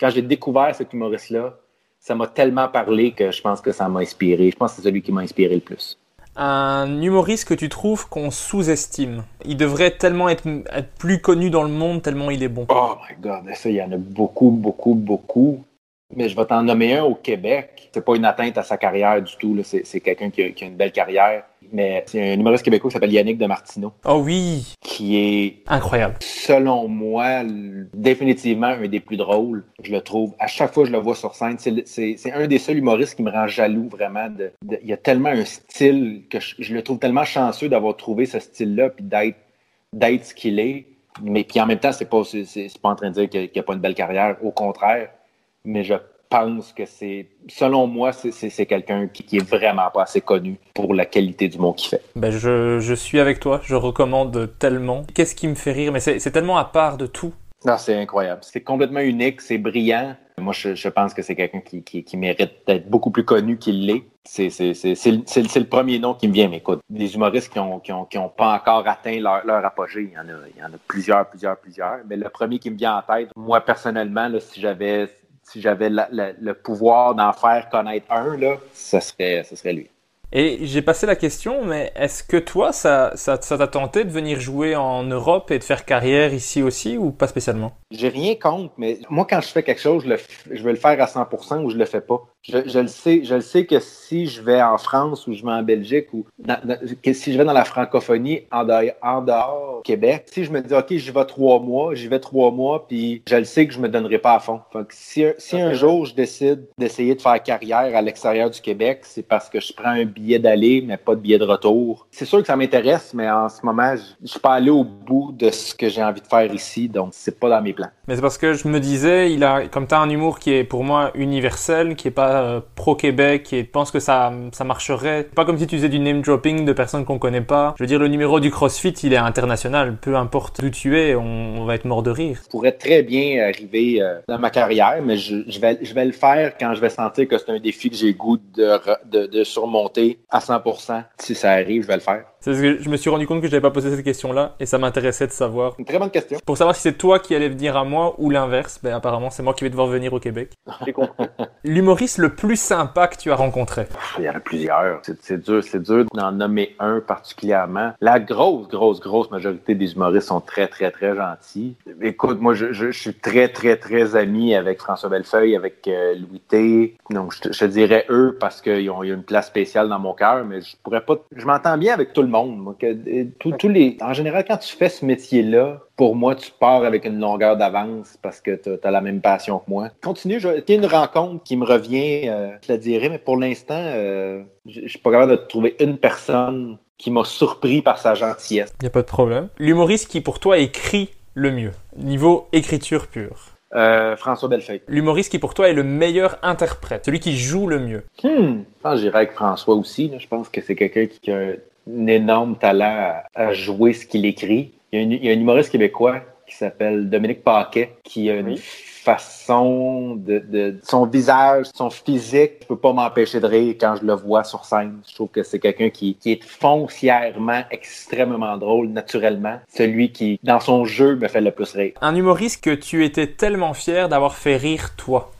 quand j'ai découvert cet humoriste-là, ça m'a tellement parlé que je pense que ça m'a inspiré. Je pense que c'est celui qui m'a inspiré le plus. Un humoriste que tu trouves qu'on sous-estime. Il devrait tellement être, plus connu dans le monde tellement il est bon. Oh my god, ça, il y en a beaucoup, beaucoup, beaucoup. Mais je vais t'en nommer un au Québec. C'est pas une atteinte à sa carrière du tout. C'est quelqu'un qui, qui, a une belle carrière mais c'est un humoriste québécois qui s'appelle Yannick de Martineau. Oh oui! Qui est incroyable. Selon moi, définitivement un des plus drôles. Je le trouve. À chaque fois que je le vois sur scène, c'est un des seuls humoristes qui me rend jaloux vraiment. De, il y a tellement un style que je, le trouve tellement chanceux d'avoir trouvé ce style-là puis d'être ce qu'il est. Mais puis en même temps, c'est pas, c'est, pas en train de dire qu'il n'y a pas une belle carrière. Au contraire. Mais je pense que c'est, selon moi, c'est quelqu'un qui, qui, est vraiment pas assez connu pour la qualité du mot qu'il fait. Ben je, je, suis avec toi, je recommande tellement. Qu'est-ce qui me fait rire? Mais c'est tellement à part de tout. Non, c'est incroyable. C'est complètement unique, c'est brillant. Moi, je, je pense que c'est quelqu'un qui, qui, qui, mérite d'être beaucoup plus connu qu'il l'est. C'est le premier nom qui me vient, mais écoute, des humoristes qui n'ont qui ont, qui ont pas encore atteint leur, leur apogée, il y, en a, il y en a plusieurs, plusieurs, plusieurs. Mais le premier qui me vient en tête, moi, personnellement, là, si j'avais si j'avais le pouvoir d'en faire connaître un, là, ce serait, ce serait lui. Et j'ai passé la question, mais est-ce que toi, ça, ça, ça t'a tenté de venir jouer en Europe et de faire carrière ici aussi ou pas spécialement? J'ai rien contre, mais moi, quand je fais quelque chose, je, le, je vais le faire à 100% ou je le fais pas. Je, je, le sais, je le sais que si je vais en France ou je vais en Belgique ou que si je vais dans la francophonie en dehors, en dehors Québec, si je me dis OK, j'y vais trois mois, j'y vais trois mois, puis je le sais que je me donnerai pas à fond. si, si un jour je décide d'essayer de faire carrière à l'extérieur du Québec, c'est parce que je prends un billet d'aller, mais pas de billet de retour. C'est sûr que ça m'intéresse, mais en ce moment, je, je suis pas allé au bout de ce que j'ai envie de faire ici, donc c'est pas dans mes plans. Mais c'est parce que je me disais, il a, comme tu as un humour qui est pour moi universel, qui est pas euh, pro-Québec, et je pense que ça, ça marcherait. Pas comme si tu faisais du name dropping de personnes qu'on connaît pas. Je veux dire, le numéro du CrossFit, il est international. Peu importe d'où tu es, on, va être mort de rire. Je pourrais très bien arriver euh, dans ma carrière, mais je, je, vais, je vais le faire quand je vais sentir que c'est un défi que j'ai goût de, de, de surmonter à 100%. Si ça arrive, je vais le faire. C'est ce que je me suis rendu compte que je n'avais pas posé cette question-là et ça m'intéressait de savoir. Une très bonne question. Pour savoir si c'est toi qui allais venir à moi ou l'inverse, ben apparemment c'est moi qui vais devoir venir au Québec. J'ai compris. L'humoriste le plus sympa que tu as rencontré Il y en a plusieurs. C'est dur, c'est dur d'en nommer un particulièrement. La grosse, grosse, grosse majorité des humoristes sont très, très, très gentils. Écoute, moi, je, je, suis très, très, très ami avec François Bellefeuille, avec euh, Louis T. Donc, je, je, dirais eux parce qu'ils ont, une place spéciale dans mon cœur, mais je pourrais pas. Je m'entends bien avec tout le monde. Les, en général, quand tu fais ce métier-là, pour moi, tu pars avec une longueur d'avance parce que tu as, la même passion que moi. Continue, j'ai une rencontre qui me revient, euh, je la dirais, mais pour l'instant, euh, je suis pas capable de trouver une personne qui m'a surpris par sa gentillesse. Il n'y a pas de problème. L'humoriste qui, pour toi, écrit le mieux, niveau écriture pure euh, François Bellefeuille. L'humoriste qui pour toi est le meilleur interprète, celui qui joue le mieux. Hmm. Je pense avec François aussi. Je pense que c'est quelqu'un qui a un énorme talent à, jouer ce qu'il écrit. Il y, a un humoriste québécois qui s'appelle Dominique Paquet, qui a une façon de, son visage, son physique, je peux pas m'empêcher de rire quand je le vois sur scène. Je trouve que c'est quelqu'un qui, qui, est foncièrement extrêmement drôle, naturellement. Celui qui, dans son jeu, me fait le plus rire. Un humoriste que tu étais tellement fier d'avoir fait rire toi.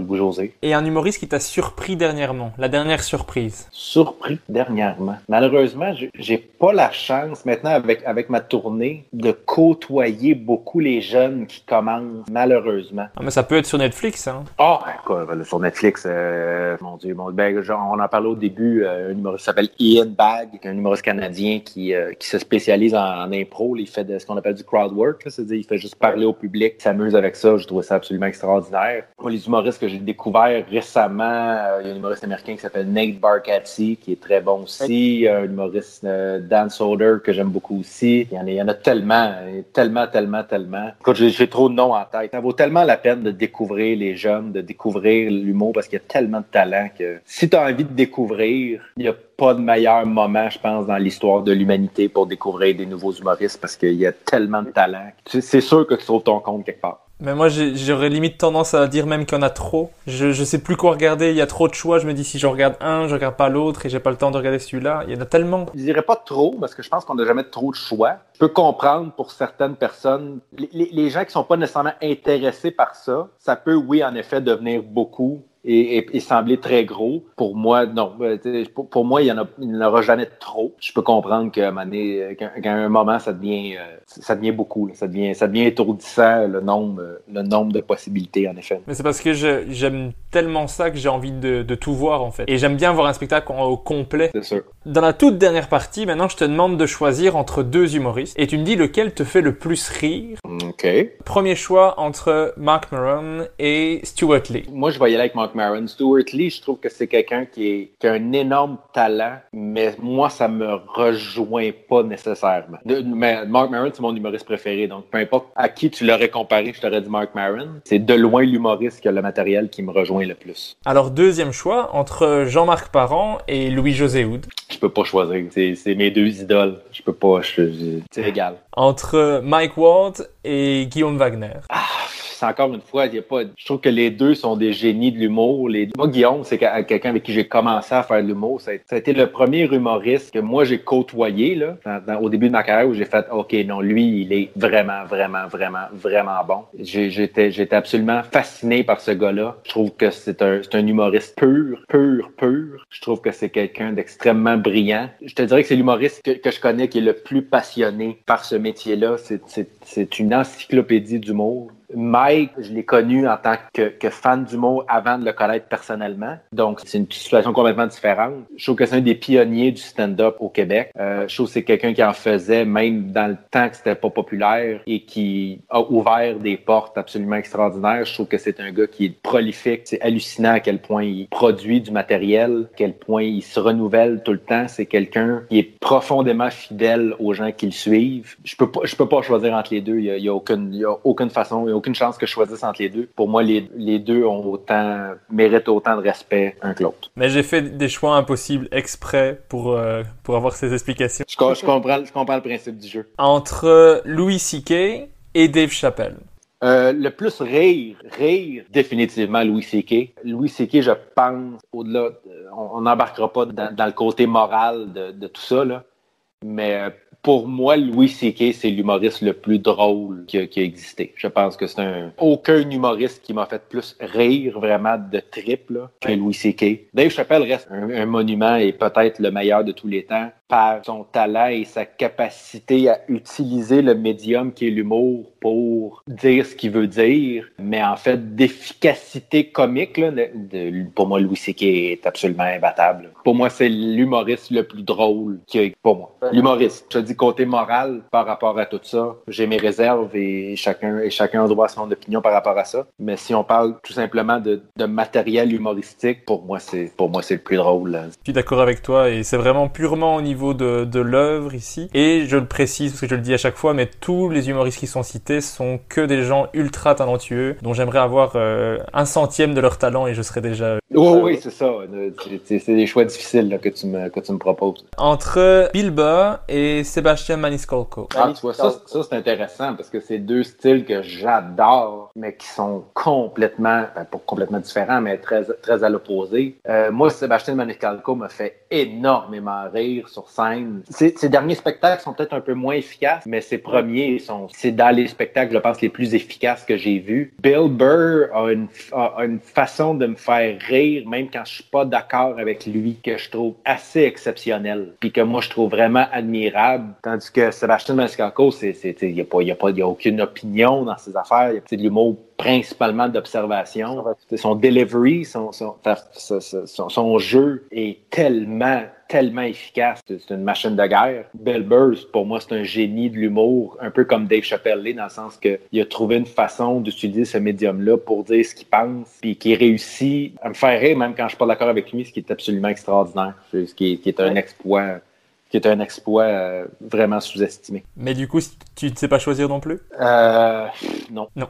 Boujosé. Et un humoriste qui t'a surpris dernièrement, la dernière surprise. Surpris dernièrement. Malheureusement, j'ai pas la chance maintenant avec, avec ma tournée de côtoyer beaucoup les jeunes qui commencent, malheureusement. Ah, mais ça peut être sur Netflix, hein? Ah, oh, quoi, sur Netflix, euh, mon Dieu, mon ben, genre, on en parlait au début, euh, un humoriste s'appelle Ian Bag, un humoriste canadien qui, euh, qui se spécialise en, impro. il fait de, ce qu'on appelle du crowd work, c'est-à-dire il fait juste parler au public, s'amuse avec ça. Je trouve ça absolument extraordinaire. Moi, les humoristes que j'ai découverts récemment, il y a un humoriste américain qui s'appelle Nate Bargatze, qui est très bon aussi. Un humoriste Dan Soder que j'aime beaucoup aussi. Il y en a, il y en a tellement, tellement, tellement, tellement. Écoute, j'ai trop de noms en tête. Ça vaut tellement la peine de découvrir les jeunes, de découvrir l'humour parce qu'il y a tellement de talent que si tu as envie de découvrir, il n'y a pas de meilleur moment, je pense, dans l'histoire de l'humanité pour découvrir des nouveaux humoristes parce qu'il y a tellement de talent. C'est sûr que tu trouves ton compte quelque part. Mais moi, j'aurais limite tendance à dire même qu'il y en a trop. Je, je sais plus quoi regarder. Il y a trop de choix. Je me dis si je regarde un, je regarde pas l'autre et j'ai pas le temps de regarder celui-là. Il y en a tellement. Je dirais pas trop parce que je pense qu'on n'a jamais trop de choix. Je peux comprendre pour certaines personnes, les, les gens qui sont pas nécessairement intéressés par ça, ça peut, oui, en effet, devenir beaucoup et, et, sembler très gros. Pour moi, non. Euh, pour, moi, il y en a, il n'y en aura jamais trop. Je peux comprendre qu'à un, euh, moment, ça devient, euh, ça devient beaucoup. Ça devient, ça devient étourdissant le nombre, le nombre de possibilités, en effet. Mais c'est parce que j'aime tellement ça que j'ai envie de, de, tout voir, en fait. Et j'aime bien voir un spectacle au complet. C'est sûr. Dans la toute dernière partie, maintenant, je te demande de choisir entre deux humoristes et tu me dis lequel te fait le plus rire. OK. Premier choix entre Mark Maron et Stuart Lee. Moi, je vais y aller avec Mark Maron. Stuart Lee, je trouve que c'est quelqu'un qui, qui, a un énorme talent, mais moi, ça me rejoint pas nécessairement. mais Mark Maron, c'est mon humoriste préféré, donc peu importe à qui tu l'aurais comparé, je t'aurais dit Mark Maron. C'est de loin l'humoriste qui a le matériel qui me rejoint le plus. Alors, deuxième choix entre Jean-Marc Parent et Louis-José Houd. Je peux pas choisir. C'est mes deux idoles. Je peux pas. C'est égal. Entre Mike Ward et Guillaume Wagner. Ah, encore une fois, il y a pas. Je trouve que les deux sont des génies de l'humour. Les... Moi, Guillaume, c'est quelqu'un avec qui j'ai commencé à faire de l'humour. Ça, a été le premier humoriste que moi j'ai côtoyé là, au début de ma carrière où j'ai fait OK, non, lui, il est vraiment, vraiment, vraiment, vraiment bon. J'étais, j'étais absolument fasciné par ce gars-là. Je trouve que c'est un, un humoriste pur, pur, pur. Je trouve que c'est quelqu'un d'extrêmement brillant. Je te dirais que c'est l'humoriste que, que, je connais qui est le plus passionné par ce métier-là. C'est une encyclopédie d'humour. Mike, je l'ai connu en tant que, que fan d'humour avant de le connaître personnellement. Donc, c'est une situation complètement différente. Je trouve que c'est un des pionniers du stand-up au Québec. Euh, je trouve que c'est quelqu'un qui en faisait même dans le temps que c'était pas populaire et qui a ouvert des portes absolument extraordinaires. Je trouve que c'est un gars qui est prolifique. C'est hallucinant à quel point il produit du matériel, à quel point il se renouvelle tout le temps. C'est quelqu'un qui est profondément fidèle aux gens qui le suivent. Je peux pas, je peux pas choisir entre les deux. Il y a, il y a aucune, il y a aucune façon, il y a aucune chance que je choisisse entre les deux. Pour moi, les, les deux ont autant, méritent autant de respect un que l'autre. Mais j'ai fait des choix impossibles exprès pour, euh, pour avoir ces explications. Je, je, comprends, je comprends le principe du jeu. Entre Louis C.K. et Dave Chappelle. Euh, le plus rire, rire, définitivement Louis C.K. Louis C.K., je pense, au-delà, on n'embarquera pas dans, dans, le côté moral de, de tout ça, là, mais euh, pour moi, Louis C.K., c'est l'humoriste le plus drôle qui a, qui a, existé. Je pense que c'est un... Aucun humoriste qui m'a fait plus rire vraiment de triple que Louis C.K. Dave Chappelle reste un, un monument et peut-être le meilleur de tous les temps par son talent et sa capacité à utiliser le médium qui est l'humour pour dire ce qu'il veut dire, mais en fait d'efficacité comique, là, de, pour moi, Louis C.K. est absolument imbattable. Pour moi, c'est l'humoriste le plus drôle qui a, pour moi. L'humoriste. Je dis côté moral par rapport à tout ça. J'ai mes réserves et chacun, et chacun a droit à son opinion par rapport à ça. Mais si on parle tout simplement de, de matériel humoristique, pour moi, c'est, pour moi, c'est le plus drôle. Je suis d'accord avec toi et c'est vraiment purement au niveau de, de l'œuvre ici. Et je le précise parce que je le dis à chaque fois, mais tous les humoristes qui sont cités sont que des gens ultra talentueux dont j'aimerais avoir euh, un centième de leur talent et je serais déjà. Oui, oui, c'est ça. C'est des choix difficiles là, que, tu me, que tu me proposes. Entre Bill Burr et Sébastien Maniscalco. Ah, tu vois, ça, ça c'est intéressant parce que c'est deux styles que j'adore, mais qui sont complètement, ben, pas complètement différents, mais très, très à l'opposé. Euh, moi, Sébastien Maniscalco me fait énormément rire sur scène. Ses, derniers spectacles sont peut-être un peu moins efficaces, mais ses premiers sont, c'est dans les spectacles, je pense, les plus efficaces que j'ai vus. Bill Burr a une, a une façon de me faire rire, même quand je suis pas d'accord avec lui, que je trouve assez exceptionnel, puis que moi je trouve vraiment admirable. Tandis que Sébastien Maniscalco, c'est, il n'y a pas, y a pas, y a aucune opinion dans ses affaires. C'est de l'humour principalement d'observation. Son delivery, son, son, son, son, jeu est tellement, tellement efficace. C'est une machine de guerre. Bill Burr, pour moi, c'est un génie de l'humour, un peu comme Dave Chappelle, dans le sens qu'il a trouvé une façon d'utiliser ce médium-là pour dire ce qu'il pense, puis qui réussit à me faire rire, même quand je suis pas d'accord avec lui, ce qui est absolument extraordinaire, ce qui est, qui est un exploit qui est un exploit euh, vraiment sous-estimé. Mais du coup, tu ne sais pas choisir non plus? Euh, Non. Non.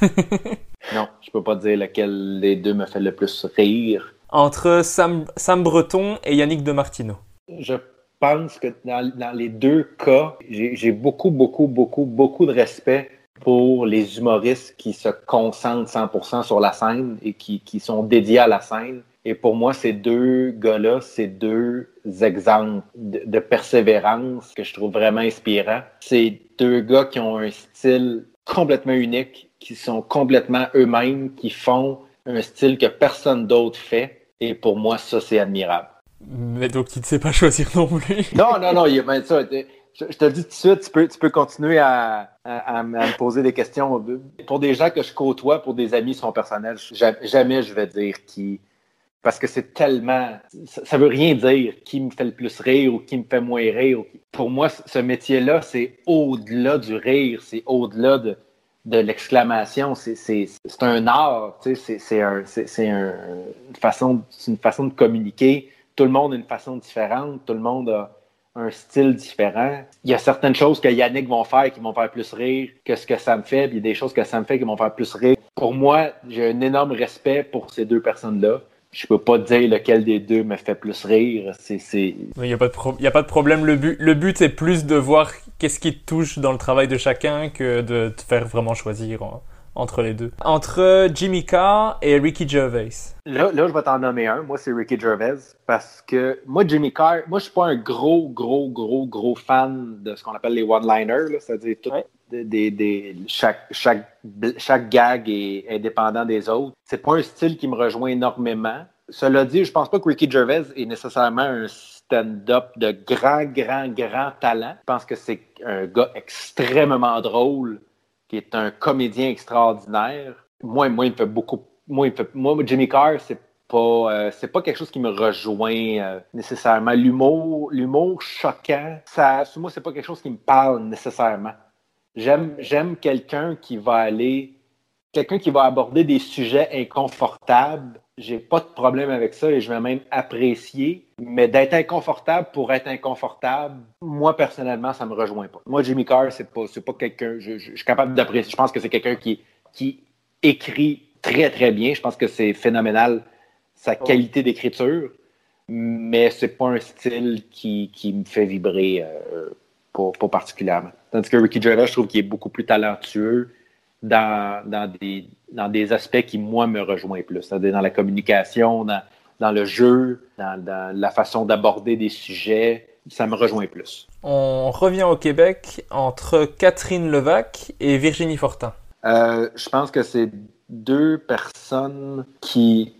non, je peux pas dire lequel des deux me fait le plus rire. Entre Sam, Breton et Yannick de Martino. Je pense que dans, les deux cas, j'ai beaucoup, beaucoup, beaucoup, beaucoup de respect pour les humoristes qui se concentrent 100% sur la scène et qui, qui sont dédiés à la scène et pour moi, ces deux gars-là, c'est deux exemples de, persévérance que je trouve vraiment inspirants. C'est deux gars qui ont un style complètement unique, qui sont complètement eux-mêmes, qui font un style que personne d'autre fait. Et pour moi, ça, c'est admirable. Mais donc, tu ne sais pas choisir non plus. non, non, non. Il, ben, ça, je, te le dis tout de suite, tu peux, tu peux continuer à, à, me poser des questions. Pour des gens que je côtoie, pour des amis sont personnels, jamais je vais dire qui parce que c'est tellement. Ça, veut rien dire qui me fait le plus rire ou qui me fait moins rire. Pour moi, ce métier-là, c'est au-delà du rire, c'est au-delà de, de l'exclamation. C'est un art, c'est un, un, une, façon, une façon de communiquer. Tout le monde a une façon différente, tout le monde a un style différent. Il y a certaines choses que Yannick vont faire qui vont faire plus rire que ce que ça me fait, puis il y a des choses que ça me fait qui vont faire plus rire. Pour moi, j'ai un énorme respect pour ces deux personnes-là je peux pas dire lequel des deux me fait plus rire. C'est, Il n'y a, pas de a pas de problème. Le but, le but c'est plus de voir qu'est-ce qui te touche dans le travail de chacun que de te faire vraiment choisir entre les deux. Entre Jimmy Carr et Ricky Gervais. Là, là je vais t'en nommer un. Moi, c'est Ricky Gervais. Parce que moi, Jimmy Carr, moi, je suis pas un gros, gros, gros, gros fan de ce qu'on appelle les one-liners. C'est-à-dire tout, chaque, gag est indépendant des autres. C'est pas un style qui me rejoint énormément. Cela dit, je pense pas que Ricky Gervais est nécessairement un stand-up de grand, grand, grand talent. Je pense que c'est un gars extrêmement drôle, qui est un comédien extraordinaire. Moi, moi, il me fait beaucoup. Moi, moi Jimmy Carr, c'est pas, euh, c'est pas quelque chose qui me rejoint euh, nécessairement. L'humour, l'humour choquant, ça, moi, c'est pas quelque chose qui me parle nécessairement. J'aime, j'aime quelqu'un qui va aller, quelqu'un qui va aborder des sujets inconfortables. J'ai pas de problème avec ça et je vais même apprécier. Mais d'être inconfortable pour être inconfortable, moi personnellement, ça me rejoint pas. Moi, Jimmy Carr, c'est pas, c'est pas quelqu'un. Je, je, suis capable d'apprécier. Je pense que c'est quelqu'un qui, qui écrit très très bien. Je pense que c'est phénoménal sa oh. qualité d'écriture, mais c'est pas un style qui, qui me fait vibrer. Euh, pas, particulièrement. Tandis que Ricky Gervais, je trouve qu'il est beaucoup plus talentueux dans, dans, des, dans des aspects qui, moi, me rejoignent plus. C'est-à-dire dans la communication, dans, dans le jeu, dans, dans la façon d'aborder des sujets. Ça me rejoint plus. On revient au Québec entre Catherine Levac et Virginie Fortin. Euh, je pense que c'est deux personnes qui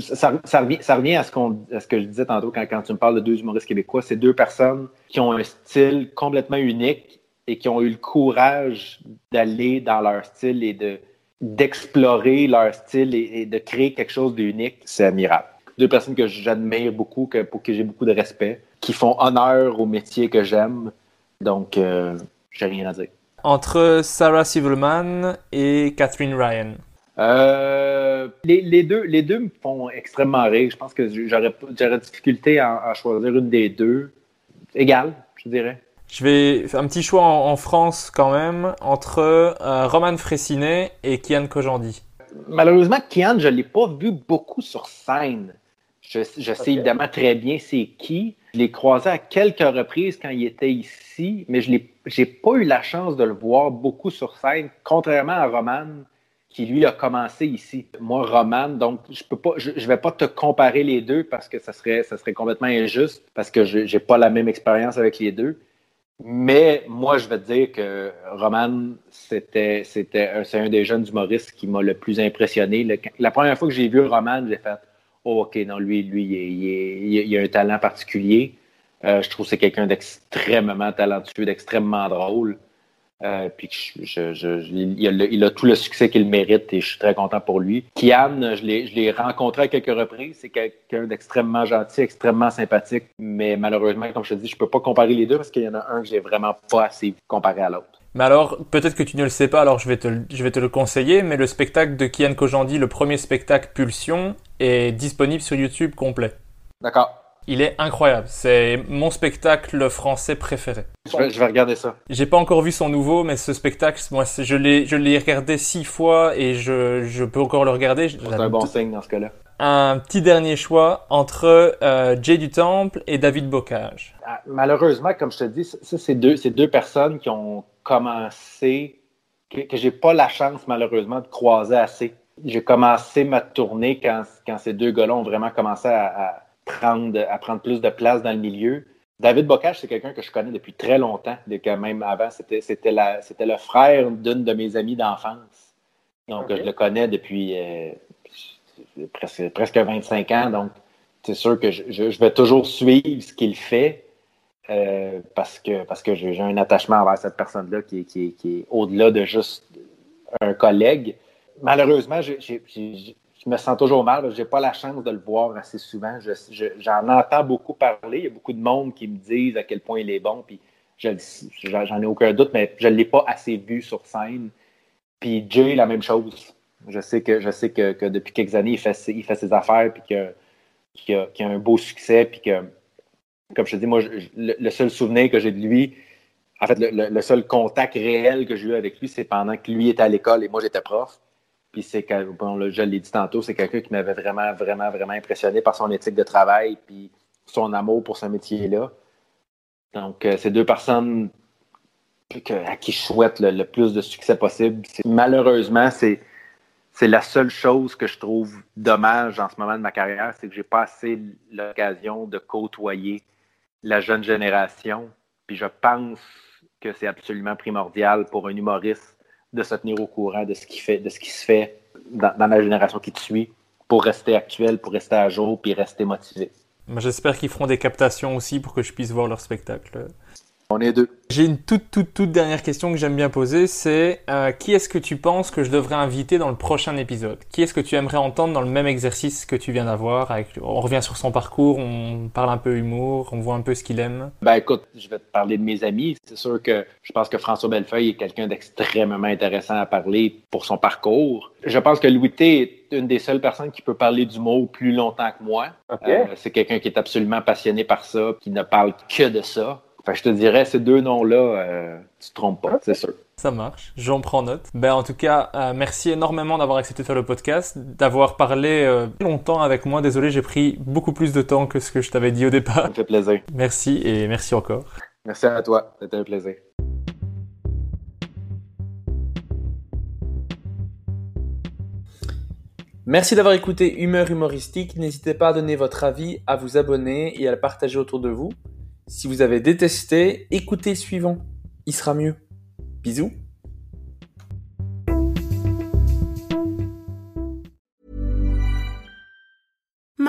ça, revient, à ce, que je disais tantôt quand, tu me parles de deux humoristes québécois. C'est deux personnes qui ont un style complètement unique et qui ont eu le courage d'aller dans leur style et de, d'explorer leur style et, de créer quelque chose d'unique. C'est admirable. Deux personnes que j'admire beaucoup, que, pour qui j'ai beaucoup de respect, qui font honneur au métier que j'aime. Donc, euh, j'ai rien à dire. Entre Sarah Silverman et Catherine Ryan. Euh, les, deux, les deux me font extrêmement rire. Je pense que j'aurais, j'aurais difficulté à, choisir une des deux. Égal, je dirais. Je vais faire un petit choix en, France quand même entre euh, Roman Fressinet et Kian Kojandi. Malheureusement, Kian, je ne l'ai pas vu beaucoup sur scène. Je, sais évidemment très bien c'est qui. Je l'ai croisé à quelques reprises quand il était ici, mais je n'ai pas eu la chance de le voir beaucoup sur scène, contrairement à Roman qui lui a commencé ici. Moi, Roman, donc je peux pas, je, vais pas te comparer les deux parce que ça serait, ça serait complètement injuste parce que je n'ai pas la même expérience avec les deux. Mais moi, je vais te dire que Roman, c'était, c'était, c'est un des jeunes humoristes qui m'a le plus impressionné. la première fois que j'ai vu Roman, j'ai fait, oh, ok, non, lui, lui, il, il, il a un talent particulier. Euh, je trouve que c'est quelqu'un d'extrêmement talentueux, d'extrêmement drôle. Euh, puis il, a tout le succès qu'il mérite et je suis très content pour lui. Kian, je l'ai rencontré à quelques reprises. C'est quelqu'un d'extrêmement gentil, extrêmement sympathique. Mais malheureusement, comme je te dis, je peux pas comparer les deux parce qu'il y en a un que j'ai vraiment pas assez comparé à l'autre. Mais alors, peut-être que tu ne le sais pas, alors je vais te, je vais te le conseiller, mais le spectacle de Kian Kojandi, le premier spectacle Pulsion, est disponible sur YouTube complet. D'accord. Il est incroyable. C'est mon spectacle français préféré. Je vais, regarder ça. J'ai pas encore vu son nouveau, mais ce spectacle, moi, je l'ai, je l'ai regardé six fois et je, je peux encore le regarder. C'est un bon signe dans ce cas-là. Un petit dernier choix entre euh, Jay du Temple et David Bocage. Ah, malheureusement, comme je te dis, ça, c'est deux, c'est deux personnes qui ont commencé, que, que j'ai pas la chance, malheureusement, de croiser assez. J'ai commencé ma tournée quand, quand ces deux gars-là ont vraiment commencé à prendre, à prendre plus de place dans le milieu. David Bocage, c'est quelqu'un que je connais depuis très longtemps, quand même avant, c'était, c'était, le frère d'une de mes amies d'enfance. Donc, je le connais depuis euh, presque, presque 25 ans. Donc, c'est sûr que je, vais toujours suivre ce qu'il fait euh, parce que, parce que j'ai, un attachement envers cette personne-là qui, qui, qui est au-delà de juste un collègue. Malheureusement, j'ai, je me sens toujours mal. Je n'ai pas la chance de le voir assez souvent. J'en entends beaucoup parler. Il y a beaucoup de monde qui me disent à quel point il est bon. Puis j'en ai aucun doute, mais je ne l'ai pas assez vu sur scène. Puis Jay, la même chose. Je sais que depuis quelques années, il fait, ses affaires puis qu'il a, un beau succès. Comme je te dis, moi, le, seul souvenir que j'ai de lui, en fait, le, le seul contact réel que j'ai eu avec lui, c'est pendant que lui était à l'école et moi j'étais prof. Puis c'est bon, je l'ai dit tantôt, c'est quelqu'un qui m'avait vraiment, vraiment, vraiment impressionné par son éthique de travail puis son amour pour ce métier-là. Donc, euh, c'est deux personnes à qui je souhaite le, plus de succès possible. Malheureusement, c'est, c'est la seule chose que je trouve dommage en ce moment de ma carrière, c'est que j'ai pas assez l'occasion de côtoyer la jeune génération. Puis je pense que c'est absolument primordial pour un humoriste de se tenir au courant de ce qui, fait, de ce qui se fait dans, la génération qui te suit pour rester actuel, pour rester à jour, puis rester motivé. J'espère qu'ils feront des captations aussi pour que je puisse voir leur spectacle. On est deux. J'ai une toute, toute, toute dernière question que j'aime bien poser, c'est euh, qui est-ce que tu penses que je devrais inviter dans le prochain épisode? Qui est-ce que tu aimerais entendre dans le même exercice que tu viens d'avoir avec... On revient sur son parcours, on parle un peu humour, on voit un peu ce qu'il aime? Ben écoute, je vais te parler de mes amis. C'est sûr que je pense que François Bellefeuille est quelqu'un d'extrêmement intéressant à parler pour son parcours. Je pense que Louis T est une des seules personnes qui peut parler d'humour plus longtemps que moi. Euh, c'est quelqu'un qui est absolument passionné par ça, qui ne parle que de ça je te dirais, ces deux noms-là, euh, tu te trompes pas, c'est sûr. Ça marche, j'en prends note. Ben, en tout cas, euh, merci énormément d'avoir accepté de faire le podcast, d'avoir parlé euh, longtemps avec moi. Désolé, j'ai pris beaucoup plus de temps que ce que je t'avais dit au départ. Ça me fait plaisir. Merci et merci encore. Merci à toi, c'était un plaisir. Merci d'avoir écouté Humeur Humoristique. N'hésitez pas à donner votre avis, à vous abonner et à le partager autour de vous. Si vous avez détesté, écoutez le suivant. Il sera mieux. Bisous.